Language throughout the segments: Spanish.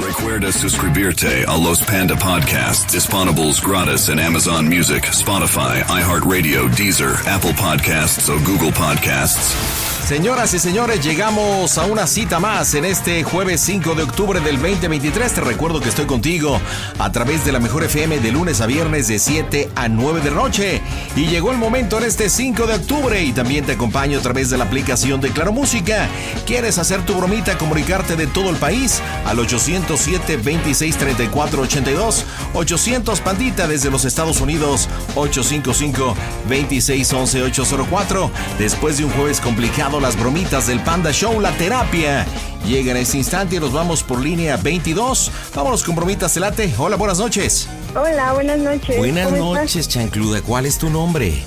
Recuerda suscribirte a los Panda Podcasts disponibles gratis en Amazon Music, Spotify, iHeartRadio, Deezer, Apple Podcasts o Google Podcasts. Señoras y señores, llegamos a una cita más en este jueves 5 de octubre del 2023. Te recuerdo que estoy contigo a través de la Mejor FM de lunes a viernes de 7 a 9 de noche. Y llegó el momento en este 5 de octubre y también te acompaño a través de la aplicación de Claro Música. ¿Quieres hacer tu bromita, comunicarte de todo el país? Al 807 26 34 82 800 Pandita desde los Estados Unidos 855 26 11 804 Después de un jueves complicado las bromitas del Panda Show, la terapia. Llega en este instante y nos vamos por línea 22. Vámonos con bromitas celate. Hola, buenas noches. Hola, buenas noches. Buenas ¿Cómo noches, estás? chancluda. ¿Cuál es tu nombre?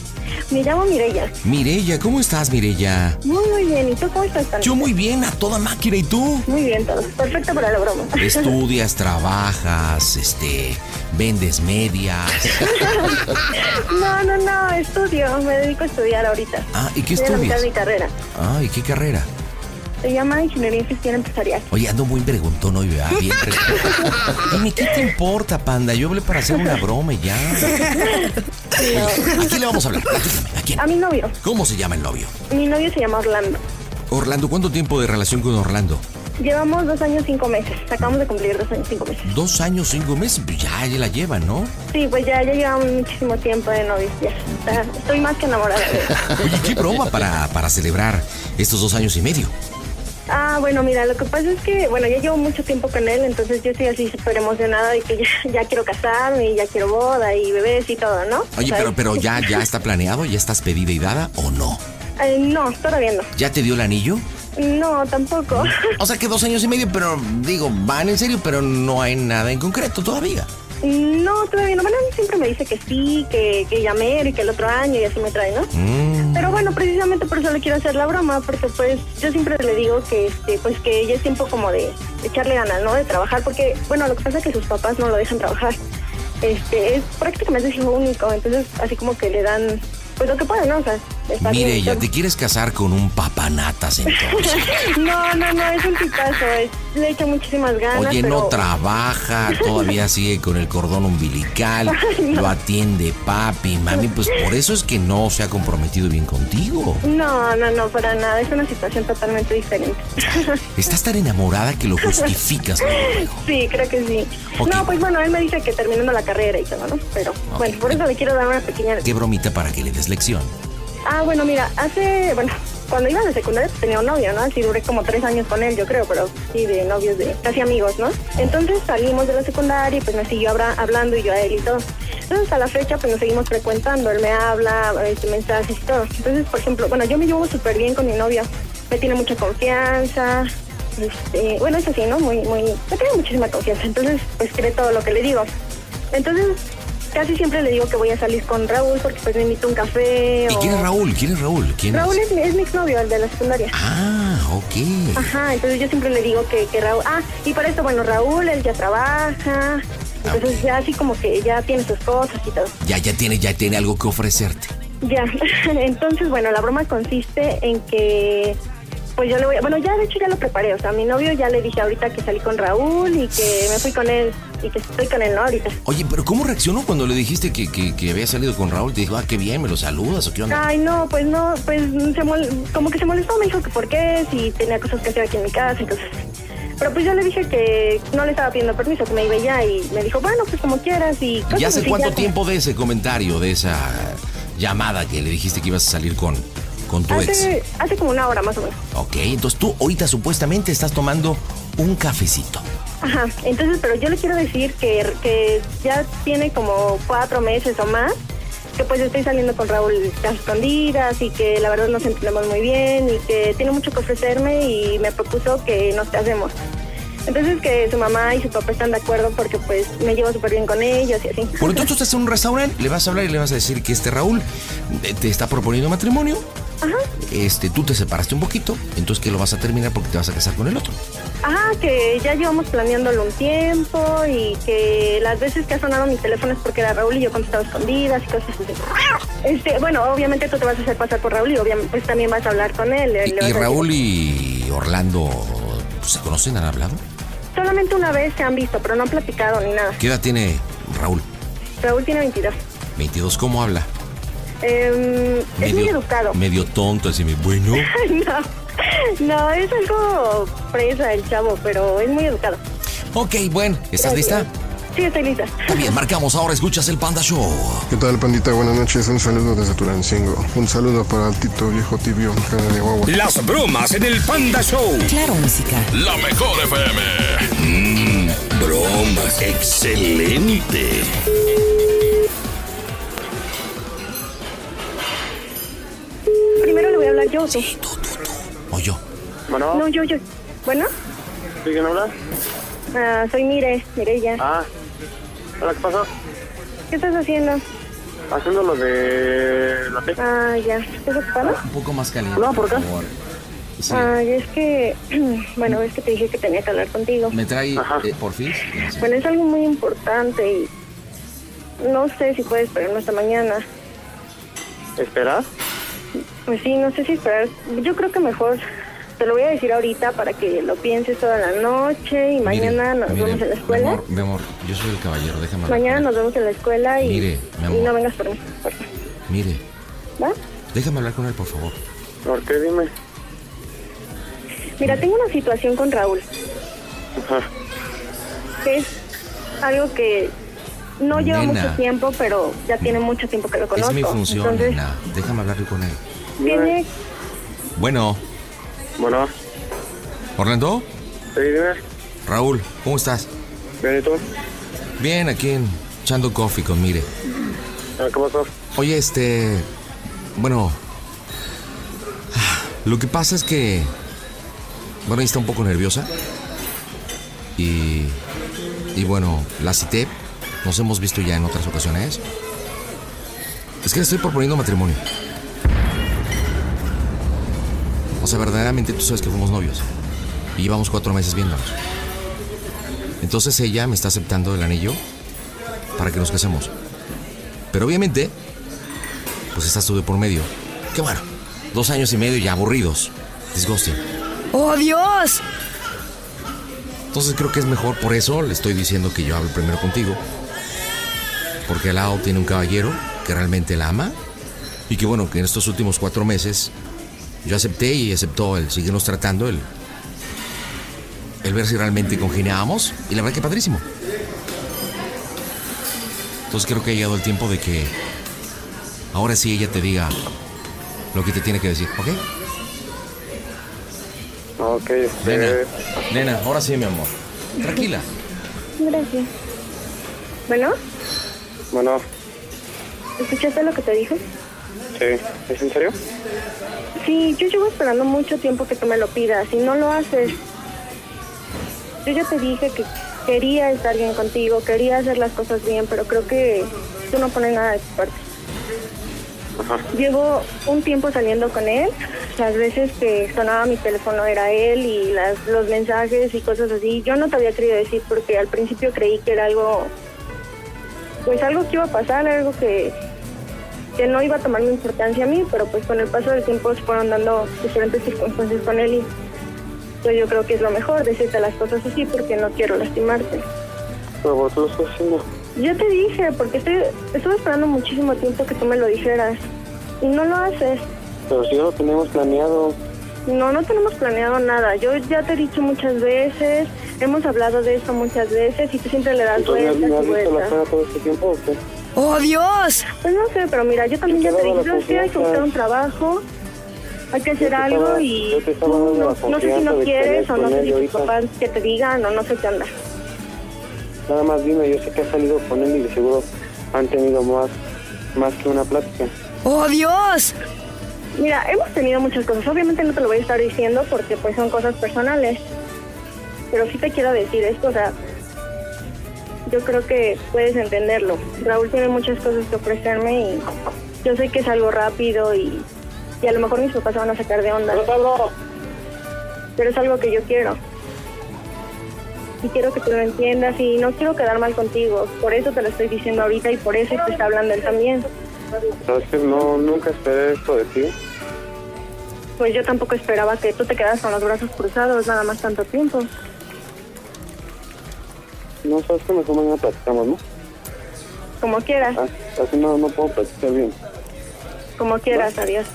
Me llamo Mireya. Mirella, ¿cómo estás, Mirella? Muy, muy bien. ¿Y tú cómo estás, Tania? Yo muy bien, a toda máquina. ¿Y tú? Muy bien, todo. Perfecto para la broma. Estudias, trabajas, este, vendes medias. no, no, no. Estudio. Me dedico a estudiar ahorita. Ah, ¿y qué estudias? de mi carrera. Ah, ¿y qué carrera? Se llama Ingeniería en Gestión Empresarial. Oye, ando muy preguntón hoy, ¿verdad? Bien preguntón. Dime, ¿qué te importa, panda? Yo hablé para hacer una broma y ya. ¿A quién le vamos a hablar? Platícame, ¿A quién? A mi novio. ¿Cómo se llama el novio? Mi novio se llama Orlando. Orlando, ¿cuánto tiempo de relación con Orlando? Llevamos dos años, cinco meses. Acabamos de cumplir dos años, cinco meses. Dos años, cinco meses, pues ya, ya la llevan, ¿no? Sí, pues ya, ya llevamos muchísimo tiempo de novios. Ya. Estoy más que enamorada de él. Oye, qué broma para, para celebrar estos dos años y medio. Ah, bueno, mira, lo que pasa es que, bueno, ya llevo mucho tiempo con él, entonces yo estoy así súper emocionada de que ya, ya quiero casarme y ya quiero boda y bebés y todo, ¿no? Oye, pero, pero ya, ya está planeado, ya estás pedida y dada o no? eh, no, todavía no. ¿Ya te dio el anillo? No, tampoco. O sea que dos años y medio, pero digo, van en serio, pero no hay nada en concreto todavía. No, todavía no. Bueno, siempre me dice que sí, que, que llamé y que el otro año y así me trae, ¿no? Mm. Pero bueno, precisamente por eso le quiero hacer la broma, porque pues yo siempre le digo que este, pues que ya es tiempo como de, de echarle ganas, ¿no? De trabajar, porque bueno, lo que pasa es que sus papás no lo dejan trabajar. Este, es prácticamente hijo único, entonces así como que le dan pues lo que pueden, ¿no? O sea, Mire, ya te quieres casar con un papanatas entonces. No, no, no, es un tipazo, es, le echa muchísimas ganas. Oye, no trabaja, todavía sigue con el cordón umbilical, lo atiende papi, mami, pues por eso es que no se ha comprometido bien contigo. No, no, no, para nada, es una situación totalmente diferente. Estás tan enamorada que lo justificas. luego. sí, creo que sí. No, pues bueno, él me dice que terminando la carrera y todo, ¿no? Pero bueno, por eso le quiero dar una pequeña... Qué bromita para que le des lección. Ah, bueno, mira, hace, bueno, cuando iba de secundaria tenía un novio, ¿no? Así duré como tres años con él, yo creo, pero sí, de novios, de casi amigos, ¿no? Entonces salimos de la secundaria y pues me siguió habla- hablando y yo a él y todo. Entonces a la fecha pues nos seguimos frecuentando, él me habla, este, mensajes y todo. Entonces, por ejemplo, bueno, yo me llevo súper bien con mi novio, me tiene mucha confianza, este, bueno, es así, ¿no? Muy, muy, me tiene muchísima confianza, entonces pues cree todo lo que le digo. Entonces, casi siempre le digo que voy a salir con Raúl porque pues me invito a un café. ¿Y o- quién es Raúl? ¿Quién es Raúl? ¿Quién Raúl es? es, mi- es mi exnovio, el de la secundaria. Ah, ok. Ajá, entonces yo siempre le digo que, que Raúl... Ah, y para esto, bueno, Raúl, él ya trabaja, entonces ya así como que ya tiene sus cosas y todo. Ya, ya tiene, ya tiene algo que ofrecerte. Ya, entonces, bueno, la broma consiste en que... Pues yo le voy a... Bueno, ya de hecho ya lo preparé, o sea, a mi novio ya le dije ahorita que salí con Raúl y que me fui con él y que estoy con él, ¿no? Ahorita. Oye, pero ¿cómo reaccionó cuando le dijiste que, que, que había salido con Raúl? Te dijo, ah, qué bien, me lo saludas o qué onda. Ay, no, pues no, pues se mol- como que se molestó, me dijo que por qué, si tenía cosas que hacer aquí en mi casa, entonces, Pero pues yo le dije que no le estaba pidiendo permiso, que me iba ya y me dijo, bueno, pues como quieras y... ¿Y hace cuánto tiempo de ese comentario, de esa llamada que le dijiste que ibas a salir con, con tu ex? Hace, hace como una hora más o menos. Ok, entonces tú ahorita supuestamente estás tomando un cafecito. Ajá, entonces, pero yo le quiero decir que, que ya tiene como cuatro meses o más que pues estoy saliendo con Raúl a escondidas y que la verdad nos entendemos muy bien y que tiene mucho que ofrecerme y me propuso que nos casemos. Entonces que su mamá y su papá están de acuerdo porque pues me llevo súper bien con ellos y así. Bueno, entonces tú estás en un restaurante, le vas a hablar y le vas a decir que este Raúl eh, te está proponiendo matrimonio. Ajá, Este, tú te separaste un poquito, entonces que lo vas a terminar porque te vas a casar con el otro. ajá, que ya llevamos planeándolo un tiempo y que las veces que ha sonado mi teléfono es porque era Raúl y yo contestaba escondidas y cosas así. Este, bueno, obviamente tú te vas a hacer pasar por Raúl y obviamente pues también vas a hablar con él. le- Y, le y Raúl y Orlando se conocen, han hablado. Solamente una vez se han visto, pero no han platicado ni nada. ¿Qué edad tiene Raúl? Raúl tiene 22. 22, ¿cómo habla? Eh, es muy educado. Medio tonto, así, bueno. no, no, es algo presa el chavo, pero es muy educado. Ok, bueno, ¿estás lista? Sí, estoy lista. Está bien, marcamos ahora, escuchas el Panda Show. ¿Qué tal, pandita? Buenas noches. Un saludo desde Tulancingo. Un saludo para Tito, viejo tibio, cara de guagua. Las bromas en el Panda Show. Claro, música. La mejor FM. Mmm, bromas. Excelente. Primero le voy a hablar yo. ¿tú? O yo. Bueno, No, yo, yo. Bueno, ¿sí quién habla? ah, soy Mire, Mireya. Ah, hola, ¿qué pasó? ¿Qué estás haciendo? Haciendo lo de la P. Ah, ya. ¿Estás ocupado? Un poco más caliente. No, ¿por qué? favor. Sí. Ay, es que, bueno, es que te dije que tenía que hablar contigo. ¿Me trae eh, por fin? Bueno, es algo muy importante y no sé si puedes esperarme hasta mañana. ¿Esperar? Pues sí, no sé si esperar. Yo creo que mejor te lo voy a decir ahorita para que lo pienses toda la noche y mañana Mire, nos mire, vemos en la escuela. Mi amor, mi amor, yo soy el caballero, déjame hablar Mañana nos vemos en la escuela y, Mire, mi amor. y no vengas por mí. por favor. Mire, ¿Va? déjame hablar con él, por favor. ¿Por qué? Dime. Mira, tengo una situación con Raúl. Ajá. que es algo que no lleva Nena. mucho tiempo, pero ya tiene mucho tiempo que lo conozco. Es mi función, Entonces, nena. Déjame hablar con él. Bueno, Bueno, Orlando, sí, dime. Raúl, ¿cómo estás? Bien, ¿y tú? Bien, aquí en echando coffee con Mire. Ah, ¿Qué pasó? Oye, este. Bueno. Lo que pasa es que. Bueno, ella está un poco nerviosa. Y. Y bueno, la cité. Nos hemos visto ya en otras ocasiones. Es que le estoy proponiendo matrimonio. O sea, verdaderamente tú sabes que fuimos novios. Y llevamos cuatro meses viéndonos. Entonces ella me está aceptando el anillo para que nos casemos. Pero obviamente, pues estás tú de por medio. Que bueno, dos años y medio ya aburridos. Disgusting. ¡Oh, Dios! Entonces creo que es mejor, por eso le estoy diciendo que yo hable primero contigo. Porque Lao tiene un caballero que realmente la ama. Y que bueno, que en estos últimos cuatro meses yo acepté y aceptó el seguirnos tratando, el, el ver si realmente congeniábamos. Y la verdad que padrísimo. Entonces creo que ha llegado el tiempo de que ahora sí ella te diga lo que te tiene que decir, ¿ok? Ok. Nena, nena, ahora sí, mi amor. Tranquila. Gracias. Bueno, Bueno, ¿escuchaste lo que te dije? Sí. ¿Es en serio? Sí, yo llevo esperando mucho tiempo que tú me lo pidas y no lo haces. Yo ya te dije que quería estar bien contigo, quería hacer las cosas bien, pero creo que tú no pones nada de tu parte. Llevo un tiempo saliendo con él. Las veces que sonaba mi teléfono era él y las, los mensajes y cosas así. Yo no te había querido decir porque al principio creí que era algo, pues algo que iba a pasar, algo que, que no iba a tomar mi importancia a mí, pero pues con el paso del tiempo se fueron dando diferentes circunstancias con él y pues yo creo que es lo mejor decirte las cosas así porque no quiero lastimarte. Pero ¿por qué lo estás haciendo? Yo te dije, porque estoy, estuve esperando muchísimo tiempo que tú me lo dijeras y no lo haces. Pero si ya lo teníamos planeado. No, no tenemos planeado nada. Yo ya te he dicho muchas veces, hemos hablado de esto muchas veces y tú siempre le das Entonces, ¿me, vueltas me y has visto la cara todo este tiempo o qué? ¡Oh, Dios! Pues no sé, pero mira, yo también ya te dije, ¿sabes qué? Hay que buscar un trabajo, hay que hacer algo estaba- y yo te estaba tú no, no sé si no quieres o no sé si tus papás que te digan o no sé qué onda. Nada más dime, yo sé que has salido con él y de seguro han tenido más, más que una plática. ¡Oh, Dios! Mira, hemos tenido muchas cosas. Obviamente no te lo voy a estar diciendo porque pues son cosas personales. Pero sí te quiero decir esto, o sea, yo creo que puedes entenderlo. Raúl tiene muchas cosas que ofrecerme y yo sé que es algo rápido y, y a lo mejor mis papás van a sacar de onda. Pero es algo que yo quiero. Y quiero que tú lo entiendas y no quiero quedar mal contigo. Por eso te lo estoy diciendo ahorita y por eso te está hablando él también. Sabes que no, nunca esperé esto de ti. Pues yo tampoco esperaba que tú te quedaras con los brazos cruzados nada más tanto tiempo. No sabes que mejor mañana platicamos, ¿no? Como quieras, Ah, así no, no puedo platicar bien. como quieras, adiós.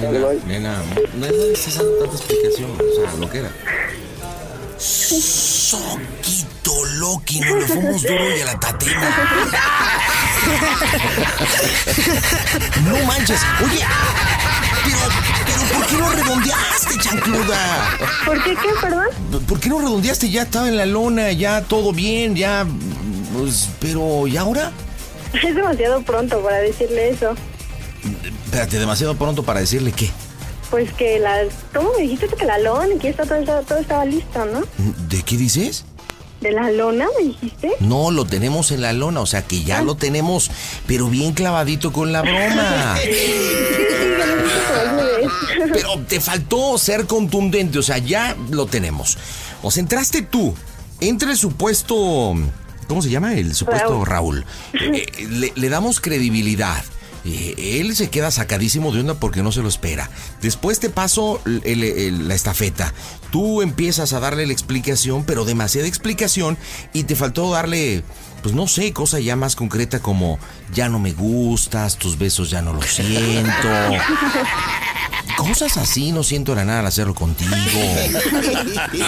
Nena, nena, no necesitas dando tanta explicación, o sea, lo que era. Soquito Loki, no le fuimos duro y a la tatena. No manches, oye, pero ¿por qué no redondeaste, chancluda? ¿Por qué qué, perdón? ¿Por qué no redondeaste? Ya estaba en la lona, ya todo bien, ya. Pues, pero, ¿y ahora? Es demasiado pronto para decirle eso. Espérate, demasiado pronto para decirle qué. Pues que la... ¿Cómo me dijiste que la lona y que esto, todo, estaba- todo estaba listo, no? ¿De qué dices? ¿De la lona me dijiste? No, lo tenemos en la lona, o sea que ya lo tenemos, pero bien clavadito con la broma. Pero te faltó ser contundente, o sea, ya lo tenemos. O sea, entraste tú, entra el supuesto, ¿cómo se llama? El supuesto Raúl. Eh, eh, le, le damos credibilidad. Eh, él se queda sacadísimo de onda porque no se lo espera. Después te paso el- el- el- la estafeta. Tú empiezas a darle la explicación, pero demasiada explicación y te faltó darle, pues no sé, cosa ya más concreta como ya no me gustas, tus besos ya no los siento. Cosas así, no siento la nada al hacerlo contigo.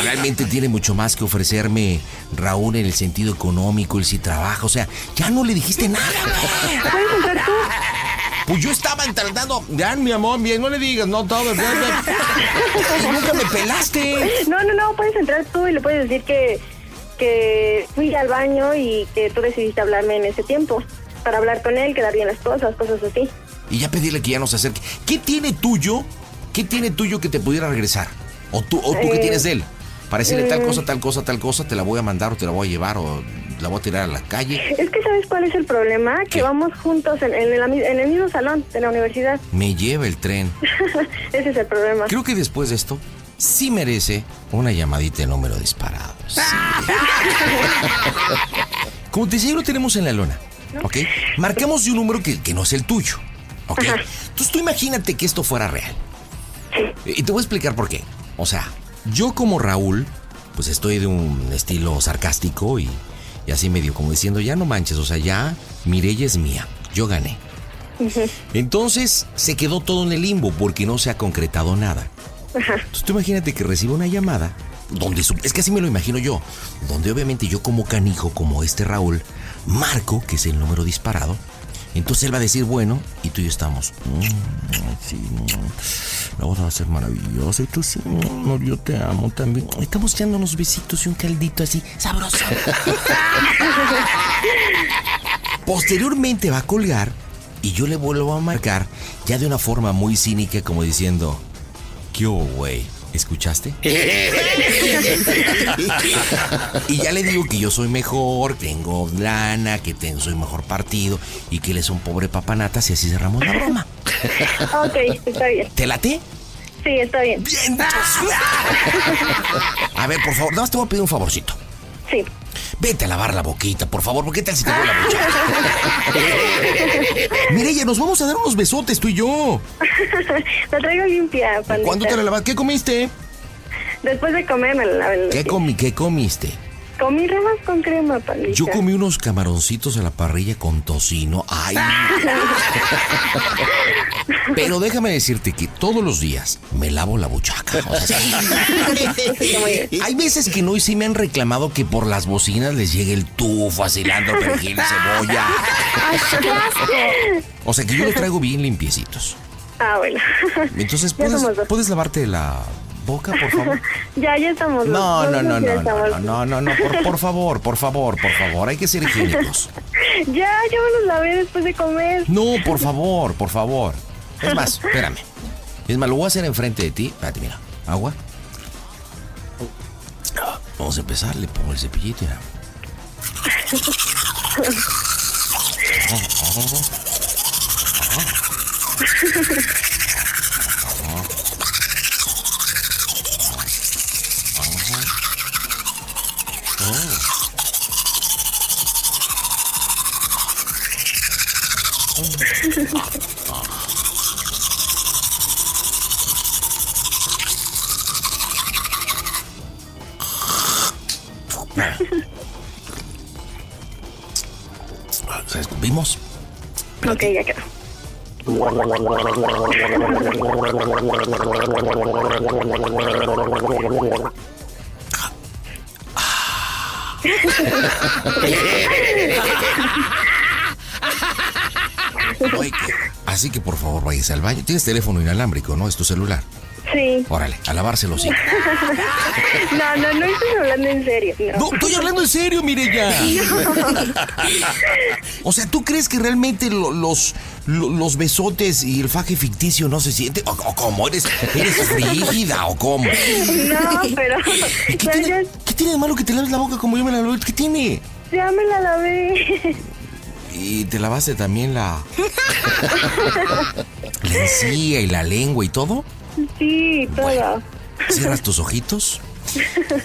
Realmente tiene mucho más que ofrecerme Raúl en el sentido económico, él sí trabaja, o sea, ya no le dijiste nada. ¿Puedes entrar tú? Pues yo estaba tratando, ya mi amor, bien, no le digas, no todo, ya, ya. Y nunca me pelaste. No, no, no, puedes entrar tú y le puedes decir que, que fui al baño y que tú decidiste hablarme en ese tiempo. Para hablar con él, quedar bien las cosas, cosas así. Y ya pedirle que ya no se acerque. ¿Qué tiene tuyo? ¿Qué tiene tuyo que te pudiera regresar? ¿O tú, o tú qué Eh, tienes de él? Para decirle tal mm. cosa, tal cosa, tal cosa, te la voy a mandar o te la voy a llevar o la voy a tirar a la calle. Es que ¿sabes cuál es el problema? Que vamos juntos en, en el, ami- en el mismo salón de la universidad. Me lleva el tren. Ese es el problema. Creo que después de esto, sí merece una llamadita de número disparado. Sí. Como te decía, lo tenemos en la lona. ¿Ok? Marcamos de un número que, que no es el tuyo. ¿Ok? Entonces tú imagínate que esto fuera real. Y te voy a explicar por qué. O sea, yo como Raúl, pues estoy de un estilo sarcástico y, y así medio como diciendo, ya no manches, o sea, ya Mireya es mía, yo gané. Entonces se quedó todo en el limbo porque no se ha concretado nada. Entonces tú imagínate que recibo una llamada donde es que así me lo imagino yo, donde obviamente yo como canijo, como este Raúl, marco, que es el número disparado, entonces él va a decir, bueno, y tú y yo estamos, "Mm, sí, la boda va a ser maravillosa, y tú sí, amor, yo te amo también. Estamos echando unos besitos y un caldito así, sabroso. Posteriormente va a colgar y yo le vuelvo a marcar ya de una forma muy cínica como diciendo, ¿qué hubo, güey? ¿Escuchaste? y ya le digo que yo soy mejor, tengo lana, que tengo, soy mejor partido y que él es un pobre papanatas y así cerramos la broma. ok, está bien. ¿Te late? Sí, está bien. Bien. A ver, por favor, nada más te voy a pedir un favorcito. Sí. Vete a lavar la boquita, por favor, porque ¿qué tal si te voy la boca? Mireya, nos vamos a dar unos besotes tú y yo. la traigo limpia, pandita. ¿Cuándo te la lavas? ¿Qué comiste? Después de comer me la lavé. ¿Qué, comi ¿Qué comiste? Comí ramas con crema, pandita. Yo comí unos camaroncitos a la parrilla con tocino. Ay. Pero déjame decirte que todos los días me lavo la buchaca. O sea, hay veces que no y sí me han reclamado que por las bocinas les llegue el tufo, cilantro, perejil, cebolla. Ay, qué asco. O sea que yo los traigo bien limpiecitos. Ah, bueno. Entonces, Ya somos ¿puedes, dos. ¿puedes lavarte la boca, por favor? ya, ya estamos. No, no, no, no, no, no, no, no, no, por, por favor, por favor, por favor, hay que ser higiénicos. Ya, yo me los lavé después de comer. No, por favor, por favor. Es más, espérame. Es más, lo voy a hacer enfrente de ti. Espérate, mira. Agua. Vamos a empezar. Le pongo el cepillito. Mira. ¿Vimos? Ok, ya quedó. Oye, Así que por favor váyase al baño. Tienes teléfono inalámbrico, ¿no? Es tu celular. Sí. Órale, a lavárselo sí. No, no, no estoy hablando en serio. No, No, estoy hablando en serio, Mireya. O sea, ¿tú crees que realmente lo- los, lo- los besotes y el faje ficticio no se sienten? ¿O, o cómo? ¿Eres, ¿Eres frígida o cómo? No, pero. ¿Qué o sea, tiene, ya, qué tiene de malo que te laves la boca como yo me la lavé? ¿Qué tiene? ya me la lavé. Y te lavaste también la... la encía y la lengua y todo. Sí, todo. Cierras tus ojitos.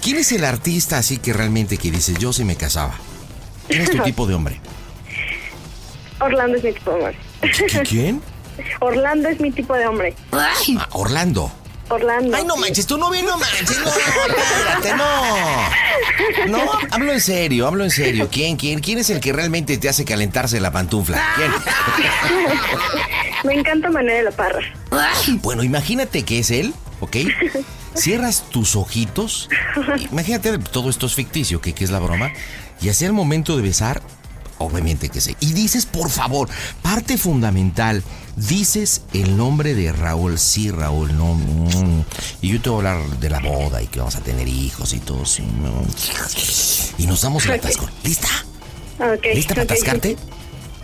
¿Quién es el artista así que realmente que dices yo si me casaba? ¿Quién es tu tipo de hombre? Orlando es mi tipo de hombre. ¿Qui- ¿Quién? Orlando es mi tipo de hombre. Ah, Orlando. Orlando. Ay, no manches, tú no vienes, no manches, no, espérate, no. No, hablo en serio, hablo en serio. ¿Quién, quién, quién es el que realmente te hace calentarse la pantufla? ¿Quién? Me encanta Manuel de la Parra. Bueno, imagínate que es él, ¿ok? Cierras tus ojitos. Imagínate, todo esto es ficticio, que, que es la broma. Y hacia el momento de besar, obviamente que sí. Y dices, por favor, parte fundamental. Dices el nombre de Raúl. Sí, Raúl, no. mm. Y yo te voy a hablar de la boda y que vamos a tener hijos y todo. sí, no. Y nos damos el atasco. ¿Lista? ¿Lista para ok, atascarte? sí.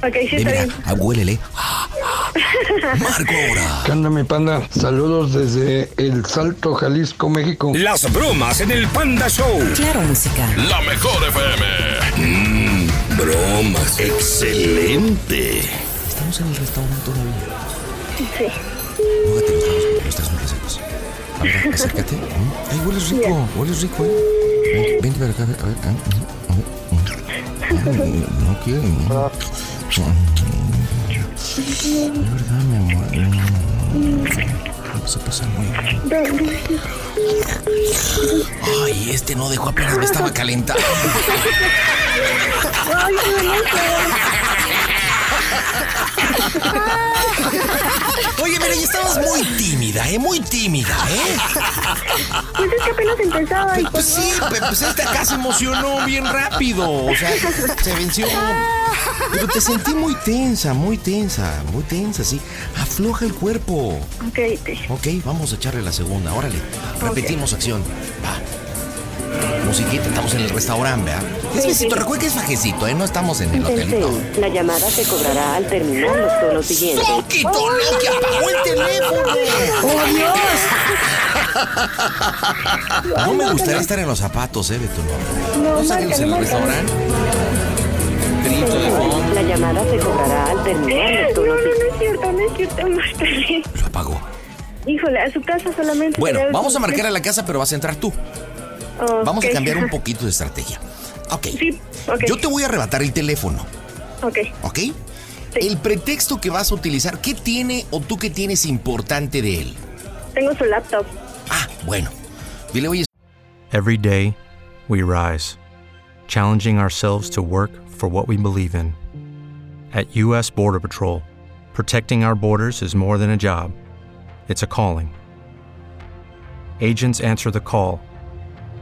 Ok, sí, está mira, bien. ah, huélele. Marco ahora. ¿Qué onda, mi panda? Saludos desde El Salto, Jalisco, México. Las bromas en el Panda Show. Claro, música. La mejor FM. Mmm, bromas. Excelente. Estamos en el restaurante todavía. Sí. Mójate los porque los estás muy resecos. A ver, acércate. Ay, hueles rico, hueles rico, eh. Vente, para acá, a ver, a ver. ah. Ay, No quiero. mm. De verdad, mi amor. Mm. Se pasa muy bien. Ay, este no dejó apenas me estaba calentando. Ay, qué bonito. Oye, mira, y estabas muy tímida, ¿eh? Muy tímida, ¿eh? Pues es que apenas empezaba. y Pues, pues, sí, pues esta acá se emocionó bien rápido. O sea, se venció. Pero te sentí muy tensa, muy tensa, muy tensa, sí. Afloja el cuerpo. Ok, te- Ok, vamos a echarle la segunda, órale. Repetimos acción. Va. Musiquita, estamos en el restaurante, ¿verdad? Es besito, recuerda que es fajecito, ¿eh? No estamos en el hotelito. La llamada se cobrará al terminar los tonos siguientes. ¡Poquito, lo que apagó el teléfono! ¡Oh, Dios! No me gustaría estar en los zapatos, ¿eh, Beto? No, No, no salimos en el restaurante. Grito de fondo. La llamada se cobrará al terminar los No, tonos no, no es cierto, no es cierto, márcale. Lo apagó. Híjole, a su casa solamente. Bueno, vamos a marcar a la casa, pero vas a entrar tú. Vamos a cambiar un poquito de estrategia. Ok. Sí, ok. Yo te voy a arrebatar el teléfono, Ok. ¿ok? El pretexto que vas a utilizar, ¿qué tiene o tú qué tienes importante de él? Tengo su laptop. Ah, bueno. Dile, oye, Every day, we rise, challenging ourselves to work for what we believe in. At U.S. Border Patrol, protecting our borders is more than a job, it's a calling. Agents answer the call,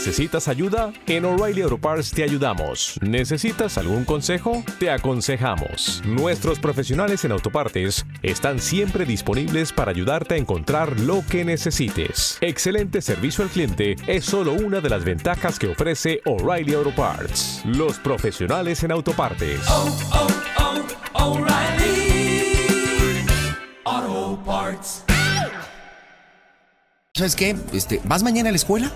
¿Necesitas ayuda? En O'Reilly Auto Parts te ayudamos. ¿Necesitas algún consejo? Te aconsejamos. Nuestros profesionales en autopartes están siempre disponibles para ayudarte a encontrar lo que necesites. Excelente servicio al cliente es solo una de las ventajas que ofrece O'Reilly Auto Parts. Los profesionales en autopartes. ¿Sabes qué? Este, ¿Vas mañana a la escuela?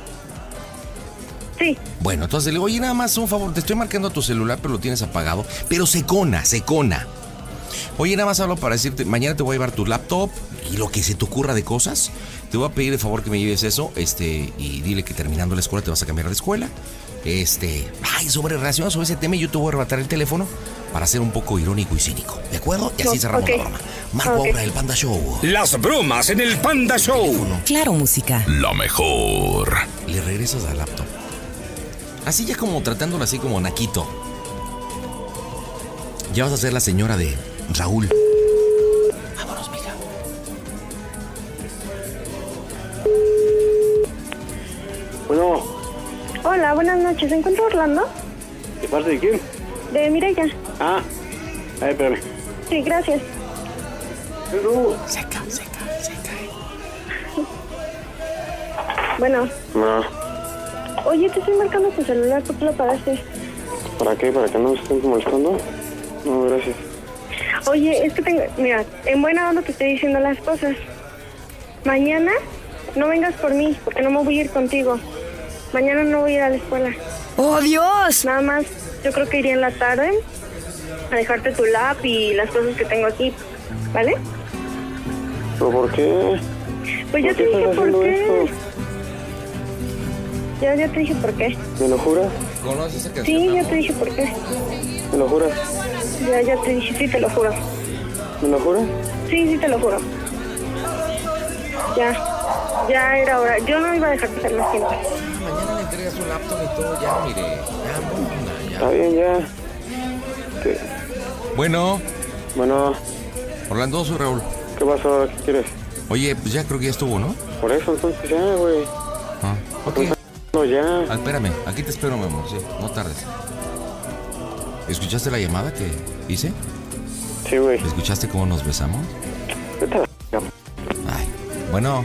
Sí. Bueno, entonces le digo, oye, nada más un favor, te estoy marcando a tu celular, pero lo tienes apagado. Pero secona, secona. Oye, nada más hablo para decirte, mañana te voy a llevar tu laptop y lo que se te ocurra de cosas. Te voy a pedir de favor que me lleves eso, este, y dile que terminando la escuela te vas a cambiar de escuela. Este, ay, sobre relaciones sobre ese tema, yo te voy a arrebatar el teléfono para ser un poco irónico y cínico, ¿de acuerdo? Y así cerramos ok. la broma. Marco Ok. ahora el Panda Show. Las bromas en el Panda Show. Claro, música. La mejor. Le regresas al laptop. Así ya como tratándolo así como naquito. Ya vas a ser la señora de Raúl. Vámonos, mija. Bueno, Hola, buenas noches. ¿Se encuentra Orlando? ¿de parte de quién? De Mireya. Ah, ay, espérame. Sí, gracias. Pero, Seca, seca, seca. Bueno, no, oye, te estoy marcando tu celular. ¿Por qué lo pagaste? ¿para qué? ¿Para que no me estén molestando? No, gracias. Oye, es que tengo... Mira, en buena onda te estoy diciendo las cosas. Mañana no vengas por mí, porque no me voy a ir contigo. Mañana no voy a ir a la escuela. ¡Oh, Dios! Nada más, yo creo que iría en la tarde a dejarte tu lap y las cosas que tengo aquí, ¿vale? ¿Pero por qué? Pues ya ¿Por te qué dije por qué. esto? Ya, ya te dije por qué. ¿Me lo juras? ¿Conoces esa canción? Sí, ya amor? te dije por qué. ¿Me lo juras? Ya, ya te dije, sí, te lo juro. ¿Me lo juras? Sí, sí, te lo juro. Ya, ya era hora. Yo no iba a dejar pasar más tiempo. Mañana le entregas su laptop y todo, ya, mire. Ya, mona, Está ya. bien, ya. ¿Qué? Bueno, Bueno, Orlando, soy Raúl. ¿qué pasó? ¿Qué quieres? Oye, pues ya creo que ya estuvo, ¿no? Por eso, entonces ya, güey. Ah, ok. No, ya. Ah, espérame, aquí te espero, mi amor, sí, no tardes. ¿Escuchaste la llamada que hice? Sí, güey. ¿Escuchaste cómo nos besamos? Ay, bueno,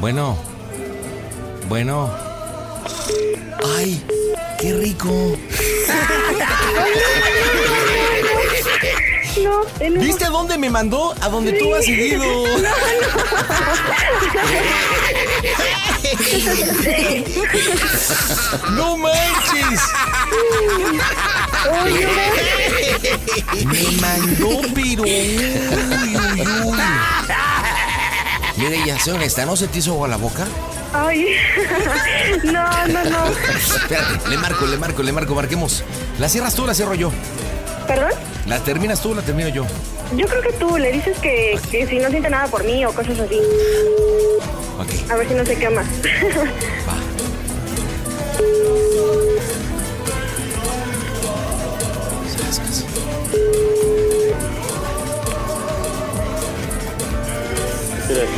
bueno, bueno. Ay, qué rico. No, no. ¿Viste a dónde me mandó? A donde tú has seguido. ¡No manches! Me mandó, pero. Mire, ya sé honesta, ¿no se te hizo agua la boca? Ay, no, no, no. Espérate, le marco, le marco, le marco, marquemos. ¿La cierras tú o la cierro yo? ¿Perdón? ¿La terminas tú o la termino yo? Yo creo que tú le dices que, que si no siente nada por mí o cosas así. A ver si no se quema. va. Sascas. ¿Qué quieres?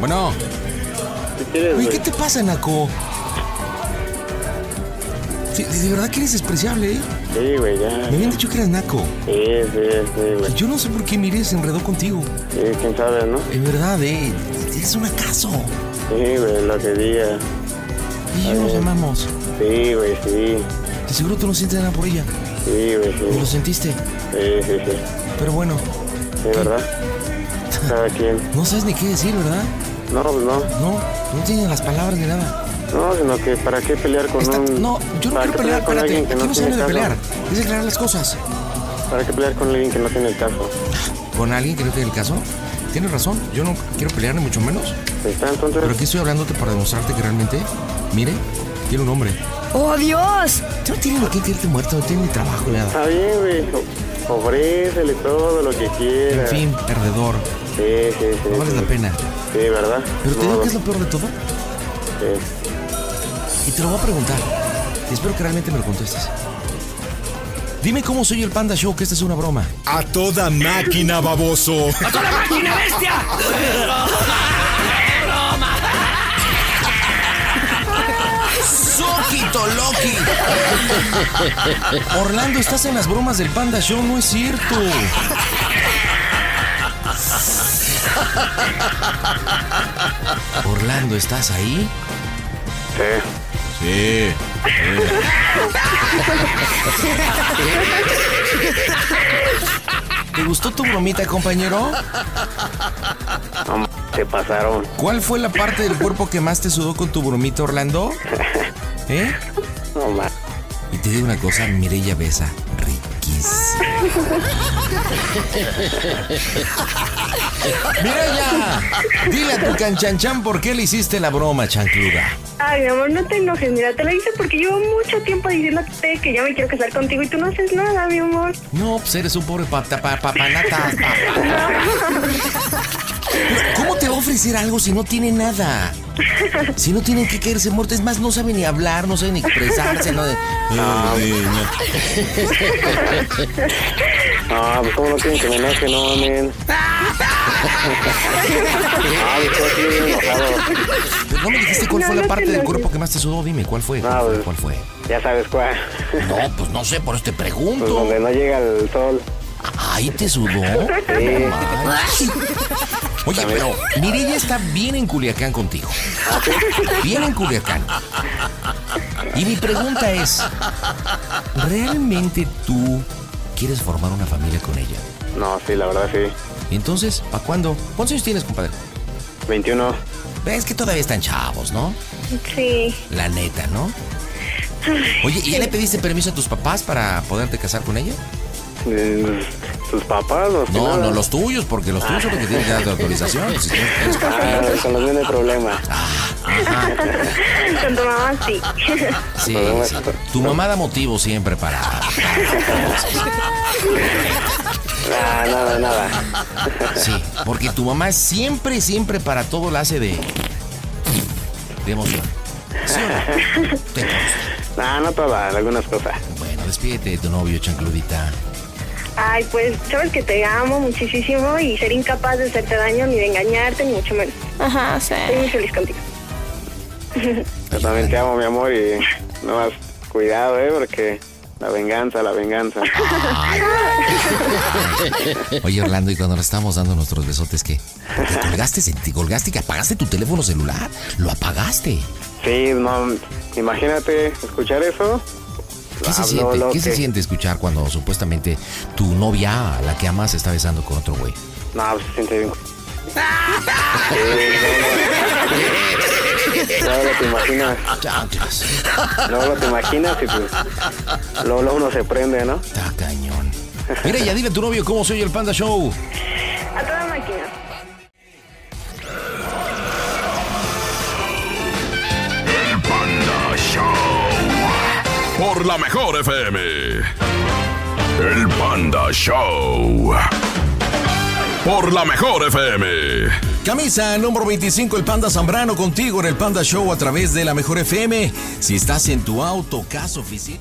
Bueno, ¿Qué te pasa, Naco? De, de verdad que eres despreciable, ¿eh? Sí, güey, ya. Me habían dicho que eras Naco. Sí, sí, sí, güey. Yo no sé por qué Mire se enredó contigo. Sí, quién sabe, ¿no? En verdad, ¿eh? Eres un acaso. Sí, güey, lo que diga. Y yo nos amamos. Sí, güey, sí. De seguro tú no sientes nada por ella. Sí, güey, ¿Y lo sí. sentiste? Sí, sí, sí. Pero bueno, Sí, ¿verdad? Cada quien. no sabes ni qué decir, ¿verdad? No, pues no. No, no tienes las palabras ni nada. No, sino que para qué pelear con Está- un... no, yo no ¿para quiero pelear, con espérate. alguien que no no tiene caso? pelear. Es aclarar las cosas. ¿Para qué pelear con alguien que no tiene el caso? ¿Con alguien que no tiene el caso? Tienes razón, yo no quiero pelear ni mucho menos. Está entonces... Pero aquí estoy hablándote para demostrarte que realmente Mire, tiene un nombre. ¡Oh, Dios! No tiene ni que quererte muerto, no tiene ni trabajo, nada. Está bien, güey. Ofrécele todo lo que quiera. En fin, perdedor. Sí, sí, sí. No vale sí. la pena. Sí, ¿verdad? Pero te digo No, que es lo peor de todo. sí. Y te lo voy a preguntar. Y espero que realmente me lo contestes. Dime cómo soy el Panda Show, que esta es una broma. A toda máquina, baboso. ¡A toda máquina, bestia! ¡Soquito Loki! Orlando, estás en las bromas del Panda Show, no es cierto. Orlando, ¿estás ahí? Sí. Sí. ¿Te gustó tu bromita, compañero? No, se pasaron. ¿Cuál fue la parte del cuerpo que más te sudó con tu bromita, Orlando? ¿Eh? No, ma. Y te digo una cosa, Mireya Besa, riquísima. Mireya, dile a tu canchanchan por qué le hiciste la broma, chancluda. Ay, mi amor, no te enojes. Mira, te lo hice porque llevo mucho tiempo diciéndote que ya me quiero casar contigo y tú no haces nada, mi amor. No, pues eres un pobre pata, pa, papanata. ¿Cómo te va a ofrecer algo si no tiene nada? Si no tienen que caerse muertos, es más, no sabe ni hablar, no sabe ni expresarse, no de... No, No, pues cómo no quieren que me enoje, no, mamen. No me dijiste cuál No, fue la no parte del cuerpo que más te sudó, dime, ¿cuál fue? ¿Cuál No, fue? pues, ¿Cuál fue? Ya sabes cuál. No, pues no sé, por eso te Pues pregunto. donde no llega el sol. Ahí te sudó. Sí. Oye, pero Mireya está bien en Culiacán contigo. Bien en Culiacán. Y mi pregunta es, ¿realmente tú quieres formar una familia con ella? No, sí, la verdad sí. Entonces, ¿para cuándo? ¿Cuántos años tienes, compadre? 21. Ves que todavía están chavos, ¿no? Sí. La neta, ¿no? Oye, ¿y ya le pediste permiso a tus papás para poderte casar con ella? Eh, ¿Tus papás? Los No, nada. no los tuyos, porque los tuyos son los que tienen que dar de autorización. Si tienes- tienes Ah, con los no hay problema. Con tu mamá sí. Sí, sí. Tu mamá da motivo siempre para. Ah, nada, nada. Sí, porque tu mamá siempre, siempre para todo la hace de. de emoción. ¿Sí o no? Te consta. Ah, no todas, algunas cosas. Bueno, despídete de tu novio, chancludita. Ay, pues sabes que te amo muchísimo y ser incapaz de hacerte daño, ni de engañarte, ni mucho menos. Ajá, sí. Estoy muy feliz contigo. Yo también te amo, mi amor, y no más cuidado, ¿eh? Porque la venganza, la venganza. Oye, Orlando, y cuando le estábamos dando nuestros besotes, ¿qué? ¿Te colgaste, te colgaste que apagaste tu teléfono celular? Lo apagaste. Sí, no, imagínate escuchar eso. ¿Qué se siente? ¿Qué se siente escuchar cuando supuestamente tu novia, la que amas, está besando con otro güey? No, se siente bien. No lo te imaginas. No lo te imaginas y pues luego, luego uno se prende, ¿no? Está cañón. Mira, ya dile a tu novio cómo soy el Panda Show. A toda máquina. El Panda Show. Por la mejor FM. El Panda Show. Por la mejor FM. Camisa número 25, el Panda Zambrano contigo en el Panda Show a través de la Mejor FM. Si estás en tu auto, casa, oficina,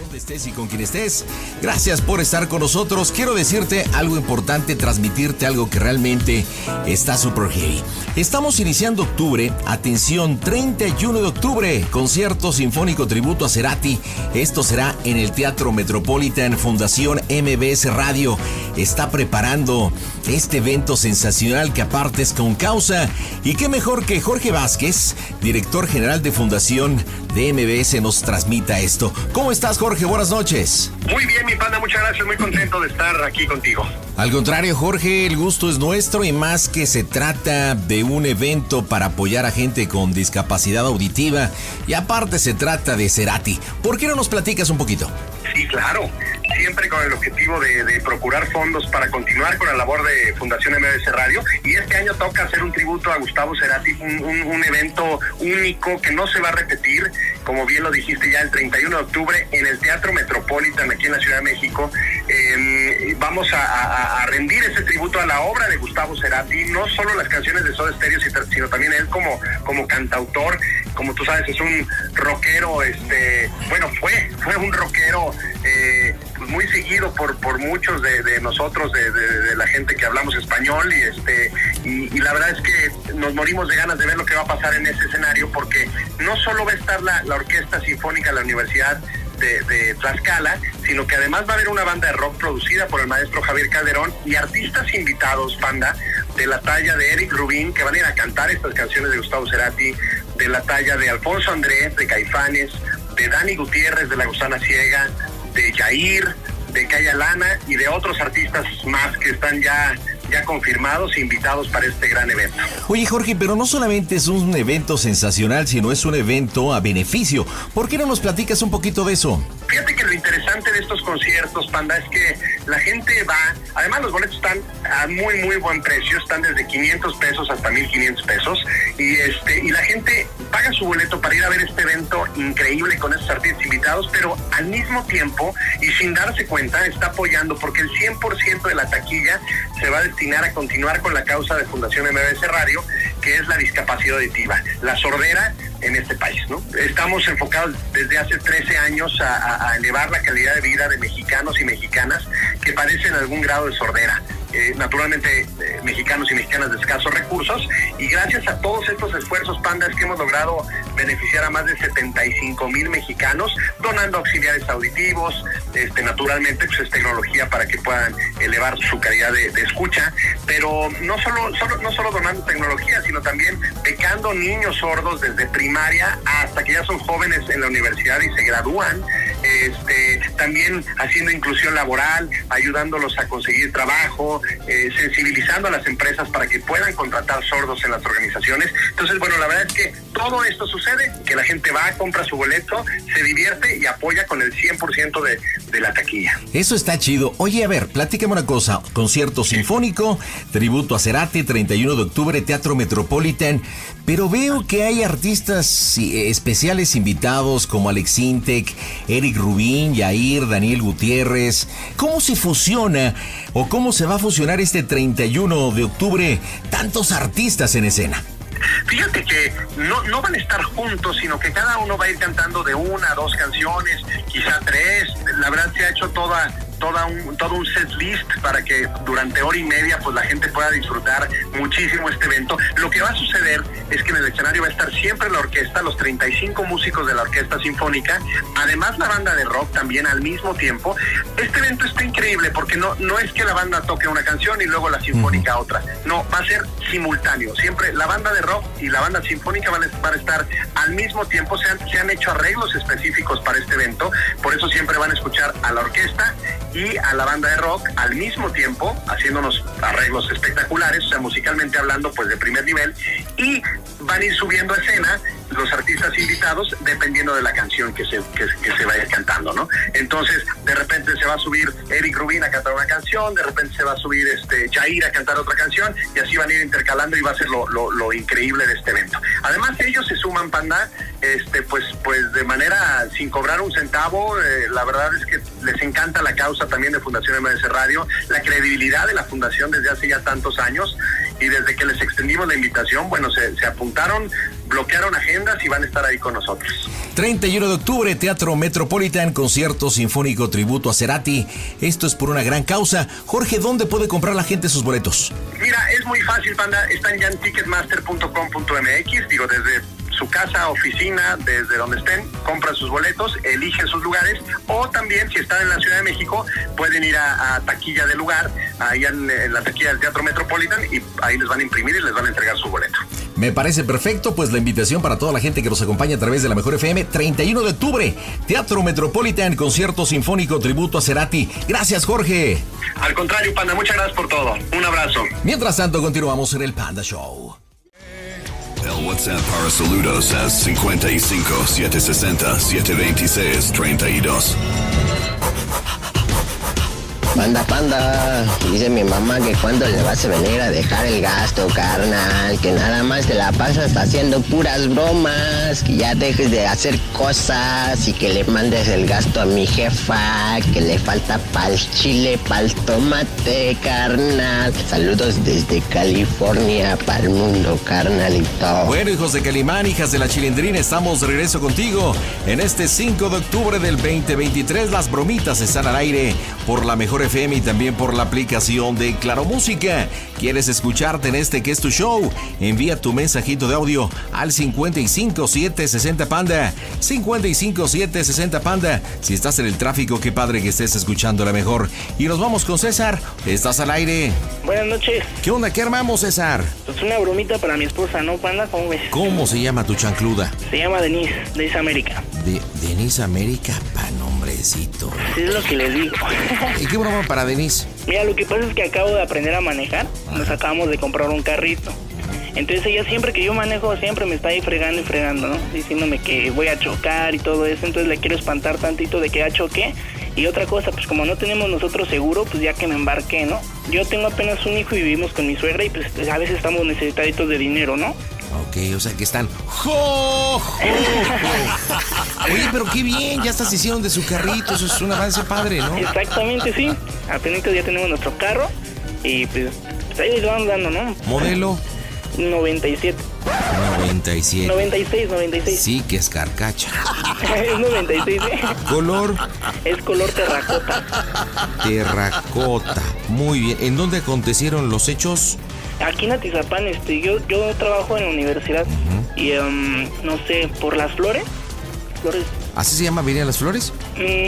donde estés y con quien estés, gracias por estar con nosotros. Quiero decirte algo importante, transmitirte algo que realmente está super heavy. Estamos iniciando octubre, atención, 31 de octubre, concierto sinfónico tributo a Cerati. Esto será en el Teatro Metropolitan Fundación MBS Radio. Está preparando este evento sensacional que aparte es con causa. Y qué mejor que Jorge Vázquez, director general de Fundación de MBS, nos transmita esto. ¿Cómo estás, Jorge? Buenas noches. Muy bien, mi panda, muchas gracias. Muy contento de estar aquí contigo. Al contrario, Jorge, el gusto es nuestro y más que se trata de un evento para apoyar a gente con discapacidad auditiva y aparte se trata de Cerati. ¿Por qué no nos platicas un poquito? Sí, claro. Siempre con el objetivo de, procurar fondos para continuar con la labor de Fundación MBS Radio. Y este año toca hacer un tributo a Gustavo Cerati, un evento único que no se va a repetir, como bien lo dijiste ya el 31 de octubre en el Teatro Metropolitan aquí en la Ciudad de México. Eh, vamos a, rendir ese tributo a la obra de Gustavo Cerati, no solo las canciones de Soda Stereo, sino- también él como, como cantautor. Como tú sabes, es un rockero, este, bueno, fue, fue un rockero eh, muy seguido por, por muchos de, nosotros, de, la gente que hablamos español, y este, y, la verdad es que nos morimos de ganas de ver lo que va a pasar en ese escenario, porque no solo va a estar la Orquesta Sinfónica de la Universidad de, Tlaxcala, sino que además va a haber una banda de rock producida por el maestro Javier Calderón y artistas invitados, Panda, de la talla de Eric Rubín, que van a ir a cantar estas canciones de Gustavo Cerati, de la talla de Alfonso Andrés, de Caifanes, de Dani Gutiérrez, de La Gusana Ciega, de Jair, de Calla Lana y de otros artistas más que están ya, ya confirmados invitados para este gran evento. Oye Jorge, pero no solamente es un evento sensacional, sino es un evento a beneficio. ¿Por qué no nos platicas un poquito de eso? Fíjate que lo interesante de estos conciertos, Panda, es que la gente va, además los boletos están a muy, muy buen precio, están desde 500 pesos hasta 1500 pesos, y este y la gente paga su boleto para ir a ver este evento increíble con esos artistas invitados, pero al mismo tiempo y sin darse cuenta está apoyando porque el 100% de la taquilla se va a a continuar con la causa de Fundación MBS Radio, que es la discapacidad auditiva, la sordera en este país, ¿no? Estamos enfocados desde hace 13 años a- a elevar la calidad de vida de mexicanos y mexicanas que padecen algún grado de sordera. Eh, naturalmente eh, mexicanos y mexicanas de escasos recursos. Y gracias a todos estos esfuerzos pandas que hemos logrado beneficiar a más de 75 mil mexicanos donando auxiliares auditivos este naturalmente pues es tecnología para que puedan elevar su calidad de, de escucha. Pero no solo, solo no solo donando tecnología sino también becando niños sordos desde primaria hasta que ya son jóvenes en la universidad y se gradúan este, también haciendo inclusión laboral, ayudándolos a conseguir trabajo, eh, sensibilizando a las empresas para que puedan contratar sordos en las organizaciones. Entonces, bueno, la verdad es que todo esto sucede, que la gente va, compra su boleto, se divierte y apoya con el 100% de, de la taquilla. Eso está chido. Oye, a ver, platícame una cosa. Concierto sinfónico, tributo a Cerati, 31 de octubre, Teatro Metropolitan. Pero veo que hay artistas especiales invitados como Alex Intec, Eric Rubín, Yair, Daniel Gutiérrez. ¿Cómo se fusiona o cómo se va a fusionar este 31 de octubre tantos artistas en escena? Fíjate que no, no van a estar juntos, sino que cada uno va a ir cantando de una, dos canciones, quizá tres. La verdad se ha hecho toda toda un, todo un set list para que durante hora y media pues la gente pueda disfrutar muchísimo este evento. Lo que va a suceder es que en el escenario va a estar siempre la orquesta, los 35 músicos de la Orquesta Sinfónica, además la banda de rock también al mismo tiempo. Este evento está increíble porque no, no es que la banda toque una canción y luego la sinfónica otra. No, va a ser simultáneo. Siempre la banda de rock y la banda sinfónica van a, van a estar al mismo tiempo. Se han, se han hecho arreglos específicos para este evento. Por eso siempre van a escuchar a la orquesta y a la banda de rock al mismo tiempo, haciéndonos arreglos espectaculares, o sea, musicalmente hablando, pues de primer nivel, y van a ir subiendo a escena los artistas invitados dependiendo de la canción que se, que, que se vaya cantando, ¿no? Entonces, de repente se va a subir Eric Rubin a cantar una canción, de repente se va a subir este Jair a cantar otra canción, y así van a ir intercalando y va a ser lo, lo, lo increíble de este evento. Además, ellos se suman, Panda, este, pues, pues de manera sin cobrar un centavo, eh, la verdad es que les encanta la causa también de Fundación MBS Radio, la credibilidad de la fundación desde hace ya tantos años y desde que les extendimos la invitación, bueno, se, se apuntaron, bloquearon agendas y van a estar ahí con nosotros. 31 de octubre, Teatro Metropolitan, concierto sinfónico tributo a Cerati. Esto es por una gran causa. Jorge, ¿dónde puede comprar la gente sus boletos? Mira, es muy fácil, Panda, están ya en ticketmaster.com.mx, digo, desde su casa, oficina, desde donde estén, compran sus boletos, eligen sus lugares o también si están en la Ciudad de México pueden ir a, a taquilla del lugar, ahí en, en, la taquilla del Teatro Metropolitan y ahí les van a imprimir y les van a entregar su boleto. Me parece perfecto, pues la invitación para toda la gente que nos acompaña a través de la Mejor FM, 31 de octubre, Teatro Metropolitan, concierto sinfónico tributo a Cerati. Gracias, Jorge. Al contrario, Panda, muchas gracias por todo. Un abrazo. Mientras tanto, continuamos en el Panda Show. El WhatsApp para saludos es 55 760 726 32. Panda, panda. Dice mi mamá que cuando le vas a venir a dejar el gasto, carnal. Que nada más te la pasas haciendo puras bromas. Que ya dejes de hacer cosas y que le mandes el gasto a mi jefa. Que le falta pa'l chile, pa'l tomate, carnal. Saludos desde California para el mundo, carnalito. Bueno, hijos de Calimán, hijas de la Chilindrina, estamos de regreso contigo. En este 5 de octubre del 2023, las bromitas están al aire por la Mejor FM y también por la aplicación de Claro Música. ¿Quieres escucharte en este que es tu show? Envía tu mensajito de audio al 55760 Panda. 55760 Panda. Si estás en el tráfico, qué padre que estés escuchando la mejor. Y nos vamos con César. Estás al aire. Buenas noches. ¿Qué onda? ¿Qué armamos, César? Pues una bromita para mi esposa, ¿no, Panda? ¿Cómo ves? ¿Cómo se llama tu chancluda? Se llama Denise, Denise América. De Denise América, pa nombrecito. Sí, es lo que les digo. ¿Y qué broma para Denise? Mira, lo que pasa es que acabo de aprender a manejar. Nos acabamos de comprar un carrito. Entonces ella siempre que yo manejo, siempre me está ahí fregando y fregando, ¿no? Diciéndome que voy a chocar y todo eso. Entonces le quiero espantar tantito de que ya choqué. Y otra cosa, pues como no tenemos nosotros seguro, pues ya que me embarqué, ¿no? Yo tengo apenas un hijo y vivimos con mi suegra y pues a veces estamos necesitaditos de dinero, ¿no? Ok, o sea que están. ¡Jo, jo, jo! Oye, pero qué bien, ya estás hicieron de su carrito, eso es un avance padre, ¿no? Exactamente, sí. Apenas ya tenemos nuestro carro y pues, pues ahí van dando, ¿no? ¿Modelo? 97. 97. 96, 96. Sí, que es carcacha. es 96, ¿eh? ¿Color? Es color terracota. Terracota. Muy bien. ¿En dónde acontecieron los hechos? Aquí en Atizapán, este, yo, yo trabajo en la universidad y um, no sé, por las flores. Flores. ¿Así se llama Avenida Las Flores?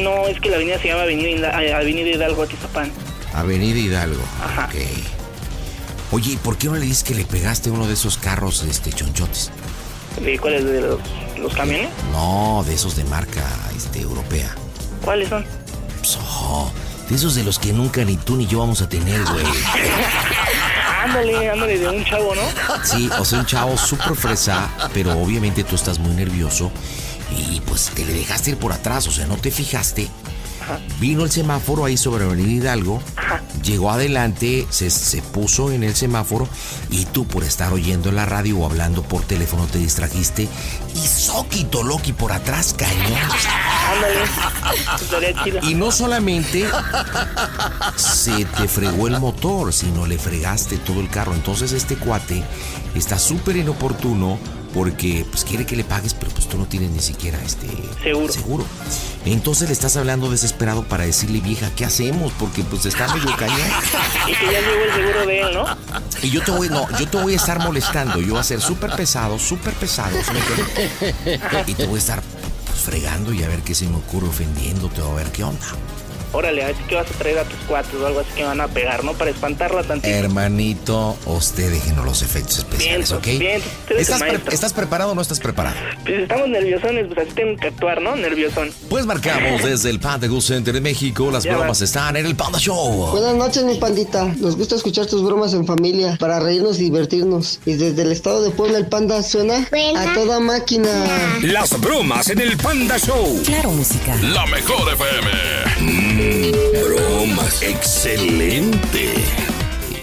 No, es que la avenida se llama Avenida, Hidalgo, Avenida Hidalgo Atizapán. Avenida Hidalgo. Ajá. Ok. Oye, ¿y por qué no le dices que le pegaste uno de esos carros este, chonchotes? ¿De cuáles? ¿De los, los camiones? No, de esos de marca este, europea. ¿Cuáles son? Pues, oh, de esos de los que nunca ni tú ni yo vamos a tener, güey. ándale, ándale, de un chavo, ¿no? Sí, o sea, un chavo súper fresa, pero obviamente tú estás muy nervioso y pues te le dejaste ir por atrás, o sea, no te fijaste. Vino el semáforo ahí sobre Avenida Hidalgo, llegó adelante, se, se, puso en el semáforo y tú por estar oyendo la radio o hablando por teléfono te distrajiste y Soquito Loki por atrás cañón. Y no solamente se te fregó el motor, sino le fregaste todo el carro. Entonces este cuate está súper inoportuno porque pues quiere que le pagues, pero pues tú no tienes ni siquiera este seguro. seguro. Entonces le estás hablando desesperado para decirle, vieja, ¿qué hacemos? Porque pues está medio cañón. Y que ya llegó el seguro de él, ¿no? Y yo te voy, no, yo te voy a estar molestando, yo voy a ser súper pesado, súper pesado. y te voy a estar pues, fregando y a ver qué se me ocurre ofendiéndote o a ver qué onda. Órale, a ver si que vas a traer a tus cuates o algo así que van a pegar, ¿no? Para espantarla tantito. Hermanito, usted déjenos los efectos especiales, bien, ¿ok? Bien, ¿Estás, pre ¿Estás, preparado o no estás preparado? Pues estamos nerviosones, pues así tengo que actuar, ¿no? Nerviosón. Pues marcamos desde el Panda Goose Center de México. Las Ya bromas va. están en el Panda Show. Buenas noches, mi pandita. Nos gusta escuchar tus bromas en familia para reírnos y divertirnos. Y desde el estado de Puebla, el panda suena a toda máquina. Las bromas en el Panda Show. Claro, música. La mejor FM. Mm, bromas. Excelente.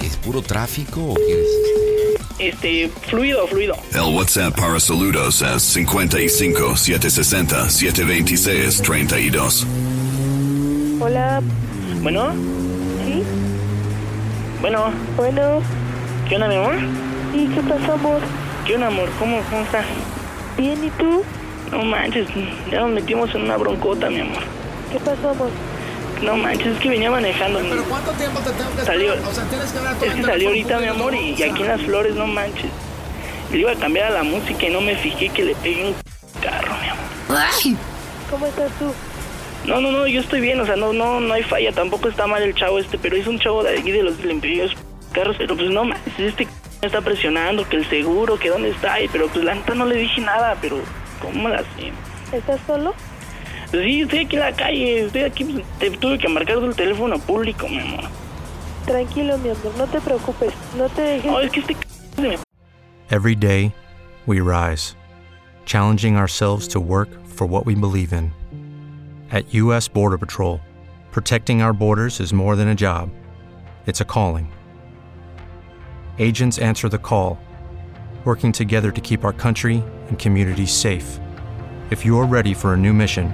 ¿Es puro tráfico o quieres? Este, fluido, fluido. El WhatsApp para saludos es 55 760 726 32. Hola. Bueno, ¿Sí? bueno, Bueno. ¿qué onda, mi amor? ¿Y qué pasó, amor? ¿Qué onda, amor? ¿Cómo, cómo estás? Bien, ¿y tú? No manches, ya nos metimos en una broncota, mi amor. ¿Qué pasó, amor? No manches, es que venía manejando. ¿Pero cuánto tiempo te tengo que Salió, O sea, tienes que hablar todo es que salió ahorita, mi amor, y, y aquí en las flores, no manches. Le iba a cambiar a la música y no me fijé que le pegué un carro, mi amor. ¿Cómo estás tú? No, no, no, yo estoy bien, o sea, no, no, no hay falla, tampoco está mal el chavo este, pero es un chavo de aquí de los limpios carros, pero pues no manches, este me está presionando, que el seguro, que dónde está, y, pero pues la neta no le dije nada, pero ¿cómo la sé? ¿Estás solo? Sí, estoy aquí en la calle, estoy aquí. Te tuve que marcar teléfono público, mi amor. Tranquilo, mi amor, no te preocupes. No te dejes. Oh, es que este c Every day, we rise, challenging ourselves to work for what we believe in. At U.S. Border Patrol, protecting our borders is more than a job, it's a calling. Agents answer the call, working together to keep our country and communities safe. If you're ready for a new mission,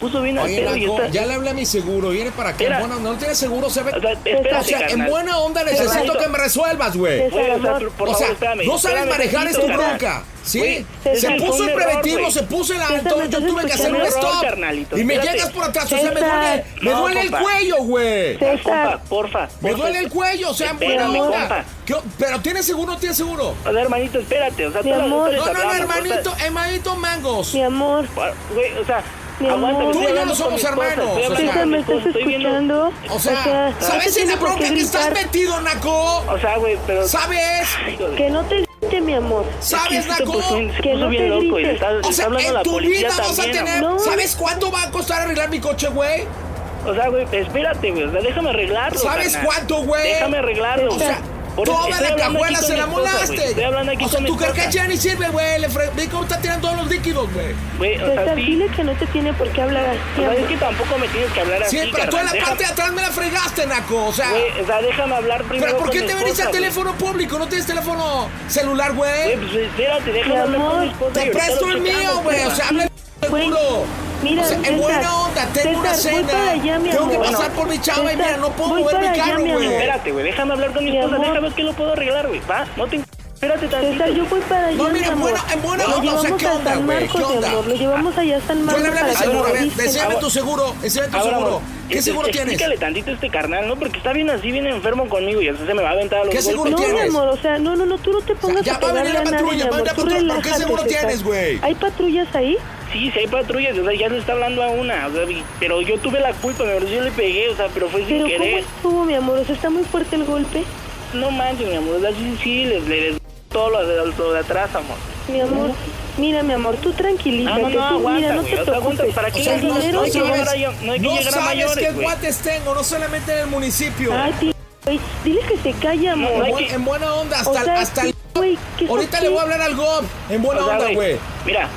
Oye. Ya le hablé a mi seguro, viene para que en buena... no tiene seguro, se ve. O sea, en buena onda necesito que me resuelvas, güey. O sea, no sabes manejar es tu bronca. Sí, se puso el preventivo, error, se puso el alto, yo tuve que hacer un stop. Y me llegas por atrás, o sea, me duele, me duele el cuello, güey. Porfa, porfa. Me duele el cuello, o sea, buena onda. Pero tienes seguro, tienes seguro. O sea, hermanito, espérate, o sea, mi amor. No, no, no, hermanito, hermanito mangos. Mi amor. Güey, o sea, mi amor. Tú y yo no somos hermanos. O sea, me estás escuchando. O sea, ¿sabes en la bronca que estás metido, Naco? O sea, güey, pero. ¿Sabes? Que no te grite, mi amor. ¿Sabes, Naco? Pues, que no te. O sea, en tu vida vas a tener. ¿Sabes cuánto va a costar arreglar mi coche, güey? O sea, güey, espérate, güey. Déjame arreglarlo. ¿Sabes cuánto, güey? Déjame arreglarlo. O sea Toda la cajuela se la molaste. o sea, tu carcacha ya ni sirve, güey. Ve cómo está tirando todos los líquidos, güey. O pues sea, dile que no te tiene por qué hablar así. Pues, o que tampoco me tienes que hablar así. Sí, pero tú en la parte de atrás me la fregaste, Naco. O sea, o sea déjame hablar primero. Pero ¿por qué te venís al teléfono público? ¿No tienes teléfono celular, güey? Pues, espérate, déjame hablar. Te presto el mío, güey. O sea, habla Seguro. Mira, o en buena onda, tengo César, una cena. Para allá, tengo que pasar por mi chava y mira, no puedo mover mi carro, güey. Espérate, güey, déjame hablar con mi, mi esposa, amor. déjame que lo puedo arreglar, güey. Va, no te Espérate tantito. César, yo voy para allá. No, mira, en buena, en buena lo onda, o sea, ¿qué onda, güey? ¿Qué onda? Lo llevamos allá hasta el mar. Yo le hablé a mi seguro, a tu seguro, deseame tu seguro. Ah, ¿Qué seguro tienes? Explícale tantito a este carnal, ¿no? Porque está bien así, bien enfermo conmigo y entonces se me va a aventar a los ¿Qué seguro tienes? No, mi amor, o sea, no, no, no, tú no te pongas a pegarle a Ya va a venir la patrulla, va a ¿Qué seguro tienes, güey? ¿Hay patrullas ahí? Sí, sí hay patrullas, o sea, ya le está hablando a una, o sea, pero yo tuve la culpa, mi amor, yo le pegué, o sea, pero fue sin querer. Cómo estuvo, mi amor? O sea, ¿está muy fuerte el golpe? No manches, mi amor, o sea, sí, les todo lo de, lo de atrás, amor. Mi amor, mira, mi amor, tú tranquilízate. Ah, no, no, mira, no te preocupes. ¿Para qué o el dinero? No, hay no hay que llegar qué guates tengo, no solamente en el municipio. Ay, tío, wey, diles que se calla, amor. En buena onda, hasta, o hasta el... Wey, Ahorita le voy a hablar al GOB, en buena onda, güey. Mira,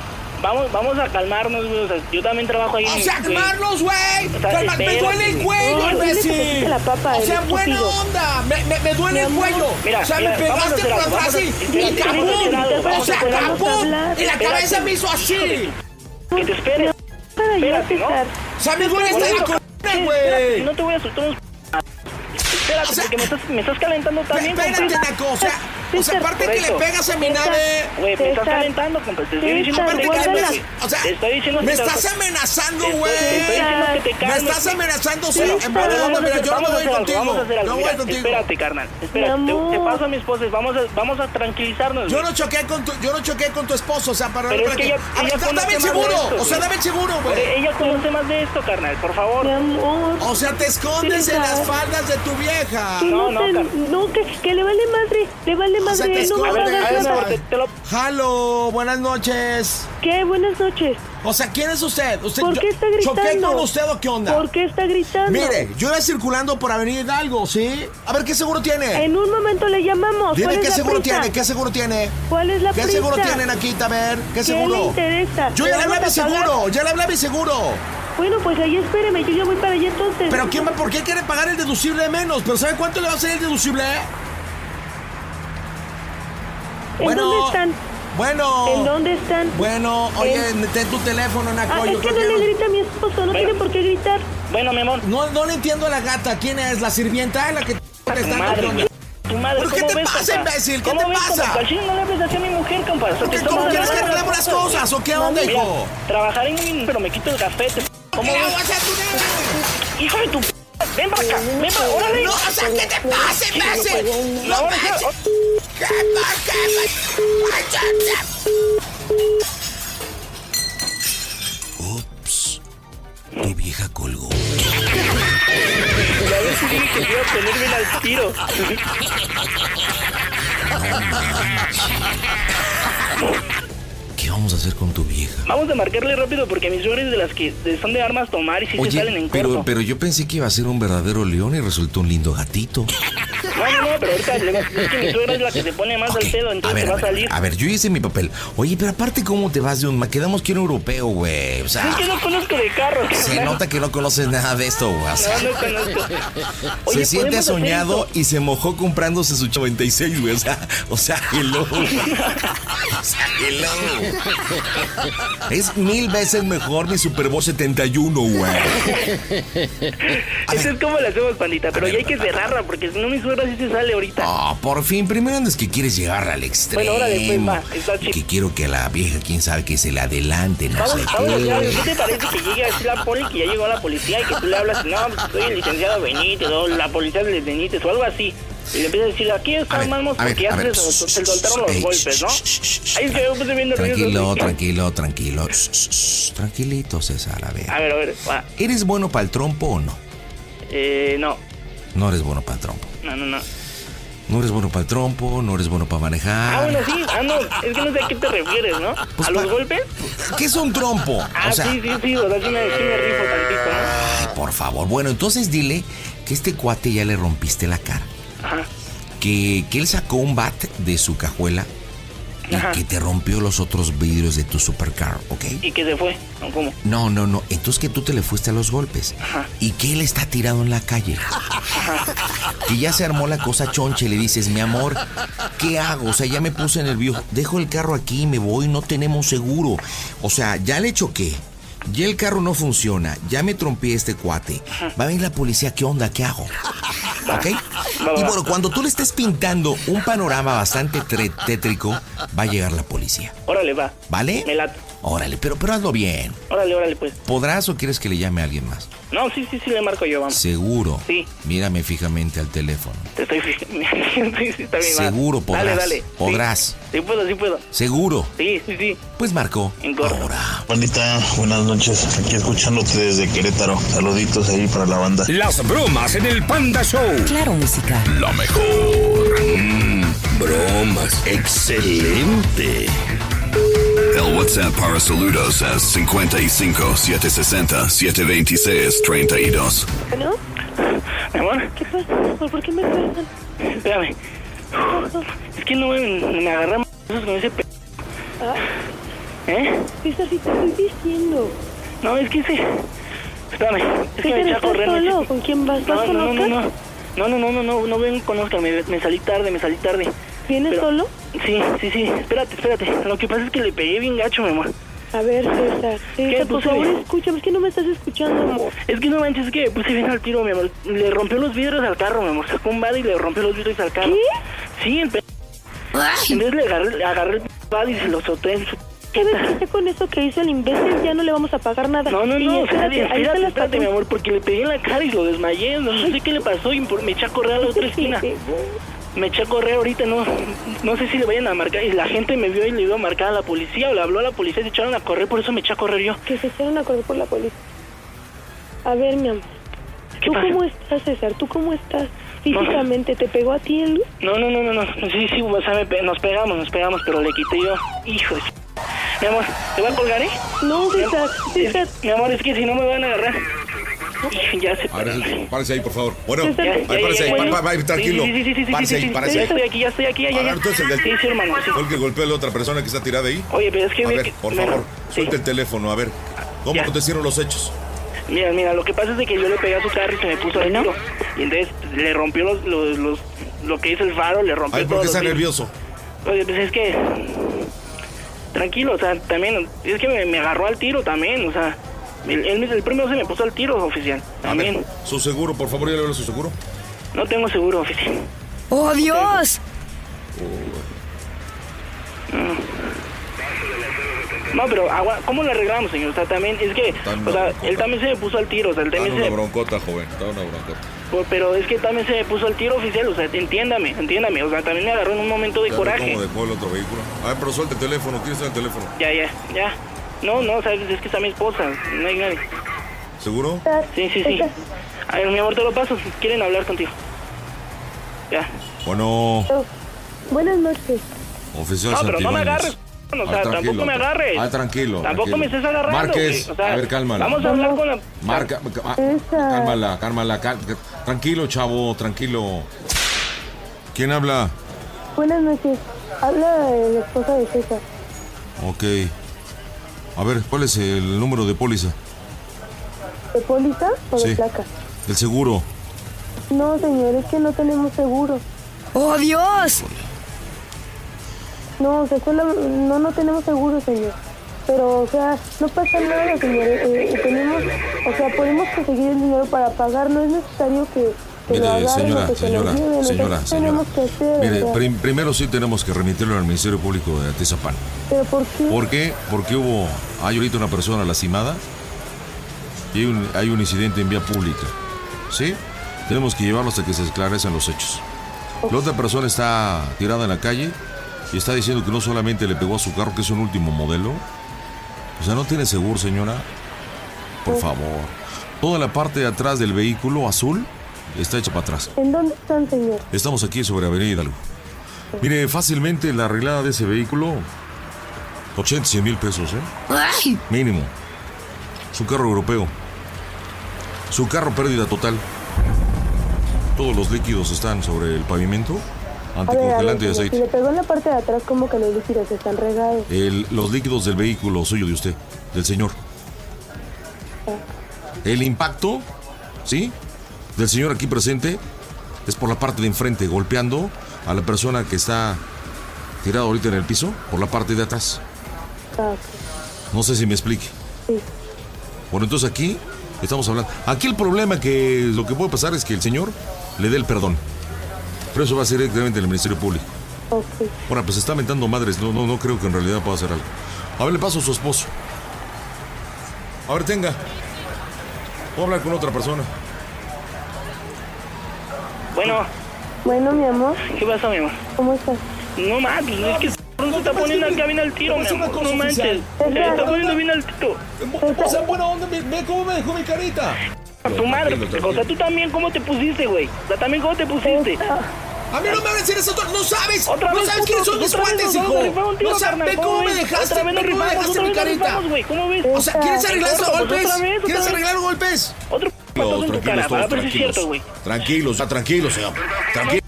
vamos, vamos a calmarnos, güey. O sea, yo también trabajo ahí. O sea, güey. calmarlos, güey. O sea, Calma, me duele el cuello, imbécil. o sea, buena onda. Me, me, me duele el cuello. Mira, o sea, mira, me pegaste con Brasil. Mi cabrón. O sea, cabrón. Y la cabeza me hizo así. Que te espere. Espérate, ¿no? O sea, me duele hasta la corona, güey. No te voy a soltar un espérate, o sea, porque me estás, me estás calentando también. Espérate, Naco, o sea, o sea, aparte que le pegas a mi nave. Güey, me estás calentando, compa. Te estoy diciendo que te calmes. O sea, me estás amenazando, güey. Te estoy diciendo que te calmes. Me estás amenazando, sí. Mira, yo no me voy contigo. No voy contigo. Espérate, carnal. Espérate, te paso a mi esposa. Vamos a tranquilizarnos. Yo no choqué con tu, yo no choqué con tu esposo, o sea, para Pero es que ella, dame el seguro, o sea, dame el seguro, güey. Ella conoce más de esto, carnal, por favor. O sea, te escondes en las faldas de tu vieja no, no, que, le vale madre, le vale madre. O sea, no me. Halo, buenas noches. ¿Qué? Buenas noches. O sea, ¿quién es usted? usted ¿Por qué está gritando? ¿Choqué con usted o qué onda? ¿Por qué está gritando? Mire, yo iba circulando por Avenida Hidalgo, ¿sí? A ver, ¿qué seguro tiene? En un momento le llamamos. Dime, ¿qué seguro tiene? ¿Qué seguro tiene? ¿Cuál es la ¿Qué seguro tienen aquí, a ver? ¿Qué, ¿Qué seguro? Le interesa? Yo ya le hablé a mi seguro, ya le hablé a mi seguro. Bueno, pues ahí espéreme, yo ya voy para allá entonces. Pero quién va, ¿por qué quiere pagar el deducible menos? ¿Pero sabe cuánto le va a salir el deducible? ¿En dónde están? Bueno. ¿En dónde están? Bueno, oye, en... tu teléfono, Naco. Ah, es que no le grita a mi esposo, no tiene por qué gritar. Bueno, mi amor. No, no le entiendo a la gata. ¿Quién es? ¿La sirvienta? ¿La que te está tu madre, ¿Pero qué te pasa, imbécil? ¿Qué te pasa? Compa? no le hables así a mi mujer, compa. ¿Cómo quieres que arreglemos las cosas o qué onda, hijo? Trabajaré muy bien, pero me quito el café. ¿Cómo ves? Hijo de tu p- ven para acá, ven para órale. No, o sea, ¿qué te pase, pase? no, sí, ¿Qué pa- qué Ups. Tu vieja colgó. La vez que que iba a poner bien al tiro. ¿Qué vamos a hacer con tu vieja? Vamos a marcarle rápido porque mis suegras de las que son de armas tomar y si se salen en pero, corto. pero yo pensé que iba a ser un verdadero león y resultó un lindo gatito. No, no, no, pero ahorita es que mi suegra es la que se pone más al pedo, A entonces ver, va a ver, salir. a ver, yo hice mi papel. Oye, pero aparte, ¿cómo te vas de un... Quedamos que era europeo, güey. O Es sea, que no conozco de carros. se carnal. nota que no conoces nada de esto, güey. O sea, No, no conozco. Oye, se siente ¿podemos hacer soñado y se mojó comprándose su 96, güey. O sea, o sea, hello. o sea, hello. Es mil veces mejor mi Super Bowl 71, güey. Eso es como la hacemos, pandita, pero ya hay que cerrarla porque si no mi suegra sí se sale ahorita. Ah, por fin, primero andas que quieres llegar al extremo. Bueno, órale, pues, va, que quiero que a la vieja, quién sabe, que se le adelante, no Vamos, sé vamos. ¿qué te parece que llegue así la poli, que ya llegó la policía y que tú le hablas, no, pues, soy el licenciado Benítez o la policía de Benítez o algo así? Y le empiezas a decir, aquí estamos porque ya se, se soltaron los golpes, ¿no? Ahí es que yo puse nervioso. Tranquilo, tranquilo, tranquilo. Tranquilito, César, a ver. A ver, a ver. ¿Eres bueno para el trompo o no? Eh, no, No eres bueno para el trompo. no, no, no. No eres bueno para el trompo, no eres bueno para manejar. Ah, bueno, sí, ah, no, es que no sé a qué te refieres, ¿no? ¿A los golpes? ¿Qué es un trompo? Ah, o sea, sí, sí, sí, o sea, sí me, sí me rifo tantito, ¿no? ay, por favor. Bueno, entonces dile que este cuate ya le rompiste la cara. Ajá. Que, que él sacó un bat de su cajuela y que te rompió los otros vidrios de tu supercar, ¿ok? Y que se fue, ¿no? ¿Cómo? No, no, no. Entonces que tú te le fuiste a los golpes. Y que él está tirado en la calle. Que ya se armó la cosa choncha y le dices, mi amor, ¿qué hago? O sea, ya me puse nervioso. Dejo el carro aquí, me voy, no tenemos seguro. O sea, ya le choqué. Ya el carro no funciona. Ya me trompeé este cuate. Va a venir la policía, ¿qué onda? ¿Qué hago? ¿Ok? Y bueno, cuando tú le estés pintando un panorama bastante tétrico, va a llegar la policía. Órale, va. ¿Vale? Me late. Órale, pero, pero hazlo bien. Órale, órale, pues. ¿Podrás o quieres que le llame a alguien más? No, sí, sí, sí, le marco yo, vamos. Seguro. Sí. Mírame fijamente al teléfono. Te estoy fijando. sí, sí, está bien. Seguro podrás. Dale, dale. Podrás. Sí, puedo, sí puedo. Seguro. Sí, sí, sí. Pues marcó. En corto. Juanita, buenas noches. Aquí escuchándote desde Querétaro. Saluditos ahí para la banda. Las bromas en el Panda Show. Claro, música. La mejor. Mm, bromas. Excelente. El WhatsApp para saludos es 55 760 726 32. ¿No? Mi amor, ¿Qué pasa? ¿Por qué me pegan? espérame. Es que no me, me agarré a con ese p... Ah, ¿Eh? César, si te estoy diciendo. No, es que ese... Espérame, es que me eché a ¿estás correr. solo? ¿Con quién vas? ¿Vas No, con no, no, no, no. No, no, no, no, no, no ven con Oscar, me, me salí tarde, me salí tarde. ¿Vienes solo? Sí, sí, sí, espérate, espérate. Lo que pasa es que le pegué bien gacho, mi amor. A ver, César. César, por puse? favor, escúchame. Es que no me estás escuchando, amor. Es que no manches, es que puse bien al tiro, mi amor. Le rompió los vidrios al carro, mi amor. Sacó un bad y le rompió los vidrios al carro. ¿Qué? Sí, el pe... Entonces le agarré, le agarré el bad y se lo solté en su... ¿Sabes qué? Ya con eso que hizo el imbécil ya no le vamos a pagar nada. No, no, no, espérate, espérate, ahí está espérate, mi amor, porque le pegué en la cara y lo desmayé. No, sé qué le pasó y por- me eché a correr a la otra esquina. Me eché a correr ahorita, no no sé si le vayan a marcar. Y la gente me vio y le iba a marcar a la policía o le habló a la policía y se echaron a correr, por eso me eché a correr yo. Que se echaron a correr por la policía. A ver, mi amor. ¿Tú pasa? cómo estás, César? ¿Tú cómo estás? Físicamente, ¿te pegó a ti el... No, no, no, no, no. Sí, sí, o sea, me nos pegamos, nos pegamos, pero le quité yo. Hijo de Mi amor, ¿te voy a colgar, eh? No, César, César. Mi amor, es que si no me van a agarrar. Ya se Párese, párese ahí, por favor. Bueno, Ya, ya, ahí, ya, párese ya, ahí, ya. pa- pa- pa- tranquilo. Sí, sí, sí, sí, sí, Párese sí, ahí, párese ahí. estoy aquí, ya estoy aquí, ya, ya, ya. entonces, el- Sí, sí, hermano. Fue el que golpeó a la otra persona que está tirada ahí. Oye, pero es que... A ve ver, que- por favor, sí. suelte el teléfono, a ver. ¿Cómo Ya. acontecieron los hechos? Mira, mira, lo que pasa es de que yo le pegué a su carro y se me puso al tiro. Y entonces le rompió los, los, los- lo que hizo el faro, le rompió Ay, ¿por qué está nervioso? Oye, pues es que... Tranquilo, o sea, también... Es que me, me agarró al tiro también, o sea... El, el primero se me puso al tiro, oficial. A ver, También. su seguro, por favor, ya le doy su seguro. No tengo seguro, oficial. ¡Oh, Dios! No, pero agua, ¿cómo lo arreglamos, señor? O sea, también, es que, o sea, una él también se me puso al tiro, o sea, él Está también una se... broncota, joven. Está una broncota. Pues, Pero es que también se me puso al tiro oficial, o sea, entiéndame, entiéndame, o sea, también me agarró en un momento de ¿Ya ve coraje. ¿Cómo dejó el otro vehículo? A ver, pero suelta el teléfono. ¿Quién está en el teléfono? Ya, ya, ya. No, no, sabes, es que está mi esposa, no hay nadie. ¿Seguro? Sí, sí, sí. A ver, mi amor, te lo paso, quieren hablar contigo. Ya. Bueno, Buenas noches. oficial No, pero no me agarres, o sea, Ah, tranquilo, tampoco me agarres. Ah, tranquilo. Tampoco tranquilo. me estés agarrando, Márquez, güey, o sea, a ver, cálmala. Vamos a hablar con la... Marca, ah, cálmala, cálmala, cal- tranquilo, chavo, tranquilo. ¿Quién habla? Buenas noches. Habla la esposa de César. Ok. A ver, ¿cuál es el número de póliza? ¿De póliza o de Sí. placa? El seguro. No, señor, es que no tenemos seguro. ¡Oh, Dios! No, se fue la- no, no tenemos seguro, señor. Pero, o sea, no pasa nada, señor. Eh, eh, tenemos, o sea, podemos conseguir el dinero para pagar. No es necesario que, Mire, señora, señora, señora, señora. Mire, prim- primero sí tenemos que remitirlo al Ministerio Público de Atizapán. ¿Pero por qué? ¿Por qué? Porque hubo, hay ahorita una persona lastimada y hay un, hay un incidente en vía pública. ¿Sí? Tenemos que llevarlo hasta que se esclarezcan los hechos. La otra persona está tirada en la calle y está diciendo que no solamente le pegó a su carro, que es un último modelo. O sea, no tiene seguro, señora. Por favor. Toda la parte de atrás del vehículo azul está hecha para atrás. ¿En dónde están, señor? Estamos aquí sobre Avenida Hidalgo. Mire, fácilmente la arreglada de ese vehículo, 80, 100 mil pesos, ¿eh? Mínimo. Es un carro europeo. Su carro pérdida total. Todos los líquidos están sobre el pavimento. Anticongelante de señor, si aceite. le pegó en la parte de atrás, como que los líquidos están regados. El- los líquidos del vehículo suyo de usted, del señor. El impacto, ¿sí? Del señor aquí presente es por la parte de enfrente, golpeando a la persona que está tirada ahorita en el piso, por la parte de atrás. Ah, No sé si me explique. Sí. Bueno, entonces aquí estamos hablando. Aquí el problema que lo que puede pasar es que el señor le dé el perdón. Pero eso va a ser directamente en el Ministerio Público. ok. Bueno, pues está mentando madres. No, no, no creo que en realidad pueda hacer algo. A ver, le paso a su esposo. A ver, tenga. Puedo hablar con otra persona. Bueno, Bueno, mi amor, ¿qué pasa, mi amor? ¿cómo estás? No manches, es que pronto está poniendo acá bien al tiro, mi amor. No manches. Se está poniendo bien al tiro. O sea, buena onda, ve, cómo me dejó mi carita. A tu madre. O sea, tú también, ¿cómo te pusiste, güey? O sea, también, ¿cómo te pusiste? A mí no me van a decir eso, no sabes. Otra no vez, sabes puto, quiénes son mis a hijo. No sabes, ve ¿cómo me ves? dejaste, ve cómo me dejaste mi carita. O sea, ¿quieres arreglar pues, golpes? otra vez, otra ¿Quieres arreglar los golpes? Otro patazo en tu cara, para ver si es cierto, güey. Tranquilos, ya tranquilos, señor. Tranquilos.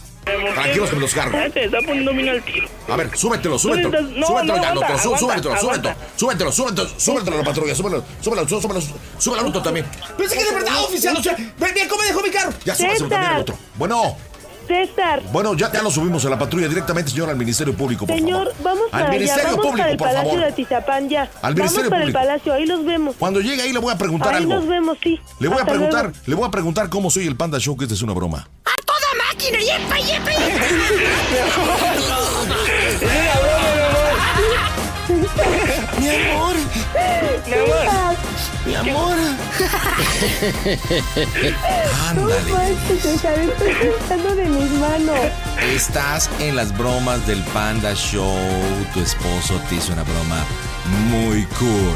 Tranquilos que me los cargo. Ya te está poniendo bien al tiro. A ver, súbetelo, súbetelo. Súbetelo no, ya, aguanta, Súbetelo, súbetelo. aguanta. Súbetelo, súbetelo, súbetelo a la patrulla. Súbetelo, súbetelo, súbetelo, súbetelo al auto también. Pensé que de verdad, oficial. O sea, ve, ve cómo me dejó mi carro. Ya súbaselo también al otro. Bueno, César, bueno, ya, ya lo subimos a la patrulla directamente, señor, al Ministerio Público, por señor, favor. vamos Al para allá, Ministerio vamos Público, para el por Palacio favor. de Atizapán ya. Al vamos Ministerio para Público. el Palacio, ahí los vemos. Cuando llegue ahí le voy a preguntar ahí algo. nos vemos, sí. Le voy a preguntar, luego. le voy a preguntar cómo soy el Panda Show, que esta es una broma. ¡A toda máquina! ¡Yepa, yepa, Mi amor. Mi amor. Mi amor. Ándale. No manches, César, estoy pensando de mis manos. Estás en las bromas del Panda Show. Tu esposo te hizo una broma muy cool.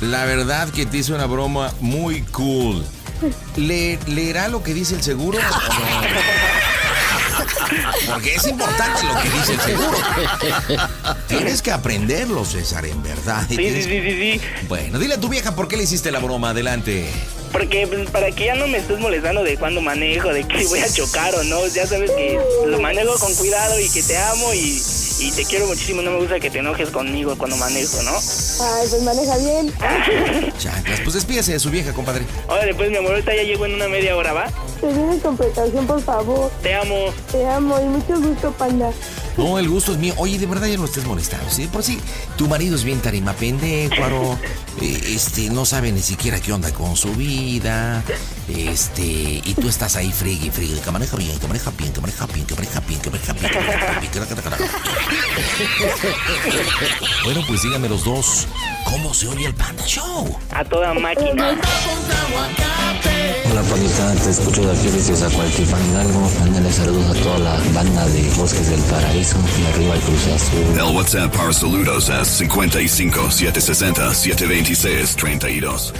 La verdad que te hizo una broma muy cool. ¿Le, ¿Leerá lo que dice el seguro? o no? Porque es importante lo que dice el seguro. Tienes que aprenderlo, César, en verdad. Sí, sí, sí, sí, sí. Bueno, dile a tu vieja por qué le hiciste la broma. Adelante. Porque pues, para que ya no me estés molestando de cuándo manejo, de que voy a chocar o no. Ya sabes que lo manejo con cuidado y que te amo y, y te quiero muchísimo. No me gusta que te enojes conmigo cuando manejo, ¿no? Ay, pues maneja bien. Chanclas, pues despídese de su vieja, compadre. Órale, pues mi amor, ahorita ya llego en una media hora, ¿va? Te vienes con precaución, por favor. Te amo. Te amo y mucho gusto, panda. No, el gusto es mío. Oye, de verdad ya no estés molestando. ¿sí? Por si tu marido es bien tarima pendejo, eh, este, no sabe ni siquiera qué onda con su vida. Este, y tú estás ahí friegue y friegue, que maneja bien, que maneja bien, que maneja bien, que maneja bien, que maneja bien, que maneja bien, que maneja bien. Bueno, pues díganme los dos, ¿cómo se oye el Panda Show? A toda máquina. Hola Panita, te escucho de aquí desde Zacualtipan Hidalgo. Mándale saludos a toda la banda de Bosques del Paraíso arriba el Cruz Azul. El WhatsApp para saludos es 55 760 726 32.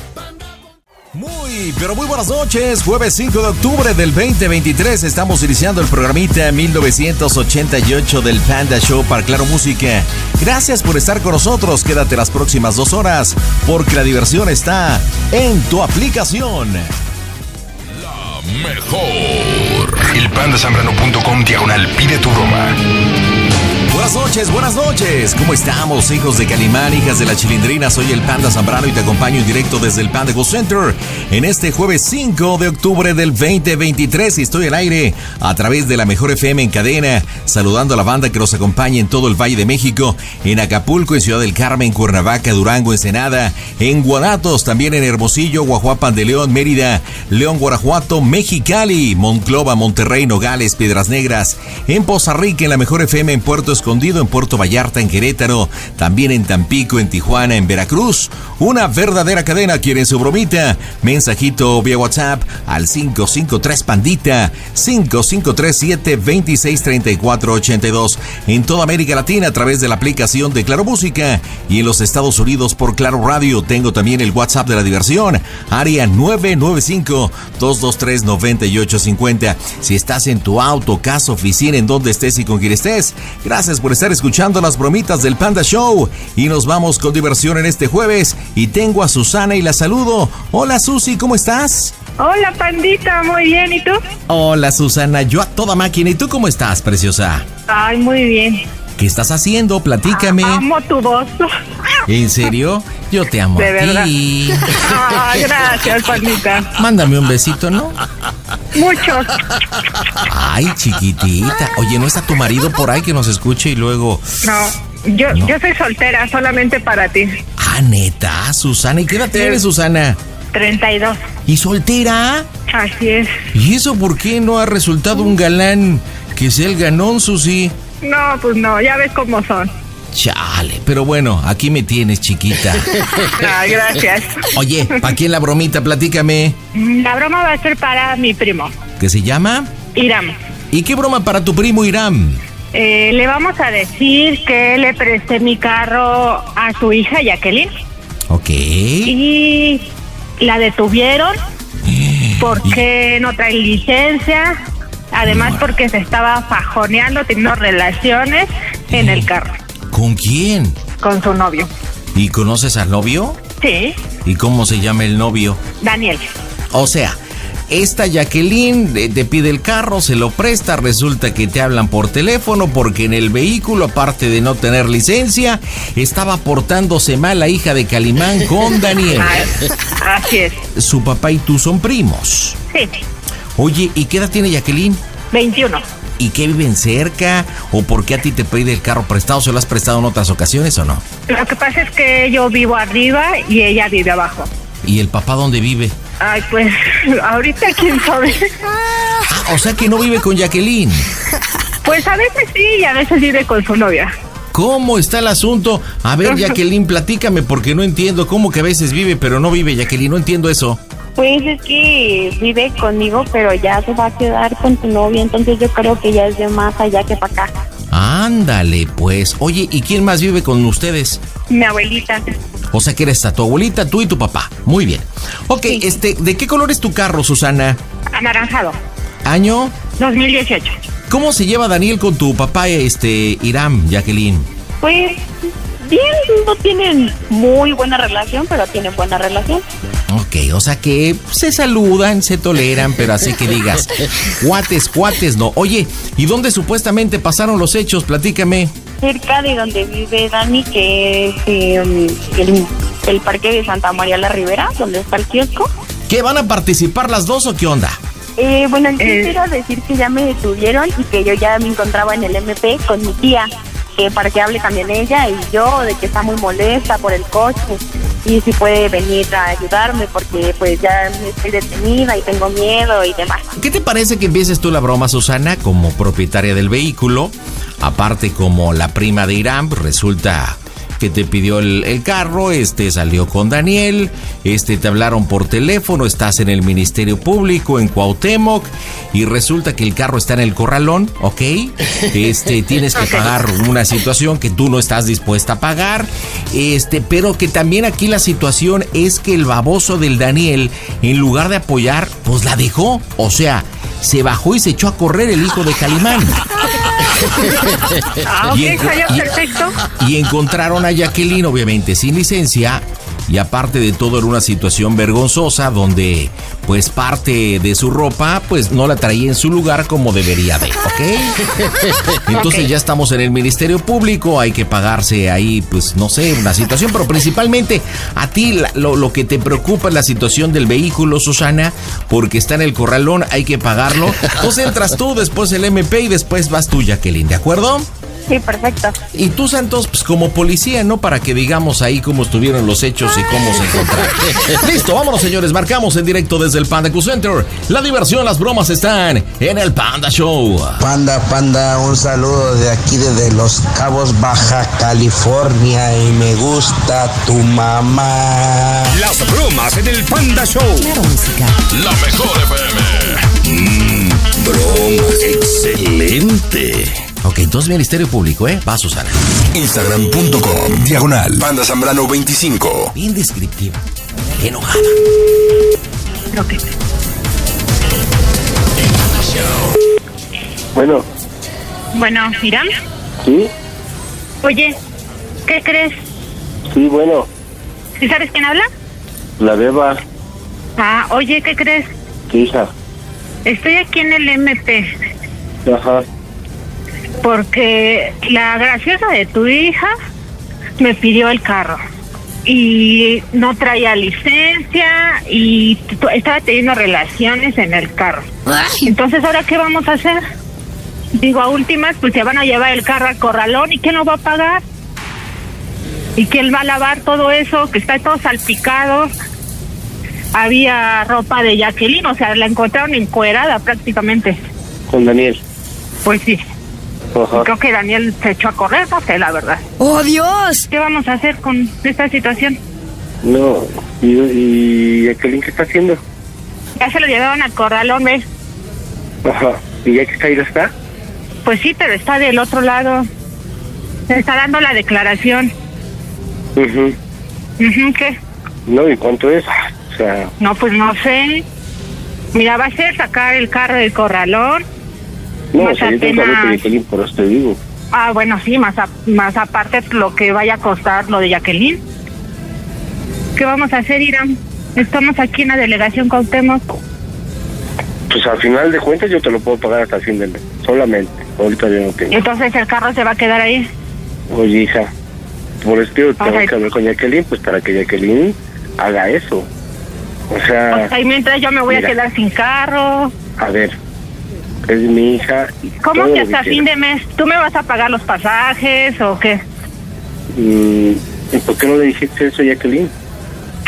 Muy, pero muy buenas noches. Jueves 5 de octubre del 2023. Estamos iniciando el programita 1988 del Panda Show para Claro Música. Gracias por estar con nosotros. Quédate las próximas dos horas porque la diversión está en tu aplicación. Mejor. Elpandasambrano.com diagonal pide tu broma. Buenas noches, buenas noches. ¿Cómo estamos, hijos de Calimán, hijas de la Chilindrina? Soy el Panda Zambrano y te acompaño en directo desde el Panda Go Center en este jueves 5 de octubre del 2023 y estoy al aire a través de la Mejor FM en cadena, saludando a la banda que nos acompaña en todo el Valle de México, en Acapulco, en Ciudad del Carmen, Cuernavaca, Durango, Ensenada, en Guanatos, también en Hermosillo, Guajuapan de León, Mérida, León, Guanajuato, Mexicali, Monclova, Monterrey, Nogales, Piedras Negras, en Poza Rica, en la Mejor FM en Puerto Escondido, en Puerto Vallarta, en Querétaro, también en Tampico, en Tijuana, en Veracruz. Una verdadera cadena. ¿Quieren su bromita? Mensajito vía WhatsApp al 553 Pandita 5537 263482 en toda América Latina a través de la aplicación de Claro Música y en los Estados Unidos por Claro Radio. Tengo también el WhatsApp de la diversión, área 995 223 9850. Si estás en tu auto, casa, oficina, en donde estés y con quien estés, gracias por estar escuchando las bromitas del Panda Show y nos vamos con diversión en este jueves y tengo a Susana y la saludo. Hola Susi, ¿cómo estás? Hola, pandita, muy bien, ¿y tú? Hola Susana, yo a toda máquina. ¿Y tú cómo estás, preciosa? Ay, muy bien. ¿Qué estás haciendo? Platícame. Amo tu voz. ¿En serio? Yo te amo De a verdad. ti. Ay, gracias, pandita. Mándame un besito, ¿no? Muchos. Ay, chiquitita. Oye, ¿no está tu marido por ahí que nos escuche y luego... No, yo, No. yo soy soltera, solamente para ti. Ah, neta, Susana. ¿Y qué edad tienes, Susana? 32. ¿Y soltera? Así es. ¿Y eso por qué no ha resultado un galán que sea el ganón, Susi? No, pues no, ya ves cómo son. Chale, pero bueno, aquí me tienes, chiquita. Ay, gracias. Oye, ¿para quién la bromita? Platícame. La broma va a ser para mi primo, ¿Qué se llama? Iram. ¿Y qué broma para tu primo Iram? Eh, le vamos a decir que le presté mi carro a su hija Jacqueline Ok. y la detuvieron porque no trae licencia, además porque se estaba fajoneando, teniendo relaciones en el carro ¿Con quién? con su novio. ¿Y conoces al novio? Sí, ¿Y cómo se llama el novio? Daniel. O sea, esta Jacqueline eh, te pide el carro, se lo presta, resulta que te hablan por teléfono porque en el vehículo, aparte de no tener licencia, estaba portándose mal la hija de Calimán con Daniel. Así es. Su papá y tú son primos. Sí, Oye, ¿y qué edad tiene Jacqueline? 21. ¿Y qué viven cerca? ¿O por qué a ti te pide el carro prestado? ¿Se lo has prestado en otras ocasiones o no? Lo que pasa es que yo vivo arriba y ella vive abajo. ¿Y el papá dónde vive? Ay, pues ahorita quién sabe. Ah, o sea que no vive con Jacqueline. Pues a veces sí y a veces vive con su novia. ¿Cómo está el asunto? A ver, Jacqueline, platícame porque no entiendo cómo que a veces vive, pero no vive, Jacqueline, no entiendo eso. Pues es que vive conmigo, pero ya se va a quedar con tu novia, entonces yo creo que ya es de más allá que para acá. Ándale, pues. Oye, ¿y quién más vive con ustedes? Mi abuelita. O sea que eres a tu abuelita, tú y tu papá. Muy bien. Ok, este, ¿de qué color es tu carro, Susana? Anaranjado. ¿Año? 2018. ¿Cómo se lleva Daniel con tu papá, este, Iram, Jacqueline? Pues bien, no tienen muy buena relación, pero tienen buena relación. Ok, o sea que se saludan, se toleran, pero así que digas, cuates, cuates, no. Oye, ¿y dónde supuestamente pasaron los hechos? Platícame. Cerca de donde vive Dani, que es eh, el, el parque de Santa María la Ribera, donde está el kiosco. ¿Qué van a participar las dos o qué onda? Eh, bueno, yo quiero decir que ya me detuvieron y que yo ya me encontraba en el MP con mi tía, que para que hable también ella y yo, de que está muy molesta por el coche y si puede venir a ayudarme porque pues ya estoy detenida y tengo miedo y demás. ¿Qué te parece que empieces tú la broma, Susana, como propietaria del vehículo? Aparte, como la prima de Irán, resulta que te pidió el, el, carro, este salió con Daniel, este te hablaron por teléfono, estás en el Ministerio Público en Cuauhtémoc y resulta que el carro está en el corralón, ¿ok? Este tienes que pagar una situación que tú no estás dispuesta a pagar, este, pero que también aquí la situación es que el baboso del Daniel, en lugar de apoyar, pues la dejó, o sea, se bajó y se echó a correr el hijo de Calimán. Ah, ok, Y en- salió y- perfecto. Y encontraron a Jacqueline, obviamente sin licencia. Y aparte de todo era una situación vergonzosa donde pues parte de su ropa pues no la traía en su lugar como debería de, ¿ok? Entonces ya estamos en el Ministerio Público, hay que pagarse ahí pues no sé, una situación, pero principalmente a ti la- lo, lo que te preocupa es la situación del vehículo, Susana, porque está en el corralón, hay que pagarlo. Entonces entras tú, después el MP y después vas tú, Jacqueline, ¿de acuerdo? Sí, perfecto. Y tú, Santos, pues como policía, ¿no? Para que digamos ahí cómo estuvieron los hechos y cómo se encontraron. Listo, vámonos, señores. Marcamos en directo desde el Panda Q Center. La diversión, las bromas están en el Panda Show. Panda, panda, un saludo de aquí desde Los Cabos, Baja California y me gusta tu mamá. Las bromas en el Panda Show. La mejor FM. Mmm, broma. Excelente. Ok, entonces Ministerio Público, ¿eh? Va, Susana. Instagram.com. Diagonal. Panda Zambrano 25. Bien descriptiva. Enojada. Bueno, Bueno, Irán, sí, oye, ¿qué crees? sí, bueno, ¿Sí sabes quién habla? la beba, Ah, oye, ¿qué crees? ¿qué hija? Estoy aquí en el MP Ajá, porque la graciosa de tu hija me pidió el carro y no traía licencia y estaba teniendo relaciones en el carro. Entonces, ¿ahora qué vamos a hacer? Digo, a últimas, pues se van a llevar el carro al corralón y ¿quién lo va a pagar? ¿Y quién va a lavar todo eso que está todo salpicado? Había ropa de Jacqueline, o sea, la encontraron encuerada prácticamente. con Daniel. Pues sí. Ajá. Creo que Daniel se echó a correr, no sé, la verdad. ¡Oh, Dios! ¿Qué vamos a hacer con esta situación? No, ¿y, y Jacqueline qué está haciendo? Ya se lo llevaron al corralón, ¿ves? Ajá, ¿y ya que está ahí está? Pues sí, pero está del otro lado. Se está dando la declaración. Ujú. Ujú, ¿Qué? No, ¿y cuánto es? O sea, No, pues no sé. Mira, va a ser sacar el carro del corralón. No, o Más sea, yo apenas- Jacqueline, por eso te digo. Ah, bueno, sí, más, a- más aparte lo que vaya a costar lo de Jacqueline. ¿Qué vamos a hacer, Irán? Estamos aquí en la delegación Cuauhtémoc. Pues al final de cuentas yo te lo puedo pagar hasta el fin del mes, solamente. Ahorita yo no tengo. Entonces el carro se va a quedar ahí. Oye, hija, por eso tengo que hablar con Jacqueline, pues para que Jacqueline haga eso. O sea, O sea, y mientras yo me voy mira. a quedar sin carro. a ver, es mi hija. y ¿Cómo todo que hasta fin de mes? ¿Tú me vas a pagar los pasajes o qué? Mm, ¿y ¿Por qué no le dijiste eso Jacqueline?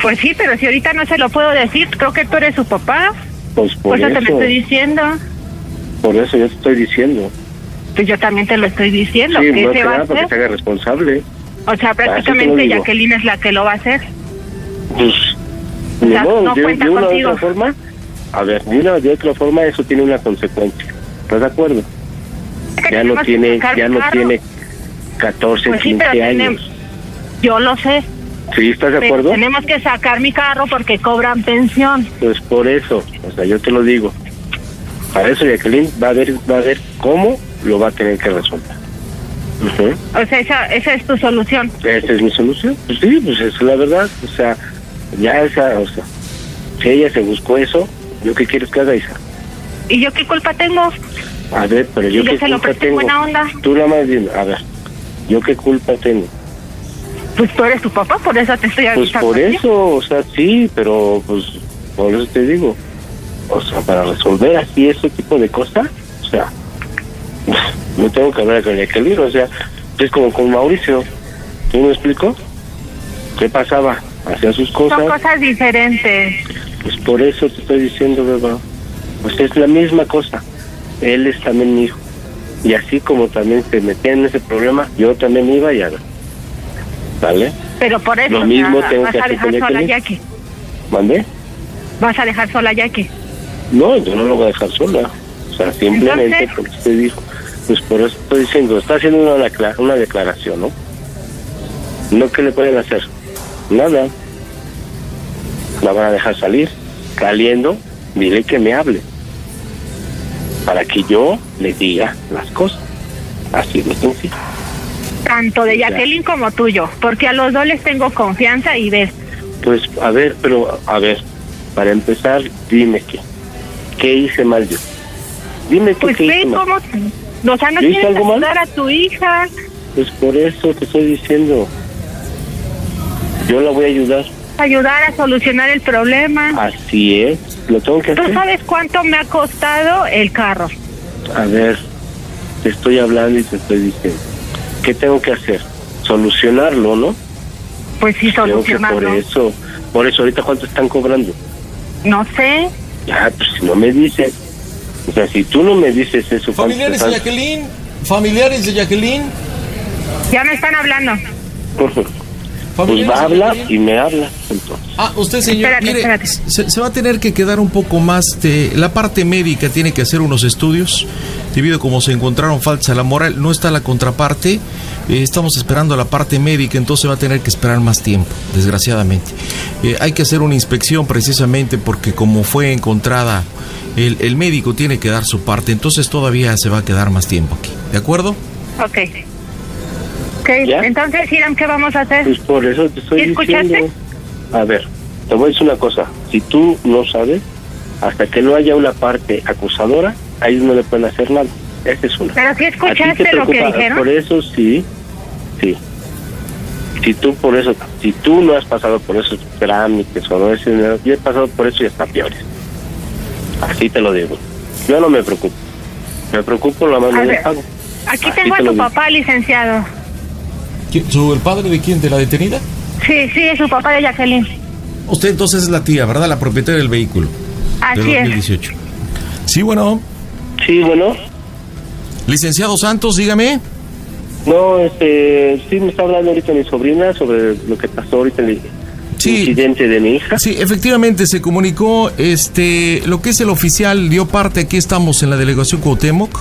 Pues sí, pero si ahorita no se lo puedo decir, creo que tú eres su papá. Pues por Por eso te lo estoy diciendo. por eso yo te estoy diciendo. Pues yo también te lo estoy diciendo. sí, ¿Qué más se va a nada para que te hacer? haga responsable. O sea, lo prácticamente. Jacqueline es la que lo va a hacer. Pues, O ni sea, modo, no de, cuenta de una contigo. otra forma, a ver, de una o de otra forma eso tiene una consecuencia. ¿Estás de acuerdo? Ya que tiene, ya carro. tiene 14, Pues sí, 15 pero años. tenemos... Yo lo sé. ¿Sí estás de pero acuerdo? tenemos que sacar mi carro porque cobran pensión. Pues por eso, o sea, yo te lo digo. Para eso Jacqueline va a ver, va a ver cómo lo va a tener que resolver. O sea, esa, esa es tu solución. Esa es mi solución. Pues sí, pues es la verdad. O sea, ya esa, o sea, si ella se buscó eso, ¿yo qué quieres que haga, Isa? ¿Y yo qué culpa tengo? A ver, pero yo Yo qué se culpa tengo. buena onda. Tú nada más dime, a ver, ¿yo qué culpa tengo? Pues tú eres tu papá, por eso te estoy Pues avisando. por a ti. eso, o sea, sí, pero pues por eso te digo. o sea, para resolver así ese tipo de cosas, o sea, no tengo que hablar con Jacqueline, o sea, es como con Mauricio. ¿Tú me explico? ¿Qué pasaba? Hacía sus cosas. Son cosas diferentes. Pues por eso te estoy diciendo, beba. Pues es la misma cosa. Él es también mi hijo. Y así como también se metía en ese problema, yo también iba y haga. ¿Vale? Pero por eso Lo mismo tengo vas que a hacer dejar con sola. Jackie. ¿Mandé? Vas a dejar sola a Jackie. No, yo no lo voy a dejar sola. O sea, simplemente Entonces- porque usted dijo. Pues por eso estoy diciendo, está haciendo una, una declaración, ¿no? No, ¿qué le pueden hacer? Nada. La van a dejar salir. Saliendo, dile que me hable. Para que yo le diga las cosas. Así de sencillo. Tanto de Jacqueline como tuyo. Porque a los dos les tengo confianza y ves. Pues, a ver, pero, a ver, para empezar, dime qué. ¿Qué hice mal yo? Dime qué, Pues qué hice ve mal. cómo. O sea, no ¿Yo hice quieres mal? ayudar a tu hija. Pues por eso te estoy diciendo. Yo la voy a ayudar. Ayudar a solucionar el problema. Así es. Lo tengo que ¿Tú hacer. sabes cuánto me ha costado el carro? A ver, te estoy hablando y te estoy diciendo. ¿Qué tengo que hacer? Solucionarlo, ¿no? Pues sí, que por solucionarlo. eso, por eso ahorita cuánto están cobrando. No sé. Ya, pues si no me dices. O sea, si tú no me dices eso, ¿cuánto Familiares de? Jacqueline, familiares de Jacqueline. Ya me están hablando. Pues va a hablar y me habla. Entonces. Ah, usted señor, Espérate, mire, espérate. Se, se va a tener que quedar un poco más de la parte médica tiene que hacer unos estudios debido a cómo se encontraron falsa la moral, no está la contraparte, eh, estamos esperando la parte médica, entonces va a tener que esperar más tiempo, desgraciadamente. Eh, hay que hacer una inspección precisamente porque como fue encontrada el, el médico tiene que dar su parte, entonces todavía se va a quedar más tiempo aquí, ¿de acuerdo? Ok. Ok, entonces, Hiram, ¿qué vamos a hacer? Pues por eso te estoy ¿Sí escuchaste? diciendo. A ver, te voy a decir una cosa. Si tú no sabes, hasta que no haya una parte acusadora, a ellos no le pueden hacer nada. Esa es una. Pero si ¿A ti escuchaste te lo que dijeron. Por eso sí, sí. Si tú por eso, si tú no has pasado por esos trámites o no dinero, yo he pasado por eso y hasta peores. Así te lo digo. Yo no me preocupo. Me preocupo la A mano de pago. Aquí Así tengo a tu digo. papá, licenciado. ¿Quién- su- ¿El padre de quién? ¿De la detenida? Sí, sí, es su papá de Jacqueline. Usted entonces es la tía, ¿verdad? La propietaria del vehículo. Así de es. 2018. Sí, bueno. Sí, bueno. Licenciado Santos, dígame. No, este, sí me está hablando ahorita mi sobrina sobre lo que pasó ahorita en el incidente de mi hija. Sí, efectivamente se comunicó, este, lo que es el oficial dio parte, aquí estamos en la delegación Cuauhtémoc,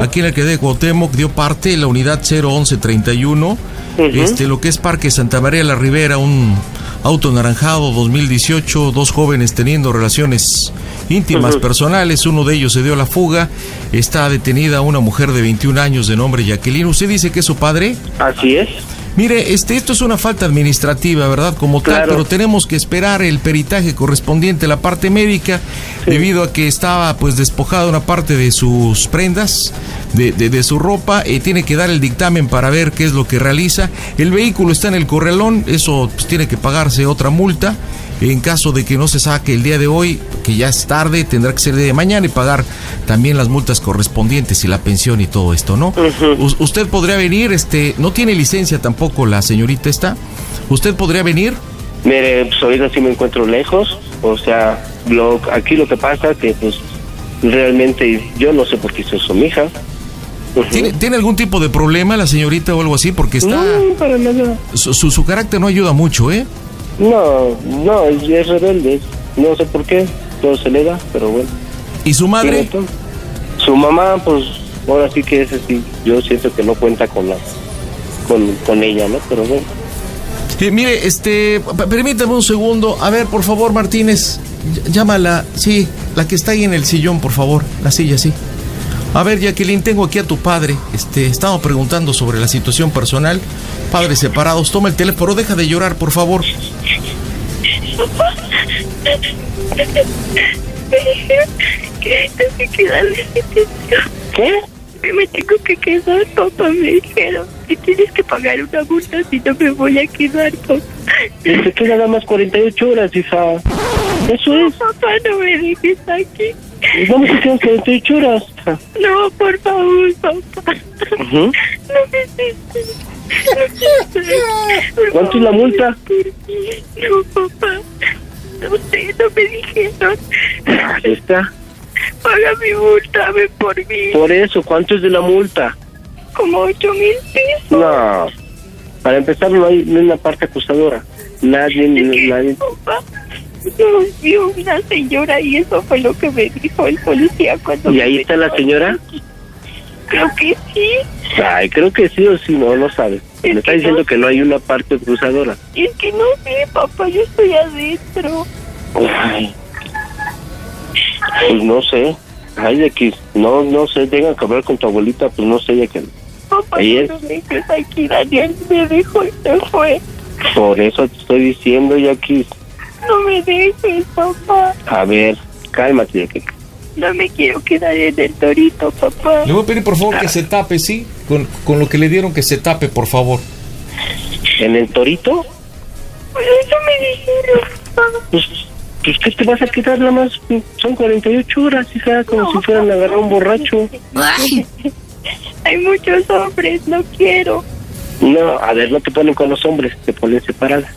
aquí en la que de Cuauhtémoc dio parte la unidad 01131, este, lo que es Parque Santa María la Ribera, un auto naranjado 2018, dos jóvenes teniendo relaciones íntimas personales, uno de ellos se dio a la fuga, está detenida una mujer de 21 años de nombre Jacqueline, ¿usted dice que es su padre? Así es. Mire, este, esto es una falta administrativa, ¿verdad? Como tal, pero tenemos que esperar el peritaje correspondiente a la parte médica, debido a que estaba pues despojada una parte de sus prendas, de, de- de su ropa, y tiene que dar el dictamen para ver qué es lo que realiza. El vehículo está en el corralón, eso pues, tiene que pagarse otra multa. En caso de que no se saque el día de hoy, que ya es tarde, tendrá que ser el día de mañana y pagar también las multas correspondientes y la pensión y todo esto, ¿no? U- usted podría venir, este, no tiene licencia tampoco la señorita esta. ¿Usted podría venir? Mire, pues ahorita sí me encuentro lejos, o sea, lo, aquí lo que pasa que pues realmente yo no sé por qué eso mi hija. ¿Tiene, ¿Tiene algún tipo de problema la señorita o algo así? Porque está... No, para nada. Su, su, su carácter no ayuda mucho, ¿eh? No, no, es, rebelde, no sé por qué, todo se le da, pero bueno. ¿Y su madre? Su mamá, pues ahora sí que es así, yo siento que no cuenta con la, con, con ella, ¿no? Pero bueno. Eh, mire, este, permítame un segundo. A ver, por favor, Martínez, ll- llámala. Sí, la que está ahí en el sillón, por favor. La silla, sí. A ver, Jacqueline, tengo aquí a tu padre. Este, estaba preguntando sobre la situación personal. Padres separados, toma el teléfono, deja de llorar, por favor. que tengo que quedar. ¿Qué? Que me tengo que quedar, papá, me dijeron. Y tienes que pagar una multa si no me voy a quedar, papá. Y se queda nada más 48 horas, hija. Eso es. Papá, no me dejes aquí. Vamos a hacer 48 horas. No, por favor, papá. Ujú. No me dejes. No ¿Cuánto es la multa? No, papá. No sé, no me dijeron. Ahí está. Paga mi multa, ven por mí. Por eso, ¿cuánto es de la multa? Como ocho mil pesos. No. Para empezar, no hay, no hay una parte acusadora. Nadie, nadie. Papá, nos vio una señora y eso fue lo que me dijo el policía cuando... ¿Y ahí está la señora? Creo que sí. Ay, creo que sí o sí, no, no sabe. Me está diciendo que no hay una parte acusadora. Es que no sé, papá, yo estoy adentro. Ay. Pues no sé. Ay, de que no, no sé, tengan que hablar con tu abuelita, pues no sé, ya que Papá, Ahí no me aquí, Daniel me dejó y se fue. por eso te estoy diciendo, Jackie. No me dejes, papá. A ver, cálmate. No me quiero quedar en el torito, papá. Le voy a pedir por favor que se tape, ¿sí? Con, con lo que le dieron que se tape, por favor. ¿En el torito? Pues eso me dijeron. Pues, pues ¿qué te vas a quedar nada más? Son 48 horas, hija, como si fueran a agarrar un borracho. Hay muchos hombres, no quiero. No, a ver, no te ponen con los hombres, te ponen separadas.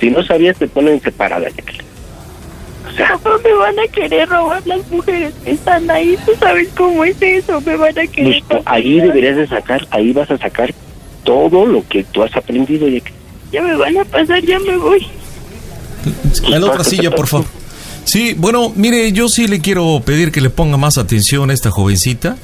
Si no sabías, te ponen separadas, Jackie. Papá, me van a querer robar las mujeres que están ahí. Tú sabes cómo es eso. Me van a querer. Pues, ahí deberías de sacar, ahí vas a sacar todo lo que tú has aprendido. Ya me van a pasar, ya me voy. En la otra silla, por favor. Sí, bueno, mire, yo sí le quiero pedir que le ponga más atención a esta jovencita.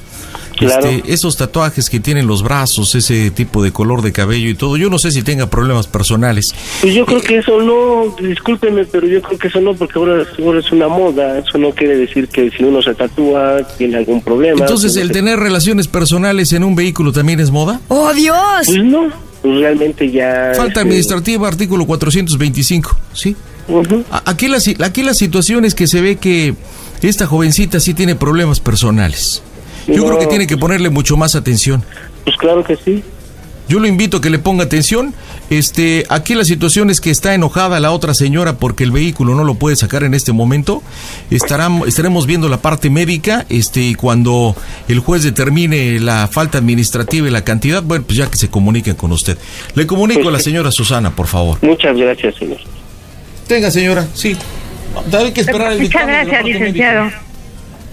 Claro. Este, esos tatuajes que tienen los brazos, ese tipo de color de cabello y todo, yo no sé si tenga problemas personales. Pues yo creo que eso no, discúlpeme, pero yo creo que eso no, porque ahora, ahora es una moda. Eso no quiere decir que si uno se tatúa tiene algún problema. Entonces, ¿el se- tener relaciones personales en un vehículo también es moda? ¡Oh, Dios! Pues no, pues realmente ya... Falta este, administrativa, artículo 425, ¿sí? A- Aquí la, aquí la situación es que se ve que esta jovencita sí tiene problemas personales. Yo No. creo que tiene que ponerle mucho más atención. Pues claro que sí. Yo lo invito a que le ponga atención. Este, aquí la situación es que está enojada la otra señora porque el vehículo no lo puede sacar en este momento. Estarán, estaremos viendo la parte médica, este, y cuando el juez determine la falta administrativa y la cantidad, bueno, pues ya que se comuniquen con usted. Le comunico a la señora Susana, por favor. Muchas gracias, señor. Tenga, señora, sí. Hay que esperar el Muchas gracias, licenciado.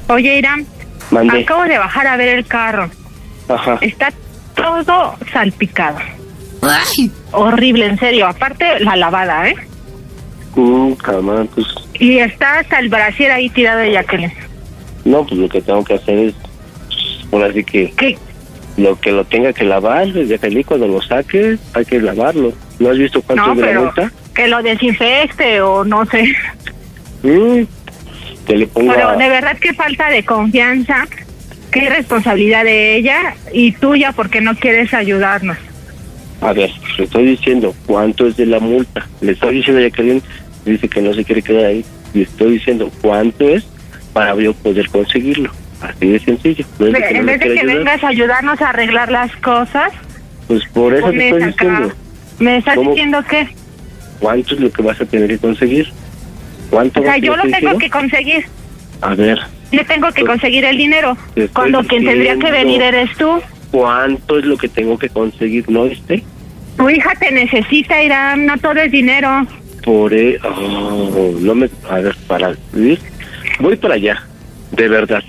Oye, Irán, Mandé. acabo de bajar a ver el carro. Ajá. Está todo salpicado. Horrible, en serio. Aparte, la lavada, ¿eh? Mm, calma, pues... Y está hasta el brasier ahí tirado de Jacqueline. No, pues lo que tengo que hacer es... Por así que... ¿Qué? Lo que lo tenga que lavar, desde feliz cuando lo saque, hay que lavarlo. ¿No has visto cuánto No, es de la multa? que lo desinfecte o no sé. Mm, que le ponga... Pero de verdad que falta de confianza. Qué responsabilidad de ella y tuya porque no quieres ayudarnos. A ver, le estoy diciendo cuánto es de la multa. Le estoy diciendo a Jacqueline, dice que no se quiere quedar ahí. Le estoy diciendo cuánto es para yo poder conseguirlo. Así de sencillo. No es de en vez de que ayudar, vengas a ayudarnos a arreglar las cosas, Pues por eso te pones estoy acá. diciendo me estás ¿Cómo? diciendo que, cuánto es lo que vas a tener que conseguir. ¿Cuánto o sea, yo lo tengo que que conseguir. A ver, Yo tengo que conseguir el dinero. Cuando quien tendría que venir eres tú. ¿cuánto es lo que tengo que conseguir? ¿No viste? Tu hija te necesita, Irán. No todo es dinero. Por e- oh, no me a ver para ir voy para allá de verdad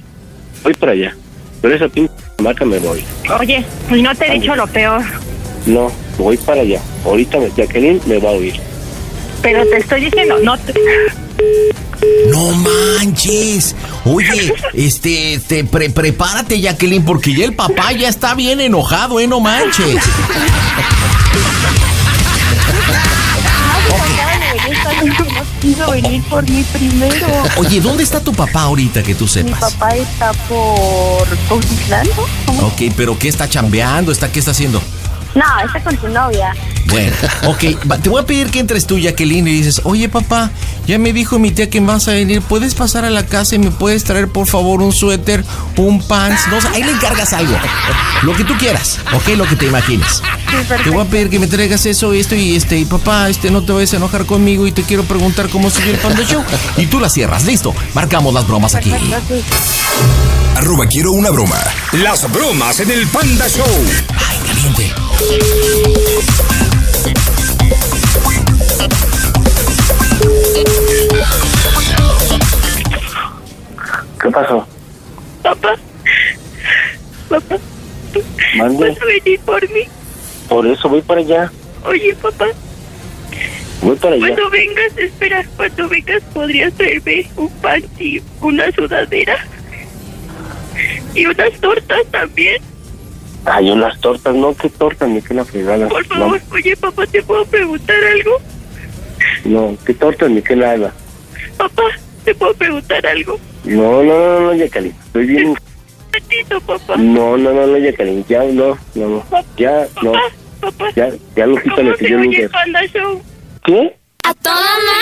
voy para allá pero esa pinche marca me voy Oye, pues no te he dicho lo peor. no voy para allá ahorita me- Jacqueline me va a oír Pero te estoy diciendo, no te... No manches. Oye, este, te pre- prepárate, Jacqueline, porque ya el papá ya está bien enojado, ¿eh? No manches. Venir por mí primero. Oye, ¿dónde está tu papá ahorita que tú Mi sepas? papá está por Cautitlán, ¿no? Ok, pero ¿qué está chambeando? ¿Está, ¿Qué está haciendo? No, está con su novia. Bueno, ok, te voy a pedir que entres tú, Jacqueline, y dices, oye papá, ya me dijo mi tía que vas a venir, ¿puedes pasar a la casa y me puedes traer por favor un suéter, un pants? No, sé, ahí le encargas algo, lo que tú quieras, ok, lo que te imagines. Te voy a pedir que me traigas eso, esto y este, y papá, este, no te vayas a enojar conmigo y te quiero preguntar cómo sigue el Panda Show. Y tú la cierras, listo, marcamos las bromas aquí. Arroba quiero una broma. Las bromas en el Panda Show. Ay, caliente. ¿Qué pasó? Papá, papá, Mande. ¿vas a venir por mí? Por eso voy para allá. Oye, papá, Voy para allá. cuando vengas, espera, cuando vengas podrías traerme un pan y una sudadera. Y unas tortas también. Ay, unas tortas, no, qué tortas, ni qué la fregada. Por favor, oye, papá, ¿te puedo preguntar algo? No, qué tortas, ni qué nada. Papá, ¿te puedo preguntar algo? No, no, no, no, Jacqueline. Estoy bien. Tantito, papá. No, no, no, no, Jacqueline. Ya, no, no, no. Ya, no. Ya, ya Lupita le pidió el. ¿Qué? ¡A toda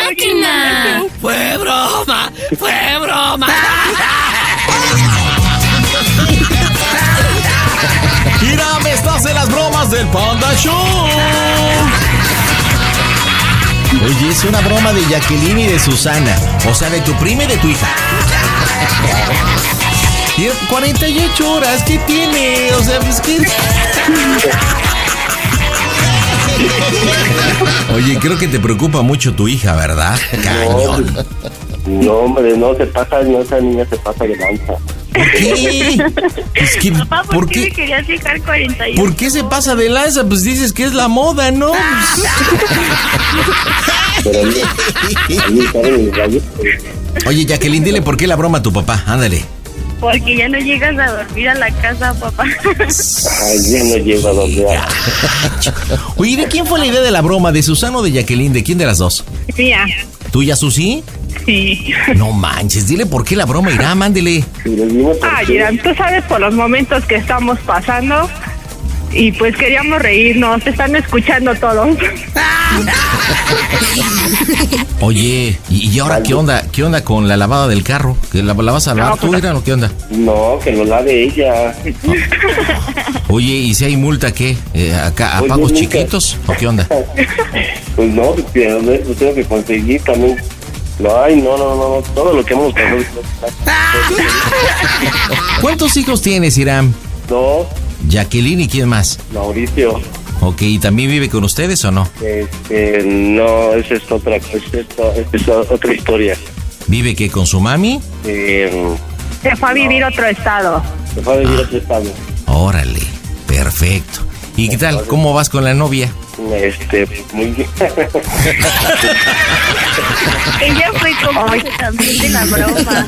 máquina! ¡Fue broma! ¡Fue broma! Mira, me estás en las bromas del Panda Show. Oye, es una broma de Jacqueline y de Susana. O sea, de tu prima y de tu hija. Y 48 horas, ¿qué tiene? O sea, pues qué. Oye, creo que te preocupa mucho tu hija, ¿verdad? Cañón. No, hombre, no se pasa, no, esa niña se pasa de lanza. ¿Por qué? Es que, Papá, ¿por, ¿por qué me qué? querías dejar 41? ¿Por qué se pasa de lanza? Pues dices que es la moda, ¿no? Pero a mí, a mí, ¿saben? El gallo, pues, Oye, Jacqueline, dile por qué la broma a tu papá. Ándale. Porque ya no llegas a dormir a la casa, papá. Ay, ya no llego a donde Oye, ¿de quién fue la idea de la broma? ¿De Susana o de Jacqueline? ¿De quién de las dos? Mía. ¿Tuya, Susi? Sí. No manches, dile por qué la broma irá, mándele. Ay, Irán, tú sabes por los momentos que estamos pasando y pues queríamos reírnos, te están escuchando todos. Oye, ¿y, ahora qué onda? ¿Qué onda con la lavada del carro? ¿Que la, la vas a lavar No, tú, pues- Irán, o qué onda? No, que lo lave ella. Oye, ¿y si hay multa qué? Eh, acá, ¿A Oye, pagos nunca. chiquitos o qué onda? Pues no, pero no, lo tengo que conseguir también. No, ay, no, no, no, no, todo lo que hemos pasado. ¿Cuántos hijos tienes, Irán? Dos, Jacqueline y quién más. Mauricio, Ok, ¿y también vive con ustedes o no? este, no, esa es otra, esa es, otra historia. ¿Vive que con su mami? Eh, Se fue a vivir otro estado. se fue a vivir otro estado. Órale, perfecto. ¿Y qué tal? ¿Cómo vas con la novia? Este, muy bien. Ella fue como también de la broma.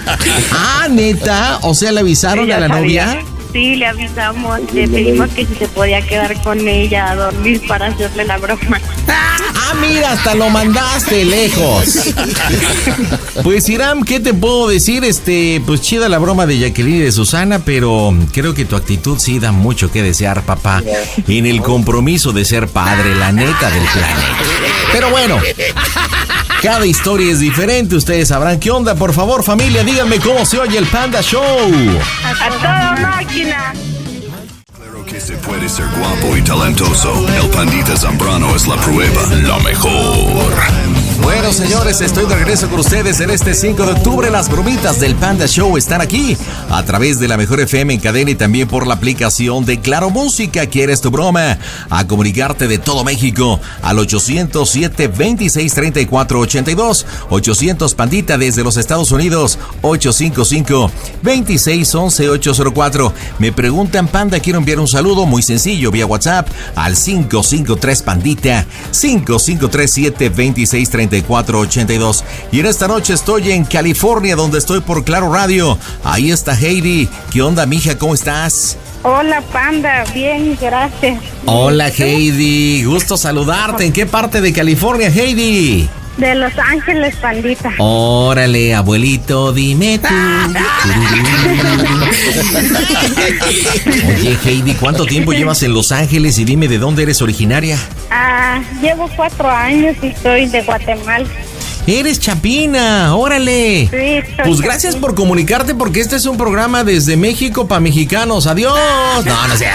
Ah, neta, o sea, le avisaron Ella a la sabía. novia. Sí, le avisamos, le pedimos que si se podía quedar con ella a dormir para hacerle la broma. Ah, mira, hasta lo mandaste lejos. Pues Iram, ¿qué te puedo decir? Este, pues chida la broma de Jacqueline y de Susana, pero creo que tu actitud sí da mucho que desear, papá, en el compromiso de ser padre, la neta del planeta. Pero bueno, cada historia es diferente, ustedes sabrán qué onda. Por favor, familia, díganme cómo se oye el Panda Show. A toda máquina. Que se puede ser guapo y talentoso. El Pandita Zambrano es la prueba. Lo mejor. Bueno, señores, estoy de regreso con ustedes en este 5 de octubre. Las bromitas del Panda Show están aquí a través de la Mejor FM en cadena y también por la aplicación de Claro Música. ¿Quieres tu broma? A comunicarte de todo México al 807 26 34 82 800 Pandita desde los Estados Unidos 855 26 11 804. Me preguntan, Panda, quiero enviar un saludo muy sencillo vía WhatsApp al 553 Pandita 5537 26 34 82. Y en esta noche estoy en California, donde estoy por Claro Radio. Ahí está Heidi. ¿Qué onda, mija? ¿Cómo estás? Hola, panda. Bien, gracias. Hola, Heidi. Gusto saludarte. ¿En qué parte de California, Heidi? De Los Ángeles, pandita. Órale, abuelito, dime tú. Oye, Heidi, ¿cuánto tiempo llevas en Los Ángeles y dime de dónde eres originaria? Ah, llevo cuatro años y soy de Guatemala. Eres Chapina, órale. Sí, Pues gracias por comunicarte porque este es un programa desde México para mexicanos. Adiós. No, no sé.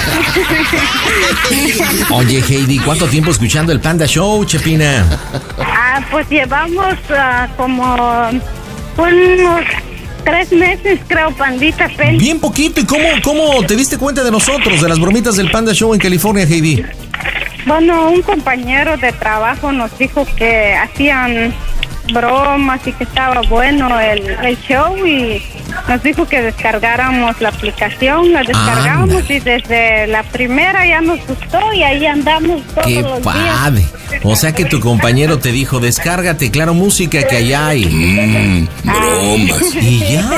Oye, Heidi, ¿cuánto tiempo escuchando el Panda Show, Chapina? Ah, pues llevamos ah, como unos tres meses, creo, pandita. Fel. Bien poquito. ¿Y cómo, cómo te diste cuenta de nosotros, de las bromitas del Panda Show en California, Heidi? Bueno, un compañero de trabajo nos dijo que hacían bromas y que estaba bueno el, el show y nos dijo que descargáramos la aplicación, la descargamos y desde la primera ya nos gustó y ahí andamos todos ¡Qué los padre! días. O sea que tu compañero te dijo, descárgate, claro, música que allá hay. Mm, bromas. Y ya.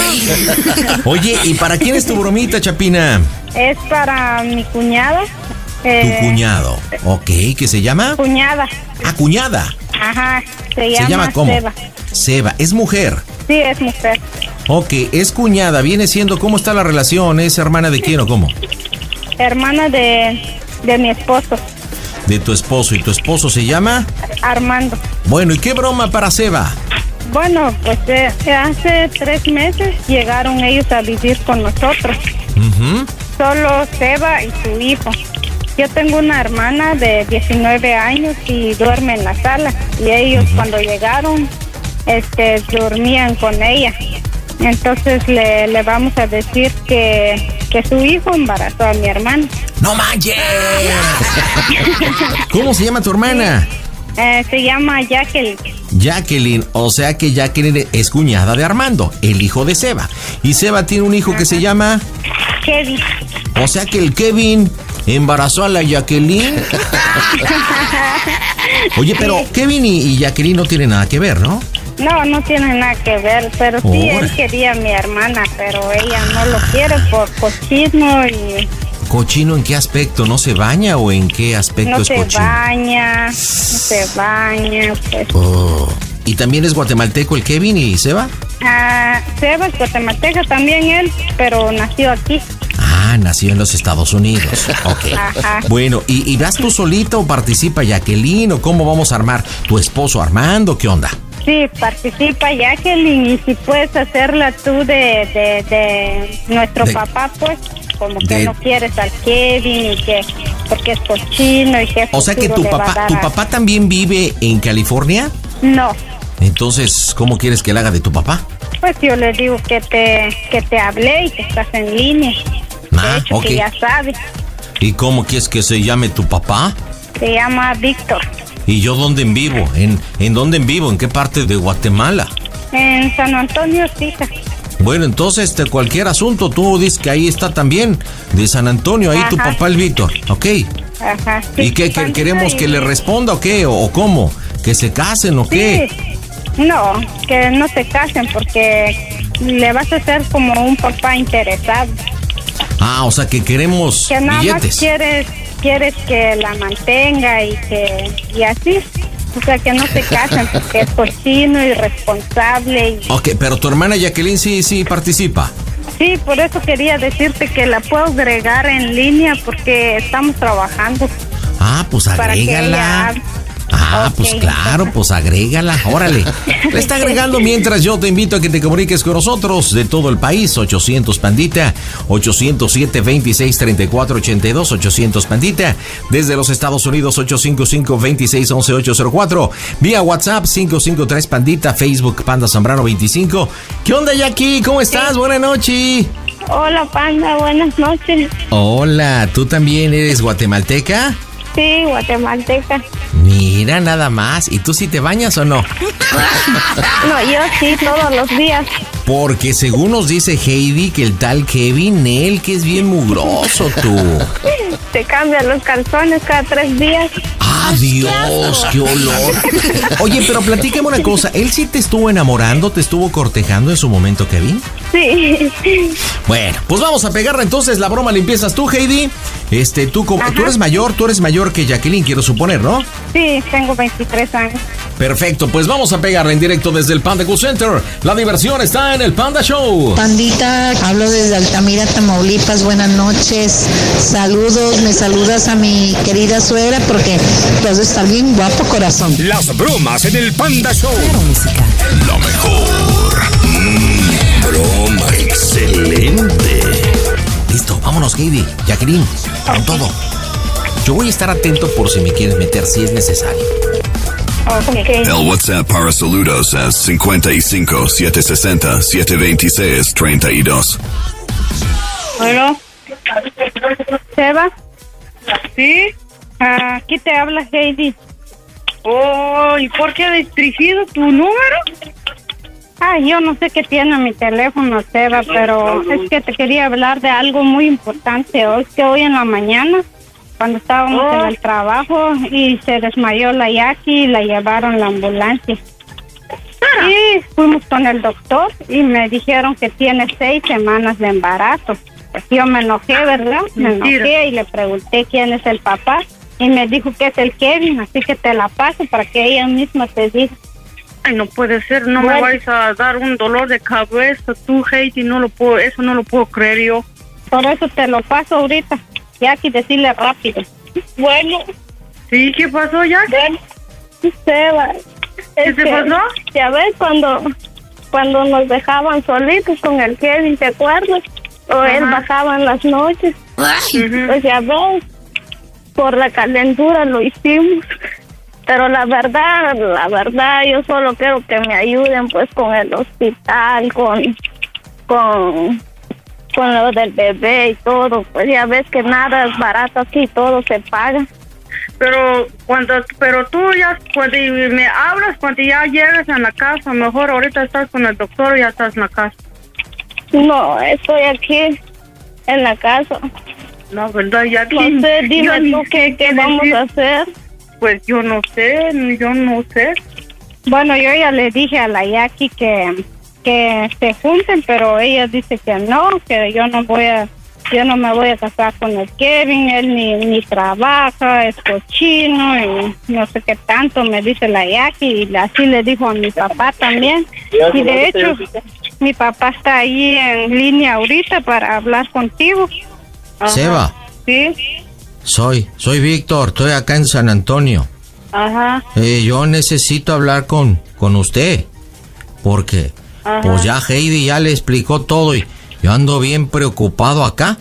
Oye, ¿y para quién es tu bromita, Chapina? Es para mi cuñada. Tu eh, cuñado. Ok, ¿qué se llama? Cuñada. Ah, cuñada. Ajá, se llama, ¿Se llama cómo? Seba. Seba, es mujer. Sí, es mujer. Ok, es cuñada, viene siendo, ¿cómo está la relación? ¿Es hermana de quién o cómo? Hermana de, de mi esposo, De tu esposo. ¿Y tu esposo se llama? Armando. Bueno, ¿y qué broma para Seba? Bueno, pues eh, hace tres meses llegaron ellos a vivir con nosotros. Solo Seba y su hijo. Yo tengo una hermana de 19 años y duerme en la sala. Y ellos cuando llegaron, este, dormían con ella. Entonces le, le vamos a decir que, que su hijo embarazó a mi hermana. ¡No manches! ¿Cómo se llama tu hermana? Eh, se llama Jacqueline. Jacqueline, o sea que Jacqueline es cuñada de Armando, el hijo de Seba. Y Seba tiene un hijo que se llama, Kevin. o sea que el Kevin embarazó a la Jacqueline. Oye, pero Kevin y, y Jacqueline no tienen nada que ver, ¿no? No, no tiene nada que ver, pero sí, él quería a mi hermana, pero ella no lo quiere por cochino y ¿Cochino en qué aspecto? ¿No se baña o en qué aspecto no es se cochino? baña, no se baña, pues. Oh. ¿Y también es guatemalteco el Kevin y Seba? Ah, Seba es guatemalteca también él, pero nació aquí. Ah, nació en los Estados Unidos. Ok. Ajá. Bueno, ¿y, y vas tú solita o participa Jacqueline o cómo vamos a armar? ¿Tu esposo Armando? ¿Qué onda? Sí, participa Jacqueline y si puedes hacerla tú de, de, de nuestro De- papá, pues, como que no quieres al Kevin y que porque es cochino y que O sea que tu papá, tu papá también vive en California. No, Entonces, ¿cómo quieres que le haga de tu papá? pues yo le digo que te que te hablé y que estás en línea. Ah, hecho, que ya sabes. ¿Y cómo quieres que se llame tu papá? Se llama Víctor. ¿Y yo dónde en vivo? ¿En, en dónde en vivo? ¿En qué parte de Guatemala? En San Antonio, hija. Bueno, entonces, de cualquier asunto, tú dices que ahí está también, de San Antonio, ahí tu papá el Víctor, ¿ok? Ajá. ¿Y qué, queremos que le responda o qué? ¿O, o cómo? ¿Que se casen o qué? Sí. No, que no se casen porque le vas a hacer como un papá interesado. Ah, o sea que queremos Que nada más billetes. quieres, quieres que la mantenga y que y así. O sea, que no se casen porque es cochino, irresponsable. Y, Ok, pero tu hermana Jacqueline sí, sí participa. sí, por eso quería decirte que la puedo agregar en línea porque estamos trabajando. Ah, pues Para que ella agrégala. hable. Ah, pues claro, pues agrégala, órale. Le está agregando mientras yo te invito a que te comuniques con nosotros de todo el país, 800 Pandita, 807 26 34 82, 800 Pandita, desde los Estados Unidos, 855 26 11 804, vía WhatsApp 553 Pandita, Facebook Panda Zambrano 25. ¿Qué onda, Jackie? ¿Cómo estás? Buenas noches. Hola, Panda, buenas noches. Hola, ¿tú también eres guatemalteca? Sí, guatemalteca. Mira nada más. ¿Y tú sí te bañas o no? No, yo sí, todos los días. Porque según nos dice Heidi que el tal Kevin, él que es bien mugroso tú. Se cambian los calzones cada tres días. Ah, Adiós, qué olor. Oye, pero platícame una cosa. ¿Él sí te estuvo enamorando, te estuvo cortejando en su momento, Kevin? Sí. Bueno, pues vamos a pegarle entonces la broma, empiezas tú, Heidi. Este, tú, como, tú eres mayor, tú eres mayor que Jacqueline, quiero suponer, ¿no? Sí, tengo 23 años. Perfecto, pues vamos a pegarle en directo desde el Panda Cool Center. La diversión está en el Panda Show. Pandita, hablo desde Altamira, Tamaulipas. Buenas noches. Saludos, me saludas a mi querida suegra porque de estar bien guapo, corazón. Las bromas en el Panda Show. Lo mejor. Excelente. Listo, vámonos, Heidi. Jacqueline, con todo. Yo voy a estar atento por si me quieres meter si es necesario. El WhatsApp para saludos es 55 760 726 32. Bueno. ¿Seba? ¿Sí? Aquí te habla Heidi. Oh, ¿y por qué ha restringido tu número? Ah, yo no sé qué tiene mi teléfono, Seba, pero es que te quería hablar de algo muy importante. Hoy que hoy en la mañana, cuando estábamos en el trabajo y se desmayó la Yaki y la llevaron a la ambulancia. Y fuimos con el doctor y me dijeron que tiene seis semanas de embarazo. Pues yo me enojé, ¿verdad? Me enojé y le pregunté quién es el papá y me dijo que es el Kevin, así que te la paso para que ella misma te diga. Ay, no puede ser, no me Bueno. vais a dar un dolor de cabeza, tú, Heidi, no lo puedo, eso no lo puedo creer yo. Por eso te lo paso ahorita. Que decirle rápido. Bueno. ¿Sí? ¿Qué pasó, ya? Seba. ¿Qué te pasó? Ya ves cuando cuando nos dejaban solitos con el Kevin, ¿te acuerdas? O él bajaba en las noches. Pues ya ves, por la calentura lo hicimos. Pero la verdad, la verdad, yo solo quiero que me ayuden pues con el hospital, con, con, con lo del bebé y todo. Pues ya ves que nada es barato aquí, todo se paga. Pero cuando, pero tú ya, cuando me hablas, cuando ya llegues a la casa, mejor ahorita estás con el doctor o ya estás en la casa. No, estoy aquí en la casa. No, ¿verdad? Ya No sé, dime yo tú qué, vamos a hacer. Pues yo no sé, yo no sé. Bueno, yo ya le dije a la Yaki que, que se junten, pero ella dice que no, que yo no voy a, yo no me voy a casar con el Kevin, él ni, ni trabaja, es cochino y no sé qué tanto me dice la Yaki y así le dijo a mi papá también. Y de hecho, mi papá está ahí en línea ahorita para hablar contigo. Seba, Sí, soy, soy Víctor, estoy acá en San Antonio. ajá. Eh, yo necesito hablar con, con usted. Porque, Ajá. pues ya Heidi ya le explicó todo y yo ando bien preocupado acá.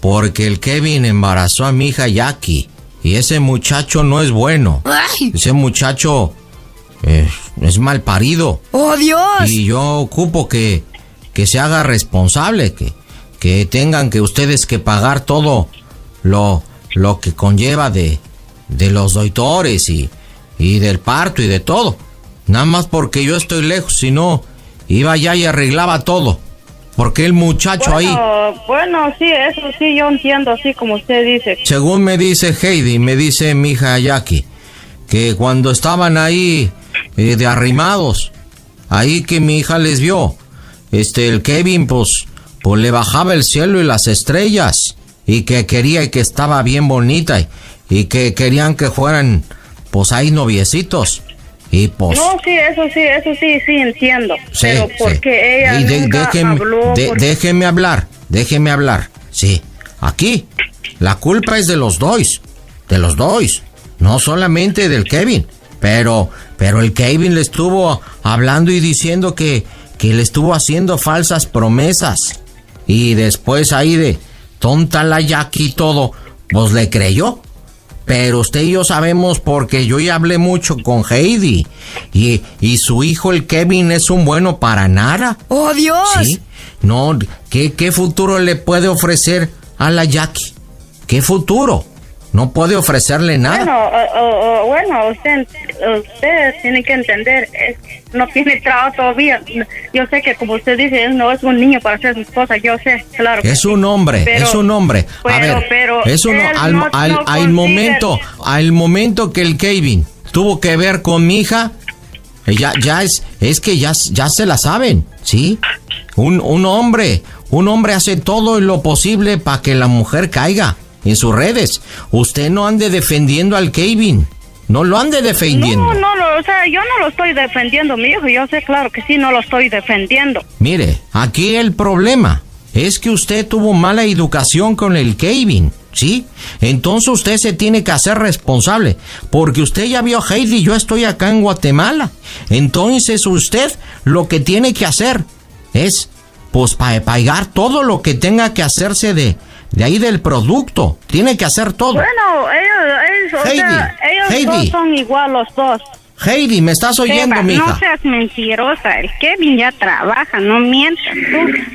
Porque el Kevin embarazó a mi hija Jackie. Y ese muchacho no es bueno. Ese muchacho eh, es mal parido. ¡Oh, Dios! Y yo ocupo que, que se haga responsable, que, que tengan que ustedes que pagar todo lo, lo que conlleva de, de los doitores y, y del parto y de todo. Nada más porque yo estoy lejos, si no, iba allá y arreglaba todo. Porque el muchacho ahí, Bueno, bueno, sí, eso sí, yo entiendo, así como usted dice. según me dice Heidi, me dice mi hija Jackie, que cuando estaban ahí eh, de arrimados, ahí que mi hija les vio, este, el Kevin, pues, pues le bajaba el cielo y las estrellas, y que quería y que estaba bien bonita, y, y que querían que fueran, pues, ahí noviecitos, y pues... No, sí, eso sí, eso sí, sí entiendo. Sí, pero sí. porque ella Y de- nunca déjeme, habló. de- déjeme hablar, déjeme hablar. Sí, aquí la culpa es de los dos, de los dos, no solamente del Kevin. Pero, pero el Kevin le estuvo hablando y diciendo que, que le estuvo haciendo falsas promesas. Y después ahí de tonta la Jackie y todo, pues le creyó. Pero usted y yo sabemos porque yo ya hablé mucho con Heidi. Y, y su hijo, el Kevin, es un bueno para nada. ¡Oh, Dios! Sí. No, ¿qué, ¿qué futuro le puede ofrecer a la Jackie? ¿Qué futuro? No puede ofrecerle nada. Bueno, o- o- bueno, usted, usted tiene que entender, no tiene trabajo todavía. Yo sé que como usted dice, él no es un niño para hacer sus cosas, yo sé, claro. Es un hombre, Pero- es un hombre. A pero- ver, pero es un, él al, no- al- no al consigue- momento, al momento que el Kevin tuvo que ver con mi hija, eh, ya, ya es, es que ya, ya se la saben, ¿sí? Un, un hombre, un hombre hace todo lo posible para que la mujer caiga en sus redes. Usted no ande defendiendo al Kevin, no lo ande defendiendo. No, no, lo- o sea, yo no lo estoy defendiendo, mi hijo, yo sé, claro que sí, no lo estoy defendiendo. Mire, aquí el problema es que usted tuvo mala educación con el Kevin, ¿sí? Entonces usted se tiene que hacer responsable, porque usted ya vio a Heidi, yo estoy acá en Guatemala. Entonces usted lo que tiene que hacer es, pues, pa- pagar todo lo que tenga que hacerse de, de ahí del producto. Tiene que hacer todo. Bueno, ellos, ellos, o Heidi, sea, ellos Heidi. dos son igual los dos. Heidi, ¿me estás oyendo, mija? No seas mentirosa, el Kevin ya trabaja, no mientas tú.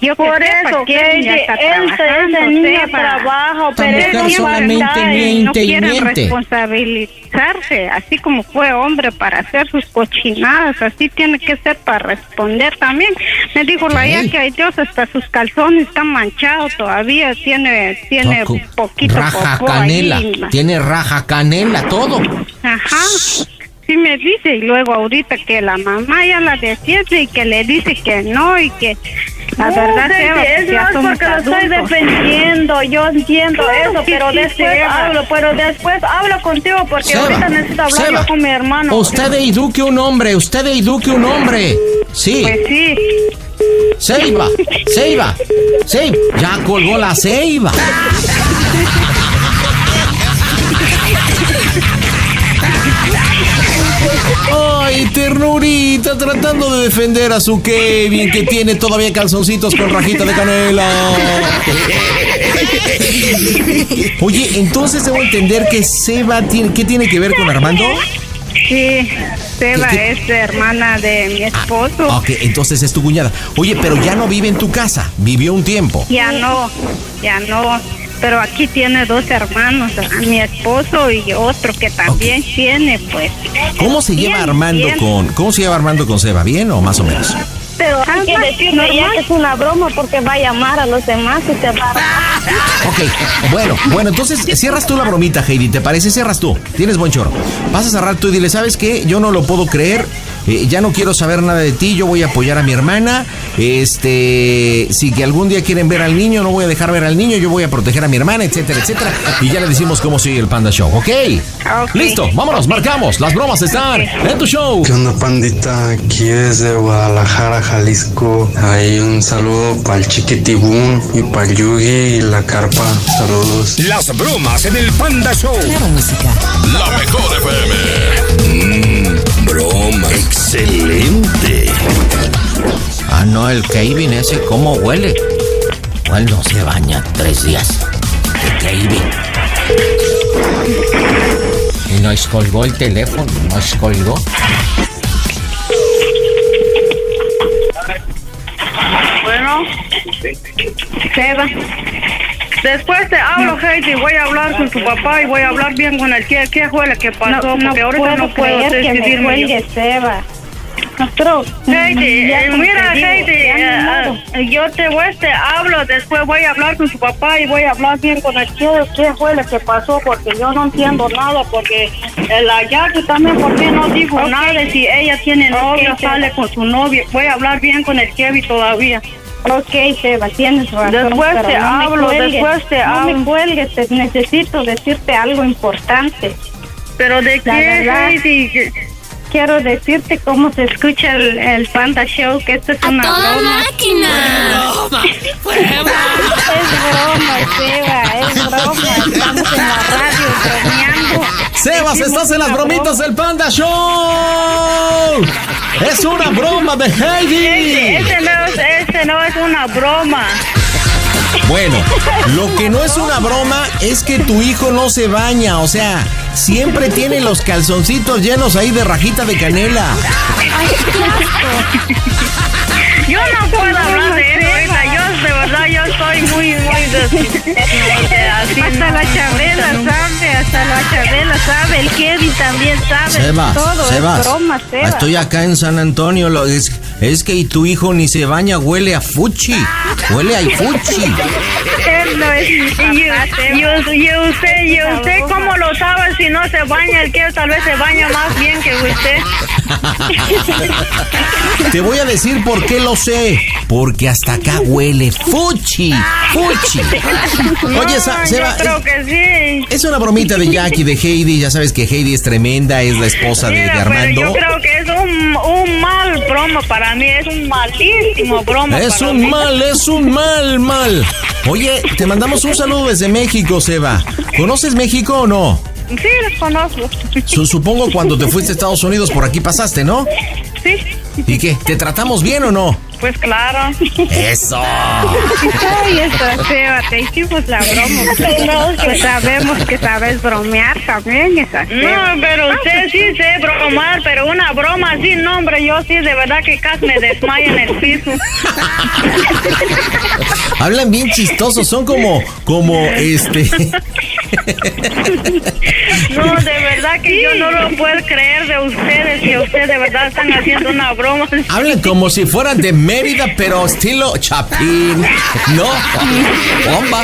Yo Por eso, que ese niño Seba. trabaja, pero no solamente y no quiere responsabilizarse, así como fue hombre para hacer sus cochinadas, así tiene que ser para responder también. Me dijo la que ay Dios, hasta sus calzones están manchados todavía, tiene tiene poquito raja canela, tiene raja canela, todo. Ajá. Sí me dice y luego ahorita que la mamá ya la defiende y que le dice que no y que la No, verdad pues es ya más somos porque lo estoy adultos. defendiendo, yo entiendo Claro eso, que pero sí, después Seba. hablo, pero después hablo contigo porque Seba, ahorita necesito hablar Seba, yo con mi hermano. Usted eduque un hombre, usted eduque un hombre. Sí. Pues sí. Seiba, Seiba, Seiba. Ya colgó la Seiba. Ay, ternurita, tratando de defender a su Kevin, que tiene todavía calzoncitos con rajita de canela. Oye, entonces debo entender que Seba tiene, ¿qué tiene que ver con Armando? Sí, Seba es hermana de mi esposo. Ok, entonces es tu cuñada. Oye, pero ya no vive en tu casa, vivió un tiempo. Ya no, ya no. Pero aquí tiene dos hermanos, mi esposo y otro que también tiene, pues. ¿Cómo se lleva Armando bien. con, cómo se lleva Armando con Seba? ¿Bien o más o menos? Pero hay que decirle ya que es una broma porque va a llamar a los demás y te va a... Ok, bueno, bueno, entonces cierras tú la bromita, Heidi, ¿te parece? Cierras tú. Tienes buen choro. Vas a cerrar tú y dile, ¿sabes qué? Yo no lo puedo creer. Eh, ya no quiero saber nada de ti. Yo voy a apoyar a mi hermana. Este, si que algún día quieren ver al niño, no voy a dejar ver al niño. Yo voy a proteger a mi hermana, etcétera, etcétera. Y ya le decimos cómo sigue el Panda Show, ¿ok? Ok. Listo, vámonos, marcamos. Las bromas están en tu show. ¿Qué onda, pandita? Aquí desde Guadalajara, Jalisco. Hay un saludo para el Chiquitibún y para el Yugi y la Carpa. Saludos. Las bromas en el Panda Show. La mejor FM. Excelente. Ah, no, el Kevin ese, ¿cómo huele? Igual no se baña tres días. El Kevin. Y nos colgó el teléfono, nos colgó. Bueno, Seba. Después te hablo, Heidi, voy a hablar con tu papá y voy a hablar bien con él. ¿Qué, qué fue lo que pasó? No, no Porque ahorita puedo no puedo creer que me decidirme. Seba. Pero, Heidi, eh, mira, digo, Heidi, eh, eh, yo te voy, te hablo, después voy a hablar con su papá y voy a hablar bien con él. ¿Qué, qué fue lo que pasó? Porque yo no entiendo nada, porque eh, la Jackie también, ¿por qué no dijo Ok. nada? Si ella tiene novio, sale con su novio. Voy a hablar bien con el Kevin todavía. Ok, Seba, tienes razón. Después te no hablo, cuelgues, después te no hablo. me cuelgues, te necesito decirte algo importante. Pero de La qué, verdad, Heidi? Quiero decirte cómo se escucha el, el Panda Show, que esto es una toda broma. máquina! Es broma, Seba, es broma. Estamos en la radio bromeando. Sebas, estás en las bromitas del Panda Show. Es una broma de Heidi. ese no, no es una broma. Bueno, lo que no es una broma es que tu hijo no se baña, o sea, siempre tiene los calzoncitos llenos ahí de rajita de canela. Yo no puedo hablar de eso. Yo, estoy muy, muy así. Hasta la chabrela hasta la Chabela sabe, el Kevin también sabe. Sebas, todo Sebas. es broma, Sebas. Estoy acá en San Antonio. lo- es, es que y tu hijo ni se baña, huele a fuchi. Huele a fuchi. No es mi Y, y- y usted, y usted cómo lo sabe si no se baña, el que tal vez se baña más bien que usted. Te voy a decir por qué lo sé. Porque hasta acá huele fuchi. Fuchi. Oye, Sa- Seba, yo creo que sí. es una bromita de Jackie, de Heidi. Ya sabes que Heidi es tremenda, es la esposa de, de Mira, pero Armando. yo creo que es un, un mal broma para mí, es un malísimo broma Es para un mí. mal, es un mal, mal. Oye, te mandamos un saludo desde México, Seba. ¿Conoces México o no? Sí, los conozco. Su- supongo cuando te fuiste a Estados Unidos por aquí pasaste, ¿no? Sí, ¿Y qué? ¿Te tratamos bien o no? Pues claro. Eso. Ay, eso, Seba, te hicimos la broma. Pues sabemos que sabes bromear también, esa. No, pero usted sí sé bromar, pero una broma así, no, hombre, yo sí, de verdad que casi me desmayo en el piso. Hablan bien chistosos, son como, como este. No, de verdad que yo no lo puedo creer de ustedes, que ustedes de verdad están haciendo una broma. Hablan como si fueran de Mérida, pero estilo Chapín. No, bomba.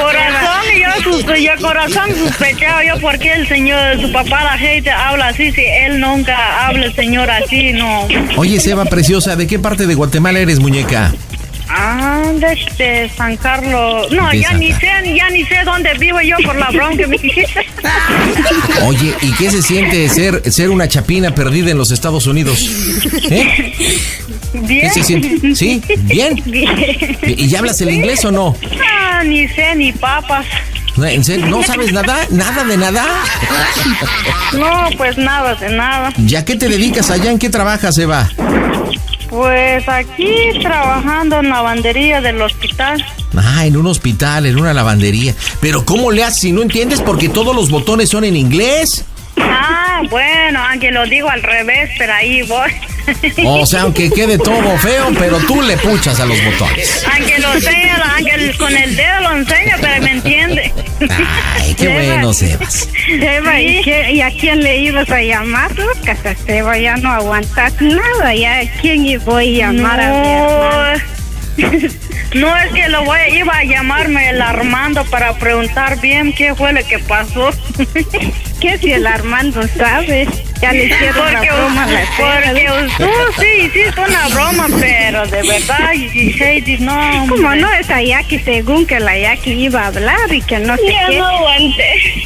Corazón, yo, sus- yo corazón sospechaba yo porque el señor, su papá, la gente habla así, si él nunca habla el señor así, no. Oye, Seba Preciosa, ¿de qué parte de Guatemala eres, muñeca? Ah, de este, San Carlos. No, De ya ni sé, ya ni sé dónde vivo yo por la que me hiciste. Oye, ¿y qué se siente ser, ser una chapina perdida en los Estados Unidos? ¿Eh? Bien. ¿Qué se siente? ¿Sí? ¿Bien? Bien. ¿Y, ya hablas el inglés o no? Ah, ni sé ni papas. No, ¿En serio? ¿No sabes nada? ¿Nada de nada? No, pues nada de nada. ¿Ya qué te dedicas allá? ¿En qué trabajas, Eva? Pues aquí trabajando en la lavandería del hospital. Ah, en un hospital, en una lavandería. Pero ¿cómo le haces si no entiendes? Porque todos los botones son en inglés. Ah, bueno, aunque lo digo al revés, pero ahí voy. O sea, aunque quede todo feo, pero tú le puchas a los botones. Aunque lo enseña, aunque con el dedo lo enseña, pero me entiende. Ay, qué bueno, Sebas. Seba, ¿y, qué- y a quién le ibas a llamar? Lucas, a Seba ya no aguantas nada, ya a quién voy a llamar a mi hermano? No es que lo voy a, iba a llamarme el Armando para preguntar bien qué fue lo que pasó. ¿Qué si el Armando sabe? Ya le hicieron porque, la broma a la Porque tú sí hiciste una broma, pero de verdad, Heidi, no. Como no, esa Jackie, según que la Jackie iba a hablar y que no sé Ya qué. no aguanté.